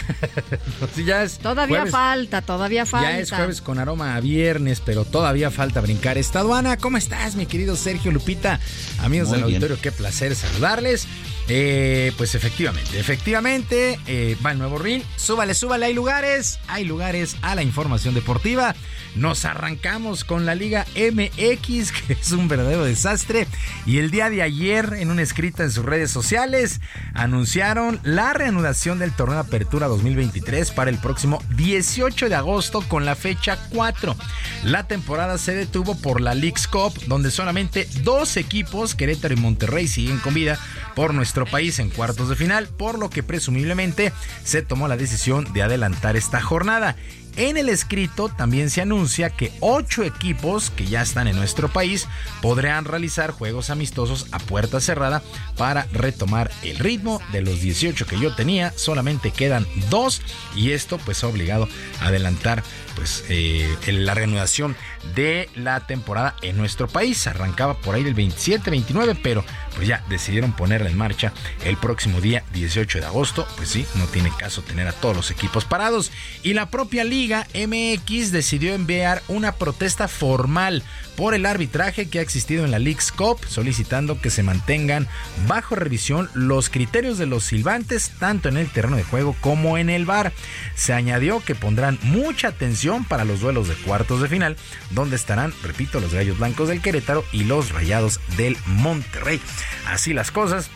ya es todavía falta, todavía falta. Ya es jueves con aroma a viernes, pero todavía falta brincar esta aduana. ¿Cómo estás, mi querido Sergio Lupita? Amigos del auditorio, qué placer saludarles. Eh, pues efectivamente, efectivamente, eh, va el nuevo ring. Súbale, súbale, hay lugares, hay lugares a la información deportiva. Nos arrancamos con la Liga MX, que es un verdadero desastre. Y el día de ayer, en una escrita en sus redes sociales, anunciaron la reanudación del torneo de apertura 2023 para el próximo 18 de agosto con la fecha 4. La temporada se detuvo por la League's Cup, donde solamente dos equipos, Querétaro y Monterrey, siguen con vida por nuestro país en cuartos de final, por lo que presumiblemente se tomó la decisión de adelantar esta jornada. En el escrito también se anuncia que ocho equipos que ya están en nuestro país podrán realizar juegos amistosos a puerta cerrada para retomar el ritmo de los 18 que yo tenía. Solamente quedan dos y esto pues ha obligado a adelantar pues eh, la reanudación de la temporada en nuestro país. Arrancaba por ahí el 27-29, pero pues ya decidieron ponerla en marcha el próximo día 18 de agosto. Pues sí, no tiene caso tener a todos los equipos parados. Y la propia Liga MX decidió enviar una protesta formal por el arbitraje que ha existido en la League's Cup, solicitando que se mantengan bajo revisión los criterios de los silbantes, tanto en el terreno de juego como en el bar. Se añadió que pondrán mucha atención para los duelos de cuartos de final, donde estarán, repito, los Gallos Blancos del Querétaro y los Rayados del Monterrey. Así las cosas,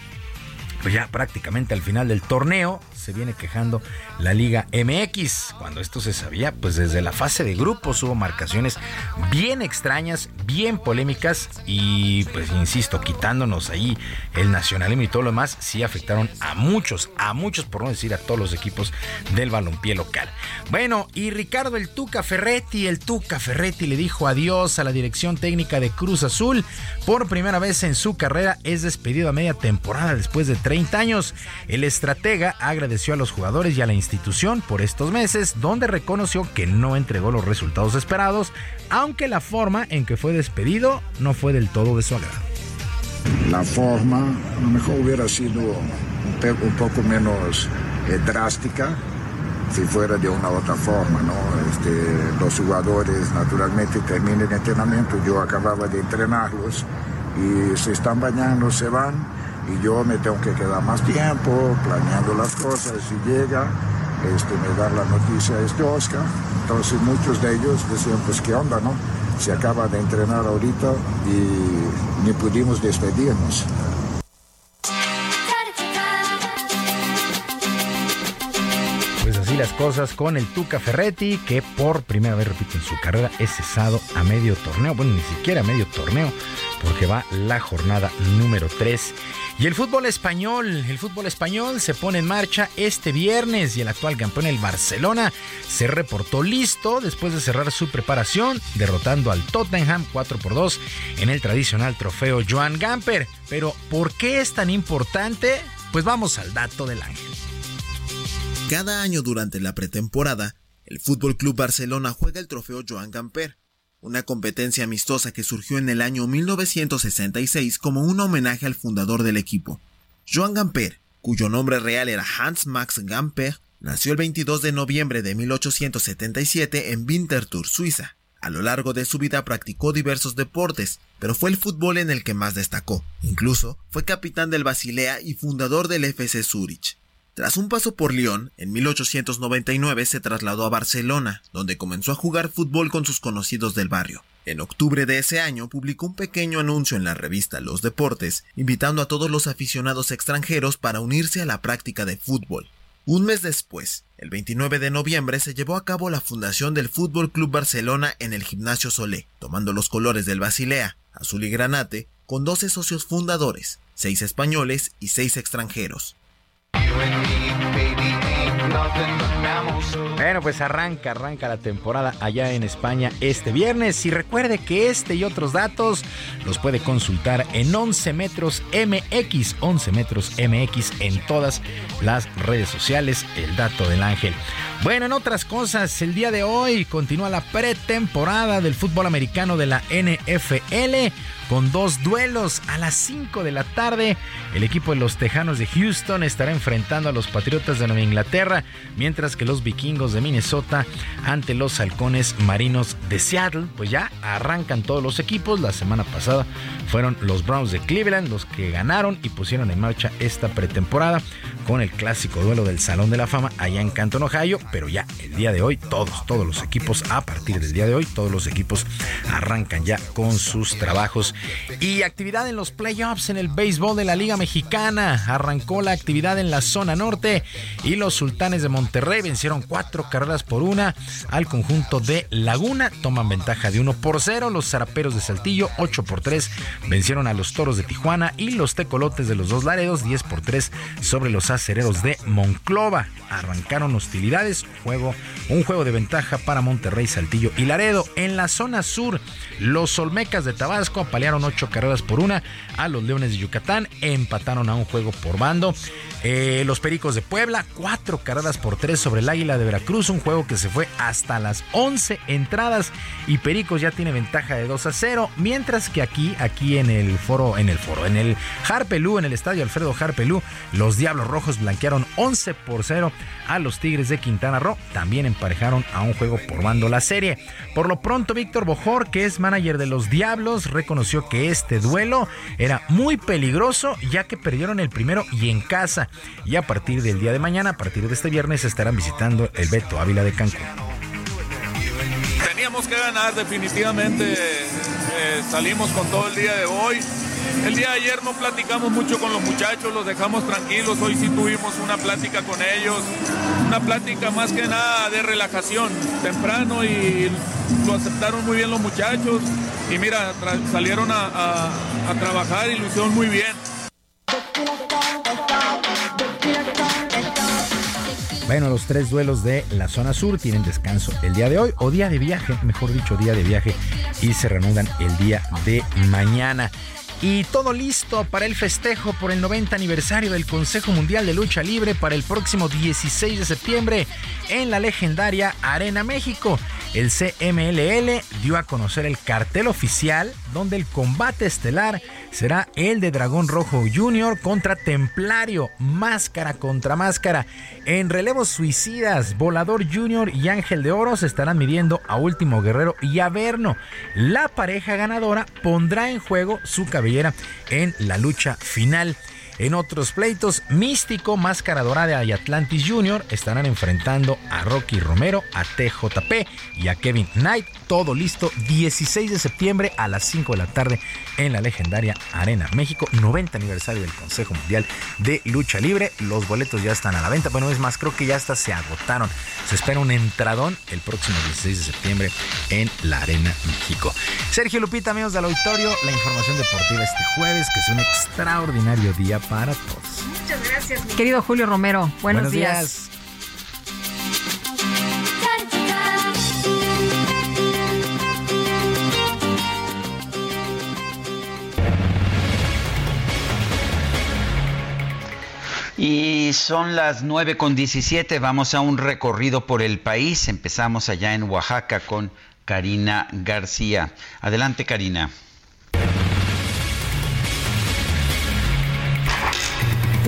pues ya prácticamente al final del torneo se viene quejando la Liga MX. Cuando esto se sabía, pues desde la fase de grupos hubo marcaciones bien extrañas, bien polémicas y pues insisto, quitándonos ahí el nacionalismo y todo lo demás, sí afectaron a muchos, a muchos por no decir a todos los equipos del balompié local. Bueno, y Ricardo el Tuca Ferretti, el Tuca Ferretti le dijo adiós a la dirección técnica de Cruz Azul. Por primera vez en su carrera es despedido a media temporada después de 30 años. El estratega agradeció a los jugadores y a la institución por estos meses, donde reconoció que no entregó los resultados esperados, aunque la forma en que fue despedido no fue del todo de su agrado. La forma a lo mejor hubiera sido un, poco menos eh, drástica si fuera de una otra forma. Este, los jugadores naturalmente terminan el entrenamiento, yo acababa de entrenarlos y se están bañando, se van y yo me tengo que quedar más tiempo planeando las cosas y llega, este, me dan la noticia este Oscar, entonces muchos de ellos decían pues qué onda, ¿no? Se acaba de entrenar ahorita y ni pudimos despedirnos. Pues así las cosas con el Tuca Ferretti, que por primera vez, repito, en su carrera es cesado a medio torneo. Bueno, ni siquiera a medio torneo, porque va la jornada número 3. Y el fútbol español, el fútbol español se pone en marcha este viernes y el actual campeón, el Barcelona, se reportó listo después de cerrar su preparación, derrotando al Tottenham 4 por 2 en el tradicional trofeo Joan Gamper. Pero, ¿por qué es tan importante? Pues vamos al dato del ángel. Cada año durante la pretemporada, el Fútbol Club Barcelona juega el trofeo Joan Gamper una competencia amistosa que surgió en el año 1966 como un homenaje al fundador del equipo. Joan Gamper, cuyo nombre real era Hans Max Gamper, nació el 22 de noviembre de 1877 en Winterthur, Suiza. A lo largo de su vida practicó diversos deportes, pero fue el fútbol en el que más destacó. Incluso fue capitán del Basilea y fundador del FC Zurich. Tras un paso por Lyon, en 1899 se trasladó a Barcelona, donde comenzó a jugar fútbol con sus conocidos del barrio. En octubre de ese año publicó un pequeño anuncio en la revista Los Deportes, invitando a todos los aficionados extranjeros para unirse a la práctica de fútbol. Un mes después, el 29 de noviembre, se llevó a cabo la fundación del Fútbol Club Barcelona en el Gimnasio Solé, tomando los colores del Basilea, azul y granate, con 12 socios fundadores, 6 españoles y 6 extranjeros. Bueno, pues arranca, arranca la temporada allá en España este viernes. Y recuerde que este y otros datos los puede consultar en 11 metros MX, 11 metros MX en todas las redes sociales, el dato del ángel. Bueno, en otras cosas, el día de hoy continúa la pretemporada del fútbol americano de la NFL con dos duelos a las 5 de la tarde. El equipo de los Tejanos de Houston estará enfrentando a los Patriotas de Nueva Inglaterra, mientras que los Vikingos de Minnesota ante los Halcones Marinos de Seattle. Pues ya arrancan todos los equipos. La semana pasada fueron los Browns de Cleveland los que ganaron y pusieron en marcha esta pretemporada con el clásico duelo del Salón de la Fama allá en Canton, Ohio. Pero ya el día de hoy, todos, todos los equipos, a partir del día de hoy, todos los equipos arrancan ya con sus trabajos y actividad en los playoffs en el béisbol de la Liga Mexicana. Arrancó la actividad en la zona norte y los sultanes de Monterrey vencieron cuatro carreras por una al conjunto de Laguna. Toman ventaja de uno por cero. Los zaraperos de Saltillo, 8 por 3, vencieron a los toros de Tijuana y los tecolotes de los dos Laredos, 10 por 3 sobre los acereros de Monclova. Arrancaron hostilidades, juego, un juego de ventaja para Monterrey, Saltillo y Laredo. En la zona sur, los Olmecas de Tabasco apalearon ocho carreras por una a los Leones de Yucatán, empataron a un juego por bando. Eh, los Pericos de Puebla, cuatro carreras por tres sobre el Águila de Veracruz, un juego que se fue hasta las 11 entradas y Pericos ya tiene ventaja de 2 a 0, mientras que aquí, aquí en el foro, en el foro, en el Harpelú, en el estadio Alfredo Harpelú, los Diablos Rojos blanquearon 11 por 0 a los Tigres de Quintana Roo, también emparejaron a un juego por bando la serie. Por lo pronto, Víctor Bojor, que es manager de los Diablos, reconoció que este duelo era muy peligroso ya que perdieron el primero y en casa. Y a partir del día de mañana, a partir de este viernes, estarán visitando el Beto Ávila de Cancún. Teníamos que ganar definitivamente. Eh, salimos con todo el día de hoy. El día de ayer no platicamos mucho con los muchachos, los dejamos tranquilos. Hoy sí tuvimos una plática con ellos, una plática más que nada de relajación, temprano y lo aceptaron muy bien los muchachos. Y mira, salieron a, trabajar y lo hicieron muy bien. Bueno, los tres duelos de la zona sur tienen descanso el día de hoy, o día de viaje, mejor dicho, día de viaje, y se reanudan el día de mañana. Y todo listo para el festejo por el 90 aniversario del Consejo Mundial de Lucha Libre para el próximo 16 de septiembre en la legendaria Arena México. El CMLL dio a conocer el cartel oficial donde el combate estelar será el de Dragón Rojo Jr. contra Templario, máscara contra máscara. En relevos suicidas, Volador Jr. y Ángel de Oro se estarán midiendo a Último Guerrero y Averno. La pareja ganadora pondrá en juego su cabellera en la lucha final. En otros pleitos, Místico, Máscara Dorada y Atlantis Jr. estarán enfrentando a Rocky Romero, a TJP y a Kevin Knight. Todo listo 16 de septiembre a las 5 de la tarde en la legendaria Arena México, 90 aniversario del Consejo Mundial de Lucha Libre. Los boletos ya están a la venta. Bueno, es más, creo que ya hasta se agotaron. Se espera un entradón el próximo 16 de septiembre en la Arena México. Sergio Lupita, amigos del auditorio, la información deportiva este jueves, que es un extraordinario día para todos. Muchas gracias, mi querido Julio Romero. Buenos, días. Y son las 9 con 17. Vamos a un recorrido por el país. Empezamos allá en Oaxaca con Karina García. Adelante, Karina.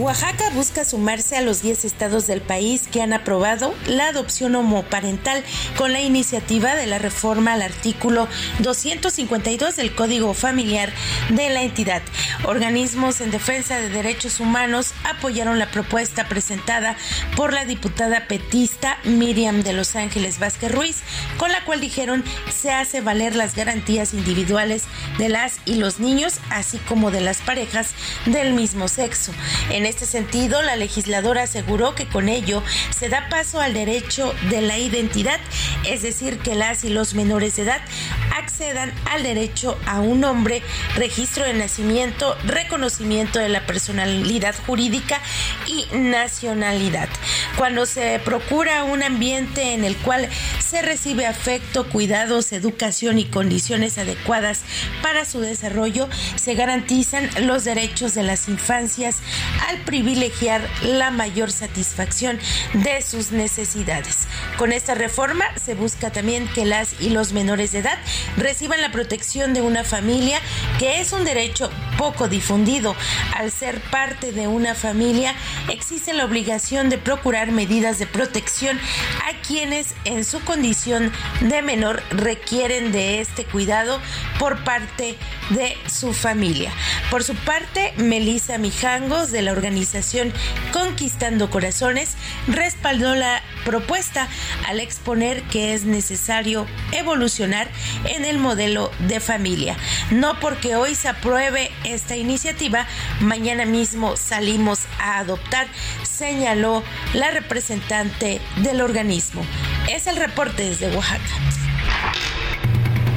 Oaxaca busca sumarse a los 10 estados del país que han aprobado la adopción homoparental con la iniciativa de la reforma al artículo 252 del Código Familiar de la entidad. Organismos en defensa de derechos humanos apoyaron la propuesta presentada por la diputada petista Miriam de Los Ángeles Vázquez Ruiz, con la cual dijeron se hace valer las garantías individuales de las y los niños, así como de las parejas del mismo sexo. En este sentido, la legisladora aseguró que con ello se da paso al derecho de la identidad, es decir, que las y los menores de edad accedan al derecho a un nombre, registro de nacimiento, reconocimiento de la personalidad jurídica y nacionalidad. Cuando se procura un ambiente en el cual se recibe afecto, cuidados, educación y condiciones adecuadas para su desarrollo, se garantizan los derechos de las infancias al privilegiar la mayor satisfacción de sus necesidades. Con esta reforma se busca también que las y los menores de edad reciban la protección de una familia, que es un derecho poco difundido. Al ser parte de una familia, existe la obligación de procurar medidas de protección a quienes en su condición de menor requieren de este cuidado por parte de su familia. Por su parte, Melissa Mijangos de la organización Conquistando Corazones respaldó la propuesta al exponer que es necesario evolucionar en el modelo de familia. No porque hoy se apruebe esta iniciativa, mañana mismo salimos a adoptar, señaló la representante del organismo. Es el reporte desde Oaxaca.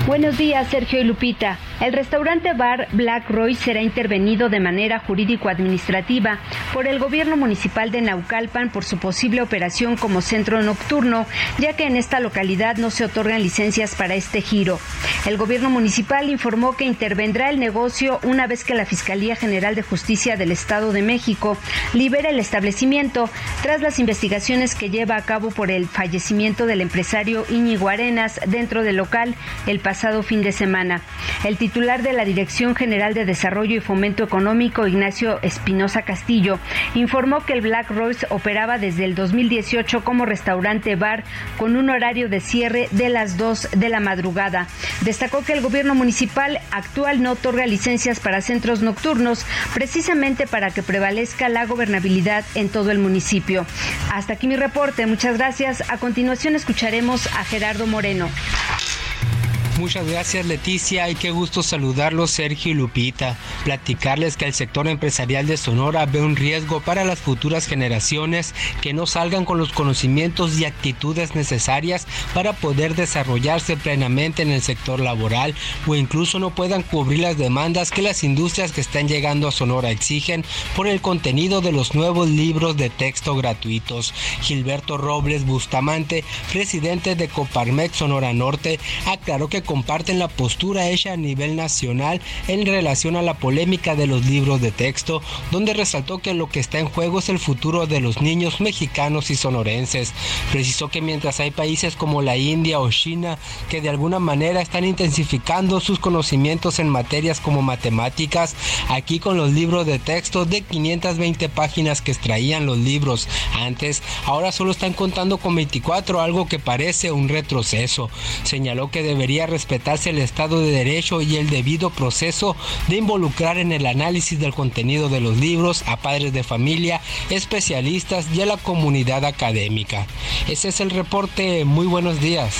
Buenos días, Sergio y Lupita. El restaurante bar Black Roy será intervenido de manera jurídico-administrativa por el gobierno municipal de Naucalpan por su posible operación como centro nocturno, ya que en esta localidad no se otorgan licencias para este giro. El gobierno municipal informó que intervendrá el negocio una vez que la Fiscalía General de Justicia del Estado de México libere el establecimiento tras las investigaciones que lleva a cabo por el fallecimiento del empresario Íñigo Arenas dentro del local el pasado fin de semana. El titular de la Dirección General de Desarrollo y Fomento Económico, Ignacio Espinosa Castillo, informó que el Black Rose operaba desde el 2018 como restaurante bar con un horario de cierre de las 2 de la madrugada. Destacó que el gobierno municipal actual no otorga licencias para centros nocturnos precisamente para que prevalezca la gobernabilidad en todo el municipio. Hasta aquí mi reporte. Muchas gracias. A continuación escucharemos a Gerardo Moreno. Muchas gracias Leticia y qué gusto saludarlos Sergio y Lupita. Platicarles que el sector empresarial de Sonora ve un riesgo para las futuras generaciones que no salgan con los conocimientos y actitudes necesarias para poder desarrollarse plenamente en el sector laboral o incluso no puedan cubrir las demandas que las industrias que están llegando a Sonora exigen por el contenido de los nuevos libros de texto gratuitos. Gilberto Robles Bustamante, presidente de Coparmex Sonora Norte, aclaró que comparten la postura hecha a nivel nacional en relación a la polémica de los libros de texto, donde resaltó que lo que está en juego es el futuro de los niños mexicanos y sonorenses. Precisó que mientras hay países como la India o China que de alguna manera están intensificando sus conocimientos en materias como matemáticas, aquí con los libros de texto de 520 páginas que extraían los libros antes, ahora solo están contando con 24, algo que parece un retroceso. Señaló que debería respetarse el Estado de Derecho y el debido proceso de involucrar en el análisis del contenido de los libros a padres de familia, especialistas y a la comunidad académica. Ese es el reporte. Muy buenos días.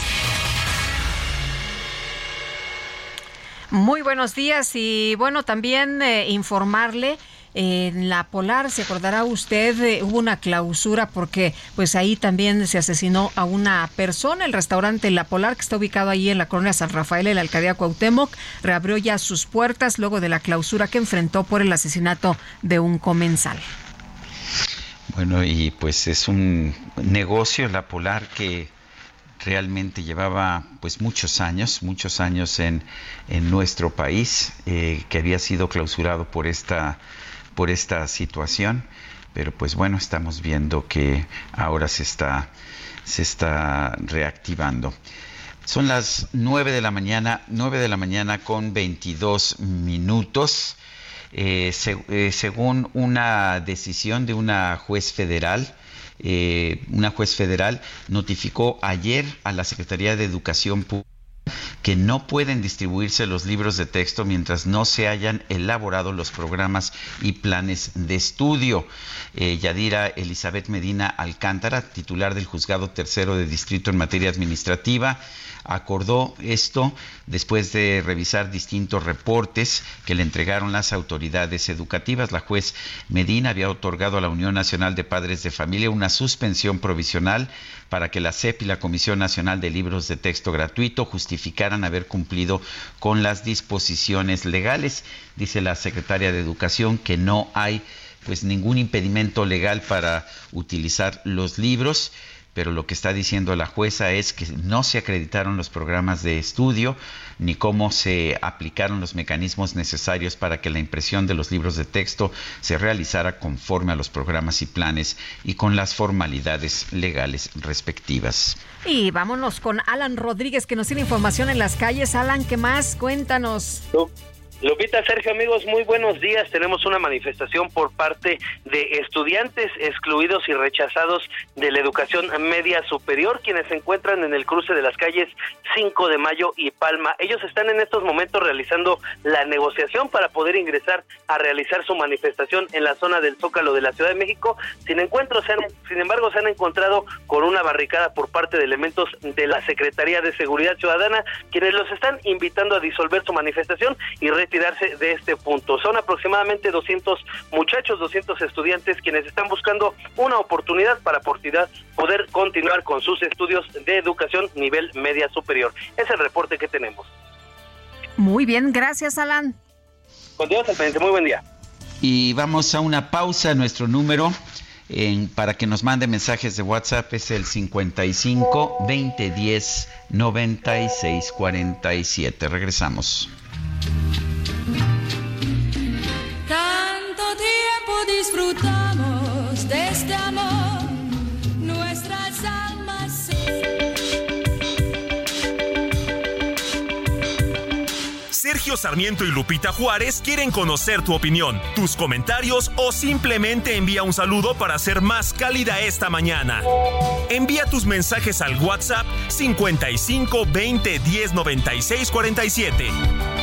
Muy buenos días y bueno, también eh, informarle en la Polar, se acordará usted, eh, hubo una clausura porque pues ahí también se asesinó a una persona. El restaurante La Polar, que está ubicado ahí en la colonia San Rafael, en la alcaldía Cuauhtémoc, reabrió ya sus puertas luego de la clausura que enfrentó por el asesinato de un comensal. Bueno, y pues es un negocio La Polar que realmente llevaba pues muchos años, muchos años en, en nuestro país, eh, que había sido clausurado por esta por esta situación, pero pues bueno, estamos viendo que ahora se está, se está reactivando. Son las 9 de la mañana, 9 de la mañana con 22 minutos. Eh, eh, según una decisión de una juez federal, eh, una juez federal notificó ayer a la Secretaría de Educación Pública que no pueden distribuirse los libros de texto mientras no se hayan elaborado los programas y planes de estudio. Eh, Yadira Elizabeth Medina Alcántara, titular del Juzgado Tercero de Distrito en materia administrativa, acordó esto después de revisar distintos reportes que le entregaron las autoridades educativas. La juez Medina había otorgado a la Unión Nacional de Padres de Familia una suspensión provisional para que la CEP y la Comisión Nacional de Libros de Texto Gratuito justificaran haber cumplido con las disposiciones legales. Dice la secretaria de Educación que no hay pues ningún impedimento legal para utilizar los libros pero lo que está diciendo la jueza es que no se acreditaron los programas de estudio ni cómo se aplicaron los mecanismos necesarios para que la impresión de los libros de texto se realizara conforme a los programas y planes y con las formalidades legales respectivas. Y vámonos con Alan Rodríguez que nos tiene información en las calles. Alan, ¿qué más? Cuéntanos. Lupita, Sergio, amigos, muy buenos días. Tenemos una manifestación por parte de estudiantes excluidos y rechazados de la educación media superior, quienes se encuentran en el cruce de las calles 5 de Mayo y Palma. Ellos están en estos momentos realizando la negociación para poder ingresar a realizar su manifestación en la zona del Zócalo de la Ciudad de México. Sin encuentro, se han, sin embargo, se han encontrado con una barricada por parte de elementos de la Secretaría de Seguridad Ciudadana, quienes los están invitando a disolver su manifestación y retirarse de este punto. Son aproximadamente 200 muchachos, 200 estudiantes quienes están buscando una oportunidad para poder continuar con sus estudios de educación nivel media superior. Es el reporte que tenemos. Muy bien, gracias Alan. Continuamos al pendiente, muy buen día. Y vamos a una pausa, nuestro número en, para que nos mande mensajes de WhatsApp es el 55 2010 96 47. Regresamos. Tiempo disfrutamos de este amor, nuestras almas. Sergio Sarmiento y Lupita Juárez quieren conocer tu opinión, tus comentarios o simplemente envía un saludo para ser más cálida esta mañana. Envía tus mensajes al WhatsApp 55 20 10 96 47.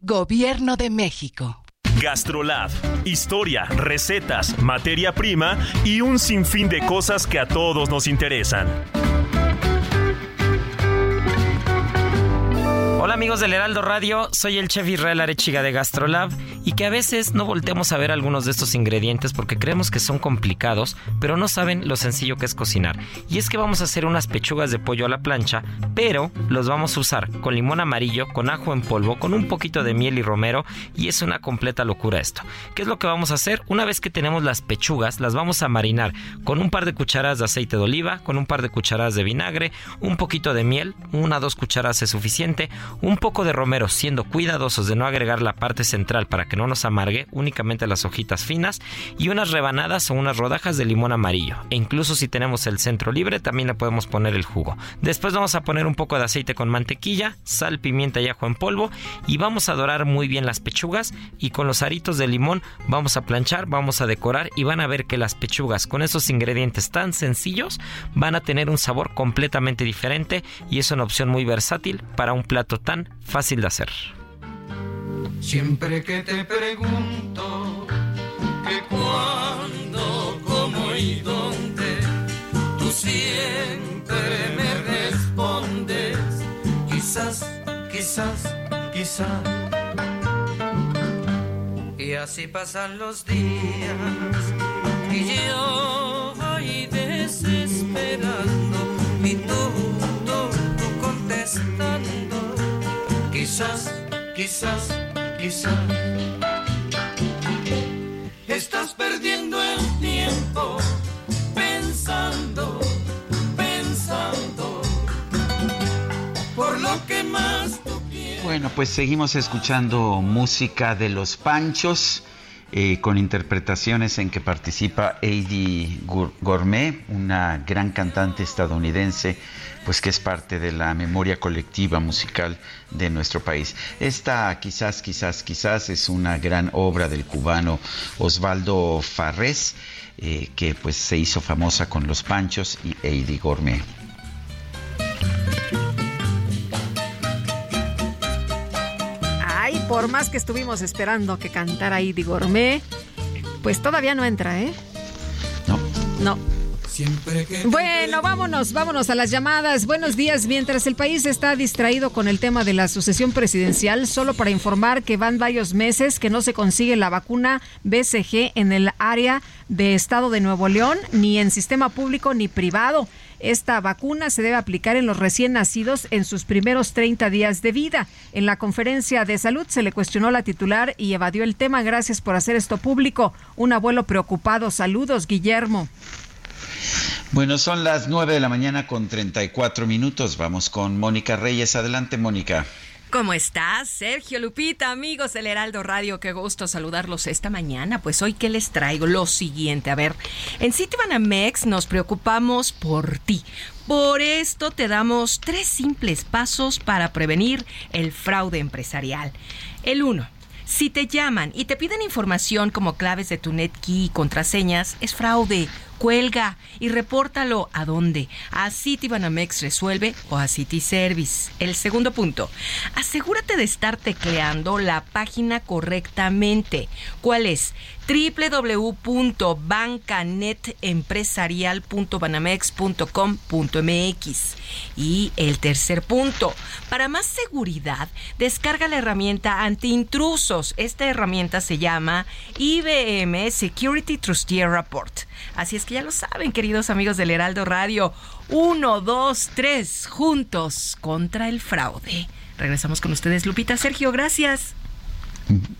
Gobierno de México. Gastrolab. Historia, recetas, materia prima y un sinfín de cosas que a todos nos interesan. Hola amigos del Heraldo Radio, soy el chef Israel Arechiga de Gastrolab y que a veces no volteamos a ver algunos de estos ingredientes porque creemos que son complicados, pero no saben lo sencillo que es cocinar. Y es que vamos a hacer unas pechugas de pollo a la plancha, pero los vamos a usar con limón amarillo, con ajo en polvo, con un poquito de miel y romero y es una completa locura esto. ¿Qué es lo que vamos a hacer? Una vez que tenemos las pechugas, las vamos a marinar con un par de cucharadas de aceite de oliva, con un par de cucharadas de vinagre, un poquito de miel, una o dos cucharadas es suficiente, un poco de romero, siendo cuidadosos de no agregar la parte central para que no nos amargue, únicamente las hojitas finas, y unas rebanadas o unas rodajas de limón amarillo. E incluso si tenemos el centro libre, también le podemos poner el jugo. Después vamos a poner un poco de aceite con mantequilla, sal, pimienta y ajo en polvo, y vamos a dorar muy bien las pechugas, y con los aritos de limón vamos a planchar, vamos a decorar, y van a ver que las pechugas con esos ingredientes tan sencillos van a tener un sabor completamente diferente, y es una opción muy versátil para un plato tan fácil de hacer. Siempre que te pregunto que cuándo, cómo y dónde, tú siempre me respondes, quizás, quizás, quizás. Y así pasan los días y yo voy desesperando y tú, tú, tú contestando, quizás, quizás, quizás. Estás perdiendo el tiempo pensando, pensando por lo que más tú quieres. Bueno, pues seguimos escuchando música de los Panchos. eh, con interpretaciones en que participa Gour- Gourmet, una gran cantante estadounidense, pues que es parte de la memoria colectiva musical de nuestro país. Esta quizás, quizás, quizás es una gran obra del cubano Osvaldo Farrés, eh, que pues se hizo famosa con Los Panchos y Eddie Gourmet. Ay, por más que estuvimos esperando que cantara Idi Gourmet, pues todavía no entra, ¿eh? No. No. Siempre que Bueno, vámonos, vámonos a las llamadas. Buenos días. Mientras el país está distraído con el tema de la sucesión presidencial, solo para informar que van varios meses que no se consigue la vacuna BCG en el área de Estado de Nuevo León, ni en sistema público ni privado. Esta vacuna se debe aplicar en los recién nacidos en sus primeros 30 días de vida. En la conferencia de salud se le cuestionó la titular y evadió el tema. Gracias por hacer esto público. Un abuelo preocupado. Saludos, Guillermo. Bueno, son las 9 de la mañana con 34 minutos. Vamos con Mónica Reyes. Adelante, Mónica. ¿Cómo estás, Sergio Lupita, amigos del Heraldo Radio? Qué gusto saludarlos esta mañana. Pues hoy, ¿qué les traigo? Lo siguiente, a ver, en Citibanamex nos preocupamos por ti. Por esto te damos tres simples pasos para prevenir el fraude empresarial. El 1. Si te llaman y te piden información como claves de tu NetKey y contraseñas, es fraude. Cuelga y repórtalo a dónde. A Citibanamex Resuelve o a City Service. El segundo punto. Asegúrate de estar tecleando la página correctamente. ¿Cuál es? www.bancanetempresarial.banamex.com.mx. Y el tercer punto, para más seguridad, descarga la herramienta antiintrusos. Esta herramienta se llama IBM Security Trustier Report. Así es que ya lo saben, queridos amigos del Heraldo Radio. Uno, dos, tres, juntos contra el fraude. Regresamos con ustedes, Lupita. Sergio, gracias.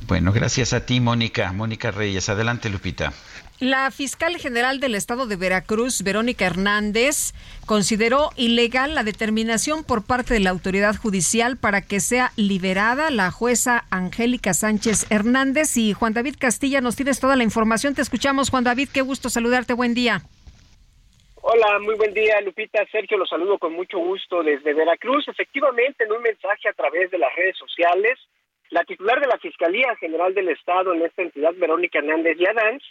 Bueno, gracias a ti, Mónica. Mónica Reyes. Adelante, Lupita. La fiscal general del estado de Veracruz, Verónica Hernández, consideró ilegal la determinación por parte de la autoridad judicial para que sea liberada la jueza Angélica Sánchez Hernández. Y Juan David Castilla, nos tienes toda la información. Te escuchamos, Juan David. Qué gusto saludarte. Buen día. Hola, muy buen día, Lupita. Sergio, los saludo con mucho gusto desde Veracruz. Efectivamente, en un mensaje a través de las redes sociales, la titular de la Fiscalía General del Estado en esta entidad, Verónica Hernández Yadanz,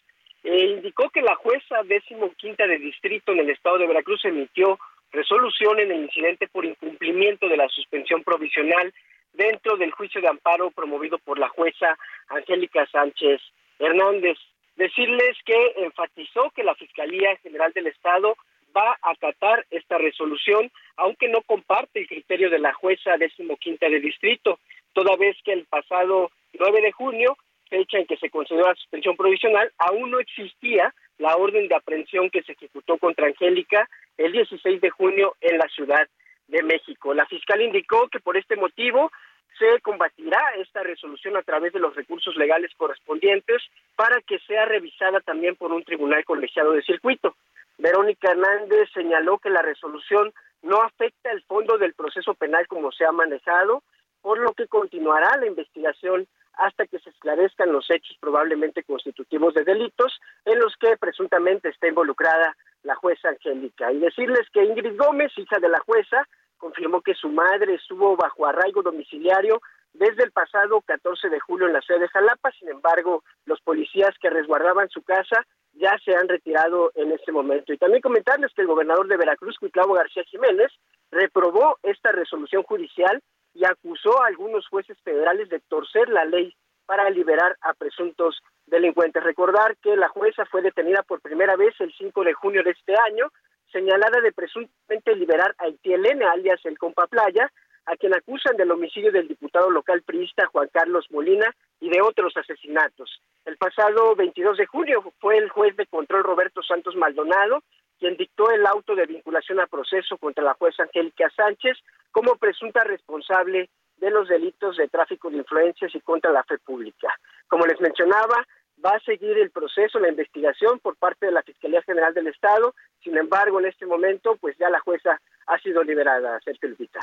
eh, indicó que la jueza décimo quinta de distrito en el estado de Veracruz emitió resolución en el incidente por incumplimiento de la suspensión provisional dentro del juicio de amparo promovido por la jueza Angélica Sánchez Hernández. Decirles que enfatizó que la Fiscalía General del Estado va a acatar esta resolución, aunque no comparte el criterio de la jueza decimoquinta de distrito, toda vez que el pasado 9 de junio, fecha en que se concedió la suspensión provisional, aún no existía la orden de aprehensión que se ejecutó contra Angélica el 16 de junio en la Ciudad de México. La fiscal indicó que por este motivo se combatirá esta resolución a través de los recursos legales correspondientes para que sea revisada también por un tribunal colegiado de circuito. Verónica Hernández señaló que la resolución no afecta el fondo del proceso penal como se ha manejado, por lo que continuará la investigación hasta que se esclarezcan los hechos probablemente constitutivos de delitos en los que presuntamente está involucrada la jueza Angélica. Y decirles que Ingrid Gómez, hija de la jueza, confirmó que su madre estuvo bajo arraigo domiciliario desde el pasado 14 de julio en la sede de Jalapa. Sin embargo, los policías que resguardaban su casa ya se han retirado en este momento. Y también comentarles que el gobernador de Veracruz, Cuitlavo García Jiménez, reprobó esta resolución judicial y acusó a algunos jueces federales de torcer la ley para liberar a presuntos delincuentes. Recordar que la jueza fue detenida por primera vez el 5 de junio de este año, señalada de presuntamente liberar a Itielene, alias el Compa Playa, a quien acusan del homicidio del diputado local priista Juan Carlos Molina y de otros asesinatos. El pasado 22 de junio fue el juez de control Roberto Santos Maldonado quien dictó el auto de vinculación a proceso contra la jueza Angélica Sánchez como presunta responsable de los delitos de tráfico de influencias y contra la fe pública. Como les mencionaba, va a seguir el proceso, la investigación por parte de la Fiscalía General del Estado. Sin embargo, en este momento, pues ya la jueza ha sido liberada, Sergio Lupita.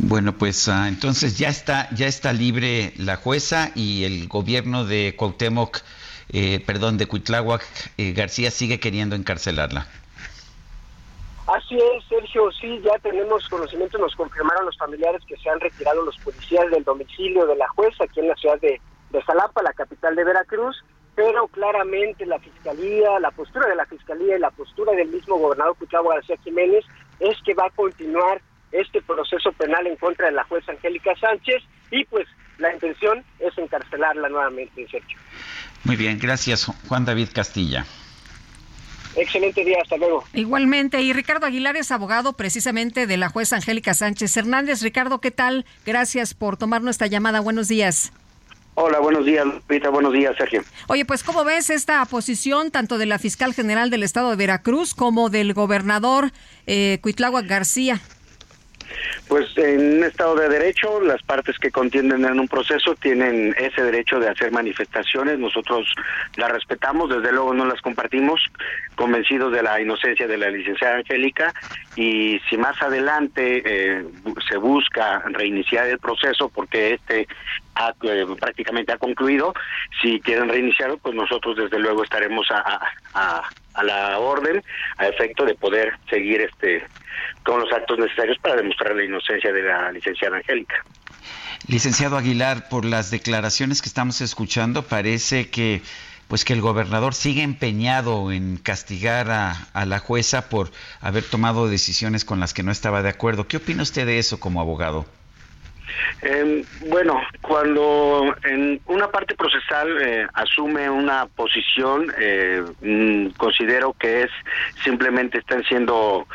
Bueno, pues ah, entonces ya está, ya está libre la jueza y el gobierno de Cuauhtémoc, eh, perdón, de Cuitláhuac eh, García sigue queriendo encarcelarla. Así es, Sergio, sí, ya tenemos conocimiento, nos confirmaron los familiares que se han retirado los policías del domicilio de la jueza aquí en la ciudad de, de la capital de Veracruz, pero claramente la fiscalía, la postura de la fiscalía y la postura del mismo gobernador Cuitlavo García Jiménez es que va a continuar este proceso penal en contra de la jueza Angélica Sánchez y pues la intención es encarcelarla nuevamente, Sergio. Muy bien, gracias Juan David Castilla. Excelente día, hasta luego. Igualmente, y Ricardo Aguilar es abogado precisamente de la jueza Angélica Sánchez Hernández. Ricardo, ¿qué tal? Gracias por tomar nuestra llamada. Buenos días. Hola, buenos días, Lupita. Buenos días, Sergio. Oye, pues, ¿cómo ves esta posición tanto de la fiscal general del estado de Veracruz como del gobernador eh, Cuitláhuac García? Pues en un Estado de Derecho, las partes que contienden en un proceso tienen ese derecho de hacer manifestaciones. Nosotros las respetamos, desde luego no las compartimos, convencidos de la inocencia de la licenciada Angélica. Y si más adelante eh, se busca reiniciar el proceso, porque este eh, prácticamente ha concluido, si quieren reiniciarlo, pues nosotros desde luego estaremos a la orden, a efecto de poder seguir este con los actos necesarios para demostrar la inocencia de la licenciada Angélica. Licenciado Aguilar, por las declaraciones que estamos escuchando, parece que pues que el gobernador sigue empeñado en castigar a, a, la jueza por haber tomado decisiones con las que no estaba de acuerdo. ¿Qué opina usted de eso como abogado? Eh, bueno, cuando en una parte procesal eh, asume una posición, eh, mm, considero que es simplemente están siendo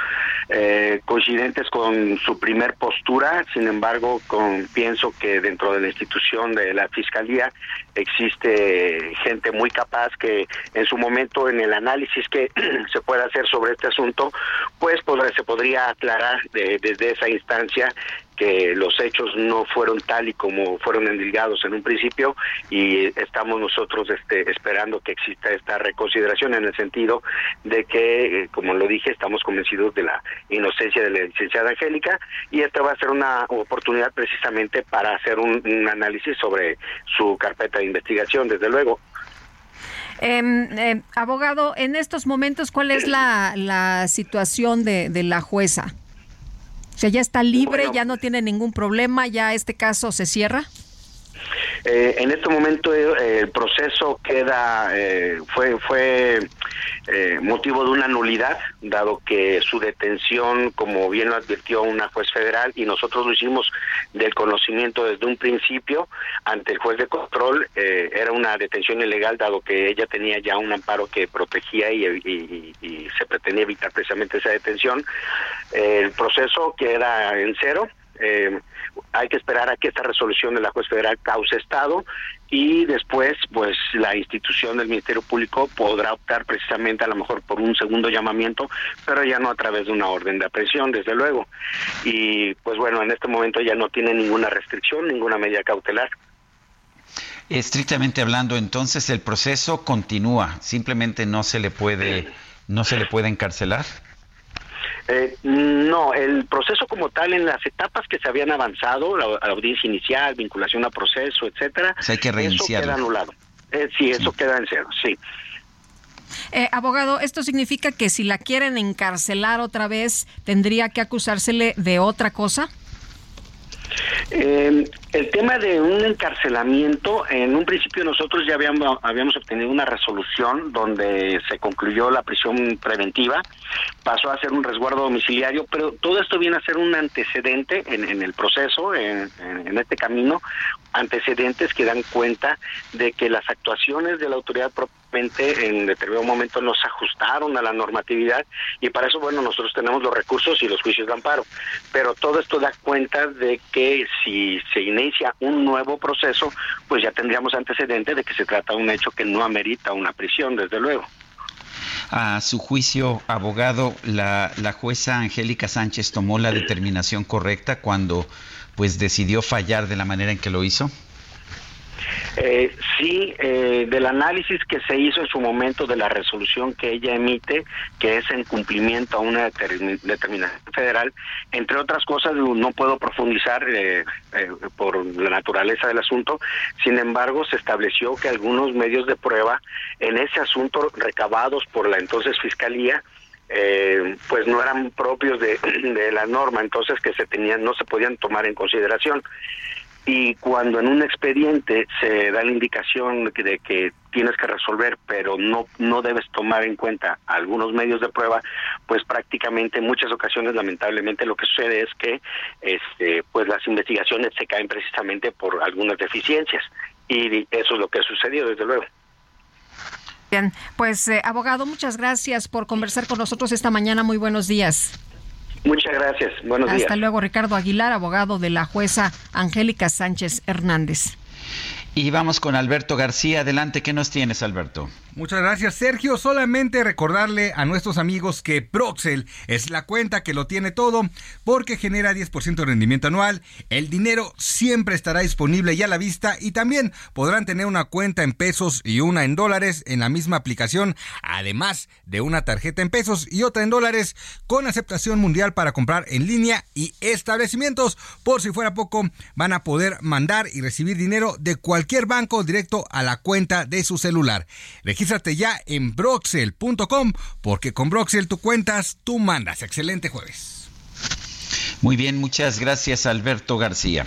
eh, coincidentes con su primer postura. Sin embargo, con, pienso que dentro de la institución de la fiscalía existe gente muy capaz que en su momento en el análisis que se pueda hacer sobre este asunto, pues se podría aclarar desde esa instancia que los hechos no fueron tal y como fueron endilgados en un principio y estamos nosotros este, esperando que exista esta reconsideración en el sentido de que, eh, como lo dije, estamos convencidos de la inocencia de la licenciada Angélica y esta va a ser una oportunidad precisamente para hacer un, análisis sobre su carpeta de investigación, desde luego. Em, abogado, en estos momentos, ¿cuál es la, la situación de, de la jueza? Sea, ya está libre, ya no tiene ningún problema, ya este caso se cierra. Eh, en este momento eh, el proceso queda, eh, fue, fue eh, motivo de una nulidad, dado que su detención, como bien lo advirtió una juez federal, y nosotros lo hicimos del conocimiento desde un principio ante el juez de control, eh, era una detención ilegal, dado que ella tenía ya un amparo que protegía y, y se pretendía evitar precisamente esa detención. el proceso queda en cero. Eh, hay que esperar a que esta resolución de la juez federal cause estado y después pues la institución del Ministerio Público podrá optar precisamente a lo mejor por un segundo llamamiento, pero ya no a través de una orden de aprehensión, desde luego. Y pues bueno, en este momento ya no tiene ninguna restricción, ninguna medida cautelar. Estrictamente hablando, entonces el proceso continúa, simplemente no se le puede no se le puede encarcelar. Eh, no, el proceso como tal, en las etapas que se habían avanzado, la, audiencia inicial, vinculación a proceso, etcétera, hay que eso queda anulado. Eh, sí, eso queda en cero, sí. Eh, abogado, ¿esto significa que si la quieren encarcelar otra vez, tendría que acusársele de otra cosa? Eh, el tema de un encarcelamiento, en un principio nosotros ya habíamos, habíamos obtenido una resolución donde se concluyó la prisión preventiva, pasó a ser un resguardo domiciliario, pero todo esto viene a ser un antecedente en, el proceso, en, en, este camino, antecedentes que dan cuenta de que las actuaciones de la autoridad en determinado momento no se ajustaron a la normatividad y para eso, bueno, nosotros tenemos los recursos y los juicios de amparo. Pero todo esto da cuenta de que si se inicia un nuevo proceso, pues ya tendríamos antecedente de que se trata de un hecho que no amerita una prisión, desde luego. A su juicio, abogado, la, la jueza Angélica Sánchez tomó la determinación correcta cuando pues decidió fallar de la manera en que lo hizo. Eh, sí, eh, del análisis que se hizo en su momento de la resolución que ella emite, que es en cumplimiento a una determinación federal, entre otras cosas no puedo profundizar eh, eh, por la naturaleza del asunto, sin embargo se estableció que algunos medios de prueba en ese asunto recabados por la entonces Fiscalía, eh, pues no eran propios de, la norma, entonces que se tenían, no se podían tomar en consideración. Y cuando en un expediente se da la indicación de que, tienes que resolver pero no no debes tomar en cuenta algunos medios de prueba pues prácticamente en muchas ocasiones lamentablemente lo que sucede es que este pues las investigaciones se caen precisamente por algunas deficiencias. Y eso es lo que ha sucedido desde luego Bien, pues eh, abogado, muchas gracias por conversar con nosotros esta mañana. Muy buenos días. Muchas gracias. Buenos días. Hasta luego, Ricardo Aguilar, abogado de la jueza Angélica Sánchez Hernández. Y vamos con Alberto García. Adelante, ¿qué nos tienes, Alberto? Muchas gracias, Sergio. Solamente recordarle a nuestros amigos que Proxel es la cuenta que lo tiene todo porque genera 10% de rendimiento anual. El dinero siempre estará disponible y a la vista y también podrán tener una cuenta en pesos y una en dólares en la misma aplicación, además de una tarjeta en pesos y otra en dólares con aceptación mundial para comprar en línea y establecimientos. Por si fuera poco, van a poder mandar y recibir dinero de cualquier banco directo a la cuenta de su celular. Regístrate ya en broxel.com porque con Broxel tú cuentas, tú mandas. Excelente jueves. Muy bien, muchas gracias Alberto García.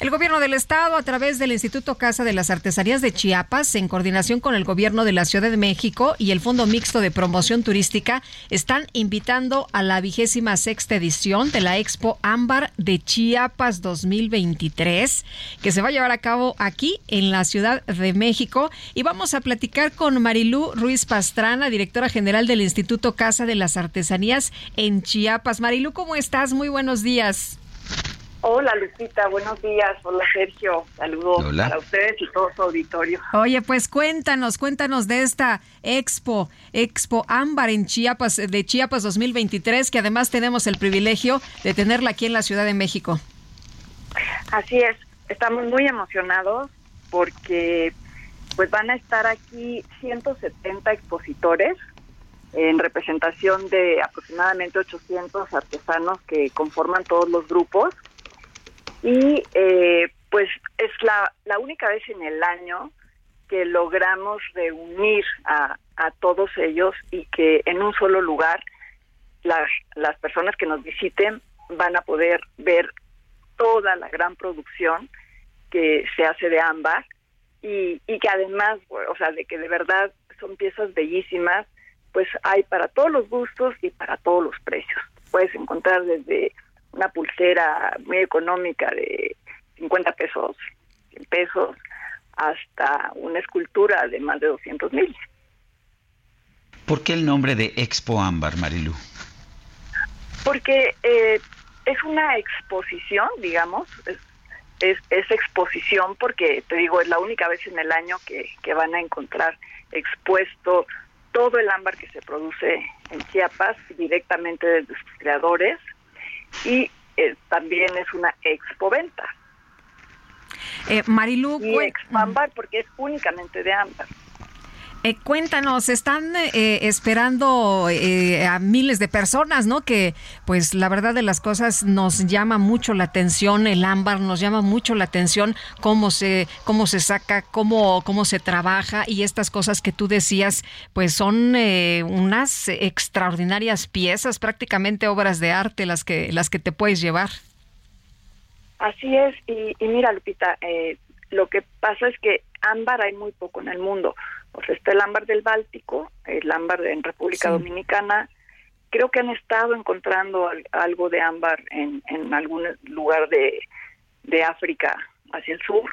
El gobierno del estado, a través del Instituto Casa de las Artesanías de Chiapas, en coordinación con el gobierno de la Ciudad de México y el Fondo Mixto de Promoción Turística, están invitando a la vigésima sexta edición de la Expo Ámbar de Chiapas 2023, que se va a llevar a cabo aquí en la Ciudad de México. Y vamos a platicar con Marilú Ruiz Pastrana, directora general del Instituto Casa de las Artesanías en Chiapas. Marilú, ¿cómo estás? Muy buenos días. Hola Lupita, buenos días. Hola Sergio, saludos para ustedes y todo su auditorio. Oye, pues cuéntanos, cuéntanos de esta expo, Expo Ámbar en Chiapas, de Chiapas 2023, que además tenemos el privilegio de tenerla aquí en la Ciudad de México. Así es, estamos muy emocionados porque pues van a estar aquí 170 expositores en representación de aproximadamente 800 artesanos que conforman todos los grupos y eh, pues es la, la única vez en el año que logramos reunir a, a todos ellos y que en un solo lugar las, las personas que nos visiten van a poder ver toda la gran producción que se hace de ámbar y, y que además, o sea, de que de verdad son piezas bellísimas, pues hay para todos los gustos y para todos los precios. Puedes encontrar desde una pulsera muy económica de 50 pesos, 100 pesos, hasta una escultura de más de 200 mil. ¿Por qué el nombre de Expo Ámbar, Marilu? Porque eh, es una exposición, digamos, es, es, exposición porque, te digo, es la única vez en el año que, que van a encontrar expuesto todo el ámbar que se produce en Chiapas directamente desde sus creadores y eh, también es una expoventa. Eh, Marilu, y expo porque es únicamente de ámbar. Eh, cuéntanos, están eh, esperando eh, a miles de personas, ¿no? Que pues la verdad de las cosas nos llama mucho la atención el ámbar, nos llama mucho la atención cómo se cómo se saca, cómo cómo se trabaja y estas cosas que tú decías, pues son unas extraordinarias piezas, prácticamente obras de arte las que las que te puedes llevar. Así es y, y mira Lupita, lo que pasa es que ámbar hay muy poco en el mundo pues está el ámbar del Báltico, el ámbar en República Dominicana. Creo que han estado encontrando algo de ámbar en, en algún lugar de, de África hacia el sur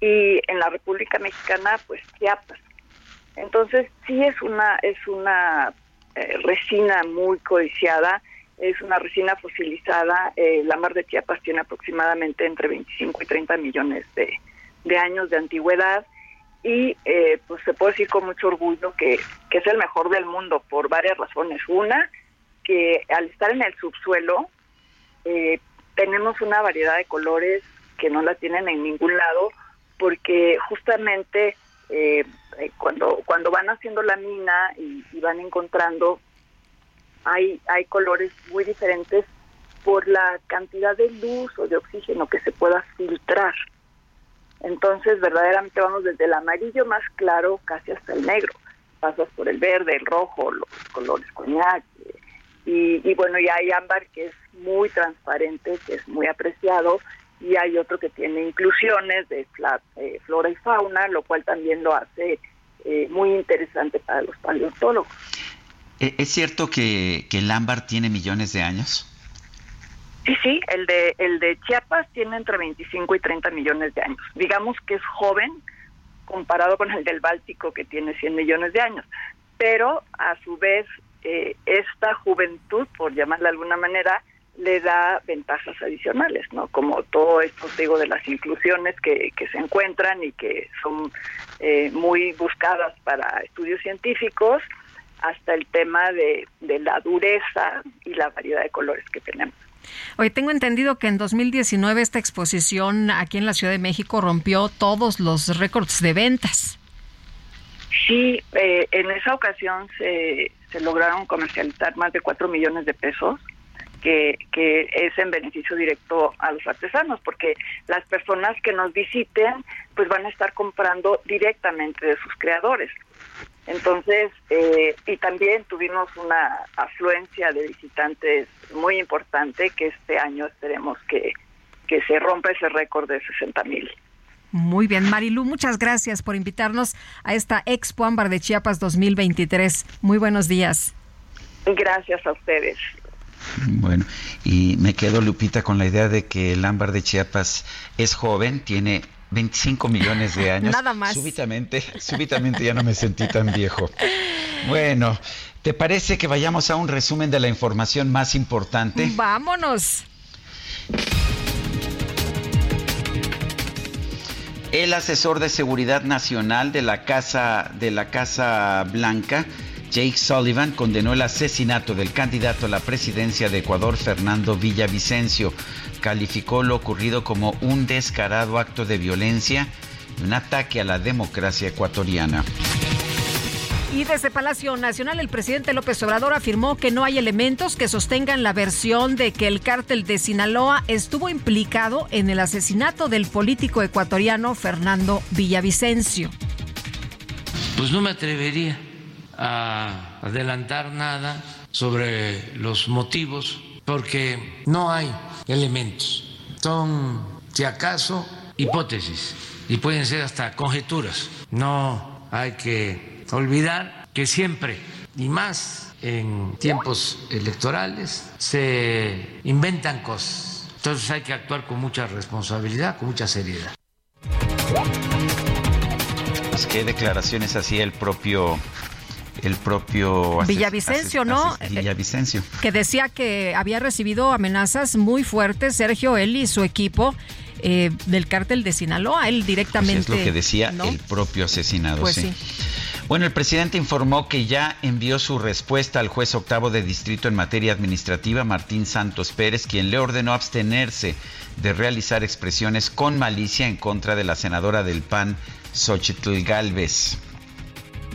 y en la República Mexicana, pues Chiapas. Entonces sí es una es una eh, resina muy codiciada, es una resina fosilizada. Eh, el ámbar de Chiapas tiene aproximadamente entre 25 y 30 millones de, de años de antigüedad y eh, pues se puede decir con mucho orgullo que, que es el mejor del mundo por varias razones. Una, que al estar en el subsuelo eh, tenemos una variedad de colores que no la tienen en ningún lado porque justamente eh, cuando cuando van haciendo la mina y, y, van encontrando hay hay colores muy diferentes por la cantidad de luz o de oxígeno que se pueda filtrar entonces, verdaderamente vamos desde el amarillo más claro casi hasta el negro. Pasas por el verde, el rojo, los colores coñac. Y, y bueno, ya hay ámbar que es muy transparente, que es muy apreciado, y hay otro que tiene inclusiones de eh, flora y fauna, lo cual también lo hace eh, muy interesante para los paleontólogos. ¿E-, ¿Es cierto que, que el ámbar tiene millones de años? Sí, sí, el de, el de Chiapas tiene entre 25 y 30 millones de años. Digamos que es joven comparado con el del Báltico que tiene 100 millones de años, pero a su vez eh, esta juventud, por llamarla de alguna manera, le da ventajas adicionales, ¿no? Como todo esto, digo, de las inclusiones que, que se encuentran y que son eh, muy buscadas para estudios científicos, hasta el tema de, de la dureza y la variedad de colores que tenemos. Hoy tengo entendido que en 2019 esta exposición aquí en la Ciudad de México rompió todos los récords de ventas. Sí, eh, en esa ocasión se, se lograron comercializar más de 4 millones de pesos, que, que es en beneficio directo a los artesanos, porque las personas que nos visiten pues van a estar comprando directamente de sus creadores. Entonces, eh, y también tuvimos una afluencia de visitantes muy importante que este año esperemos que, que se rompa ese récord de 60 mil. Muy bien, Marilu, muchas gracias por invitarnos a esta Expo Ámbar de Chiapas 2023. Muy buenos días. Gracias a ustedes. Bueno, y me quedo, Lupita, con la idea de que el ámbar de Chiapas es joven, tiene 25 millones de años. Nada más. Súbitamente, súbitamente ya no me sentí tan viejo. Bueno, ¿te parece que vayamos a un resumen de la información más importante? Vámonos. El asesor de seguridad nacional de la Casa de la Casa Blanca, Jake Sullivan, condenó el asesinato del candidato a la presidencia de Ecuador, Fernando Villavicencio calificó lo ocurrido como un descarado acto de violencia y un ataque a la democracia ecuatoriana. Y desde Palacio Nacional, el presidente López Obrador afirmó que no hay elementos que sostengan la versión de que el cártel de Sinaloa estuvo implicado en el asesinato del político ecuatoriano Fernando Villavicencio. Pues no me atrevería a adelantar nada sobre los motivos porque no hay elementos. Son, si acaso, hipótesis y pueden ser hasta conjeturas. No hay que olvidar que siempre y más en tiempos electorales, se inventan cosas. Entonces hay que actuar con mucha responsabilidad, con mucha seriedad. Pues qué declaraciones hacía el propio el propio Villavicencio, ¿no? Villavicencio. Que decía que había recibido amenazas muy fuertes, Sergio, él y su equipo. Eh, del cártel de Sinaloa, él directamente. Pues es lo que decía el propio asesinado. Pues sí. Bueno, el presidente informó que ya envió su respuesta al juez octavo de distrito en materia administrativa, Martín Santos Pérez, quien le ordenó abstenerse de realizar expresiones con malicia en contra de la senadora del PAN, Xochitl Galvez.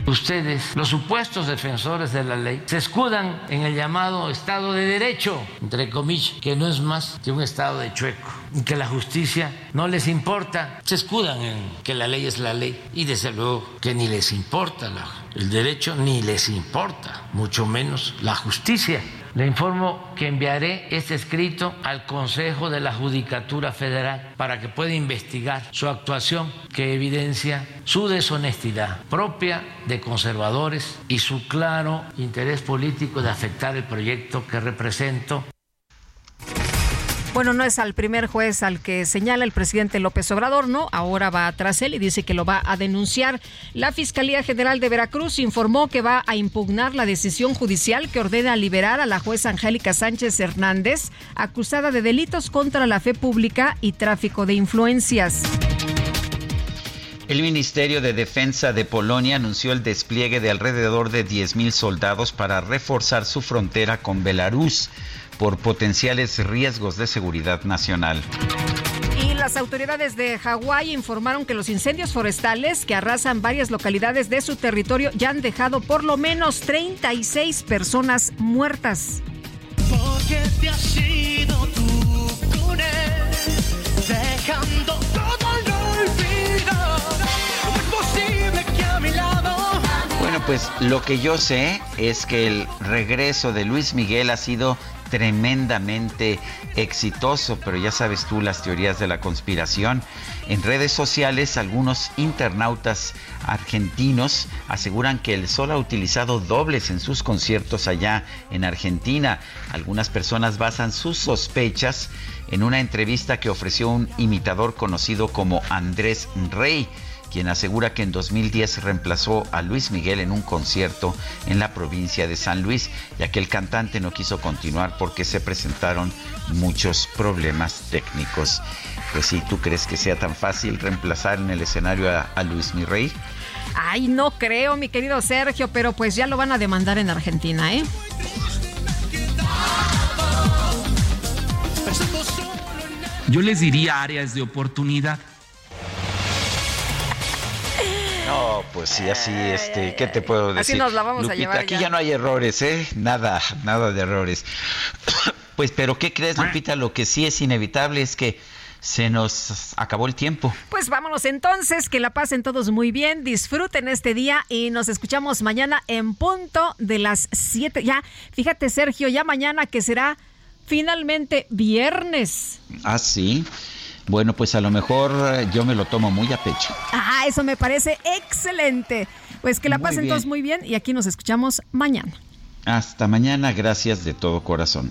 Ustedes, los supuestos defensores de la ley, se escudan en el llamado Estado de Derecho, entre comillas, que no es más que un Estado de chueco, y que la justicia no les importa. Se escudan en que la ley es la ley, y desde luego que ni les importa el derecho, ni les importa, mucho menos la justicia. Le informo que enviaré este escrito al Consejo de la Judicatura Federal para que pueda investigar su actuación que evidencia su deshonestidad propia de conservadores y su claro interés político de afectar el proyecto que represento. Bueno, no es al primer juez al que señala el presidente López Obrador, ¿no? Ahora va tras él y dice que lo va a denunciar. La Fiscalía General de Veracruz informó que va a impugnar la decisión judicial que ordena liberar a la jueza Angélica Sánchez Hernández, acusada de delitos contra la fe pública y tráfico de influencias. El Ministerio de Defensa de Polonia anunció el despliegue de alrededor de 10.000 soldados para reforzar su frontera con Belarus por potenciales riesgos de seguridad nacional. Y las autoridades de Hawái informaron que los incendios forestales que arrasan varias localidades de su territorio ya han dejado por lo menos 36 personas muertas. Porque te has ido tú con él, dejando todo al olvido. ¿Cómo es posible que a mi lado Bueno, pues lo que yo sé es que el regreso de Luis Miguel ha sido tremendamente exitoso, pero ya sabes tú las teorías de la conspiración. En redes sociales, algunos internautas argentinos aseguran que el Sol ha utilizado dobles en sus conciertos allá en Argentina. Algunas personas basan sus sospechas en una entrevista que ofreció un imitador conocido como Andrés Rey quien asegura que en 2010 reemplazó a Luis Miguel en un concierto en la provincia de San Luis, ya que el cantante no quiso continuar porque se presentaron muchos problemas técnicos. Pues sí, ¿tú crees que sea tan fácil reemplazar en el escenario a, Luis Miguel? Ay, no creo, mi querido Sergio, pero pues ya lo van a demandar en Argentina, ¿eh? Yo les diría áreas de oportunidad No, pues sí, así, este, ¿qué te puedo decir? Así nos la vamos a llevar aquí ya. no hay errores, ¿eh? Nada, nada de errores. pues, pero ¿qué crees, Lupita? Lo que sí es inevitable es que se nos acabó el tiempo. Pues vámonos entonces, que la pasen todos muy bien, disfruten este día y nos escuchamos mañana en punto de las 7. Ya, fíjate Sergio, ya mañana que será finalmente viernes. Ah, sí. Bueno, pues a lo mejor eh, yo me lo tomo muy a pecho. Ah, eso me parece excelente. Pues que la pasen todos muy bien y aquí nos escuchamos mañana. Hasta mañana, gracias de todo corazón.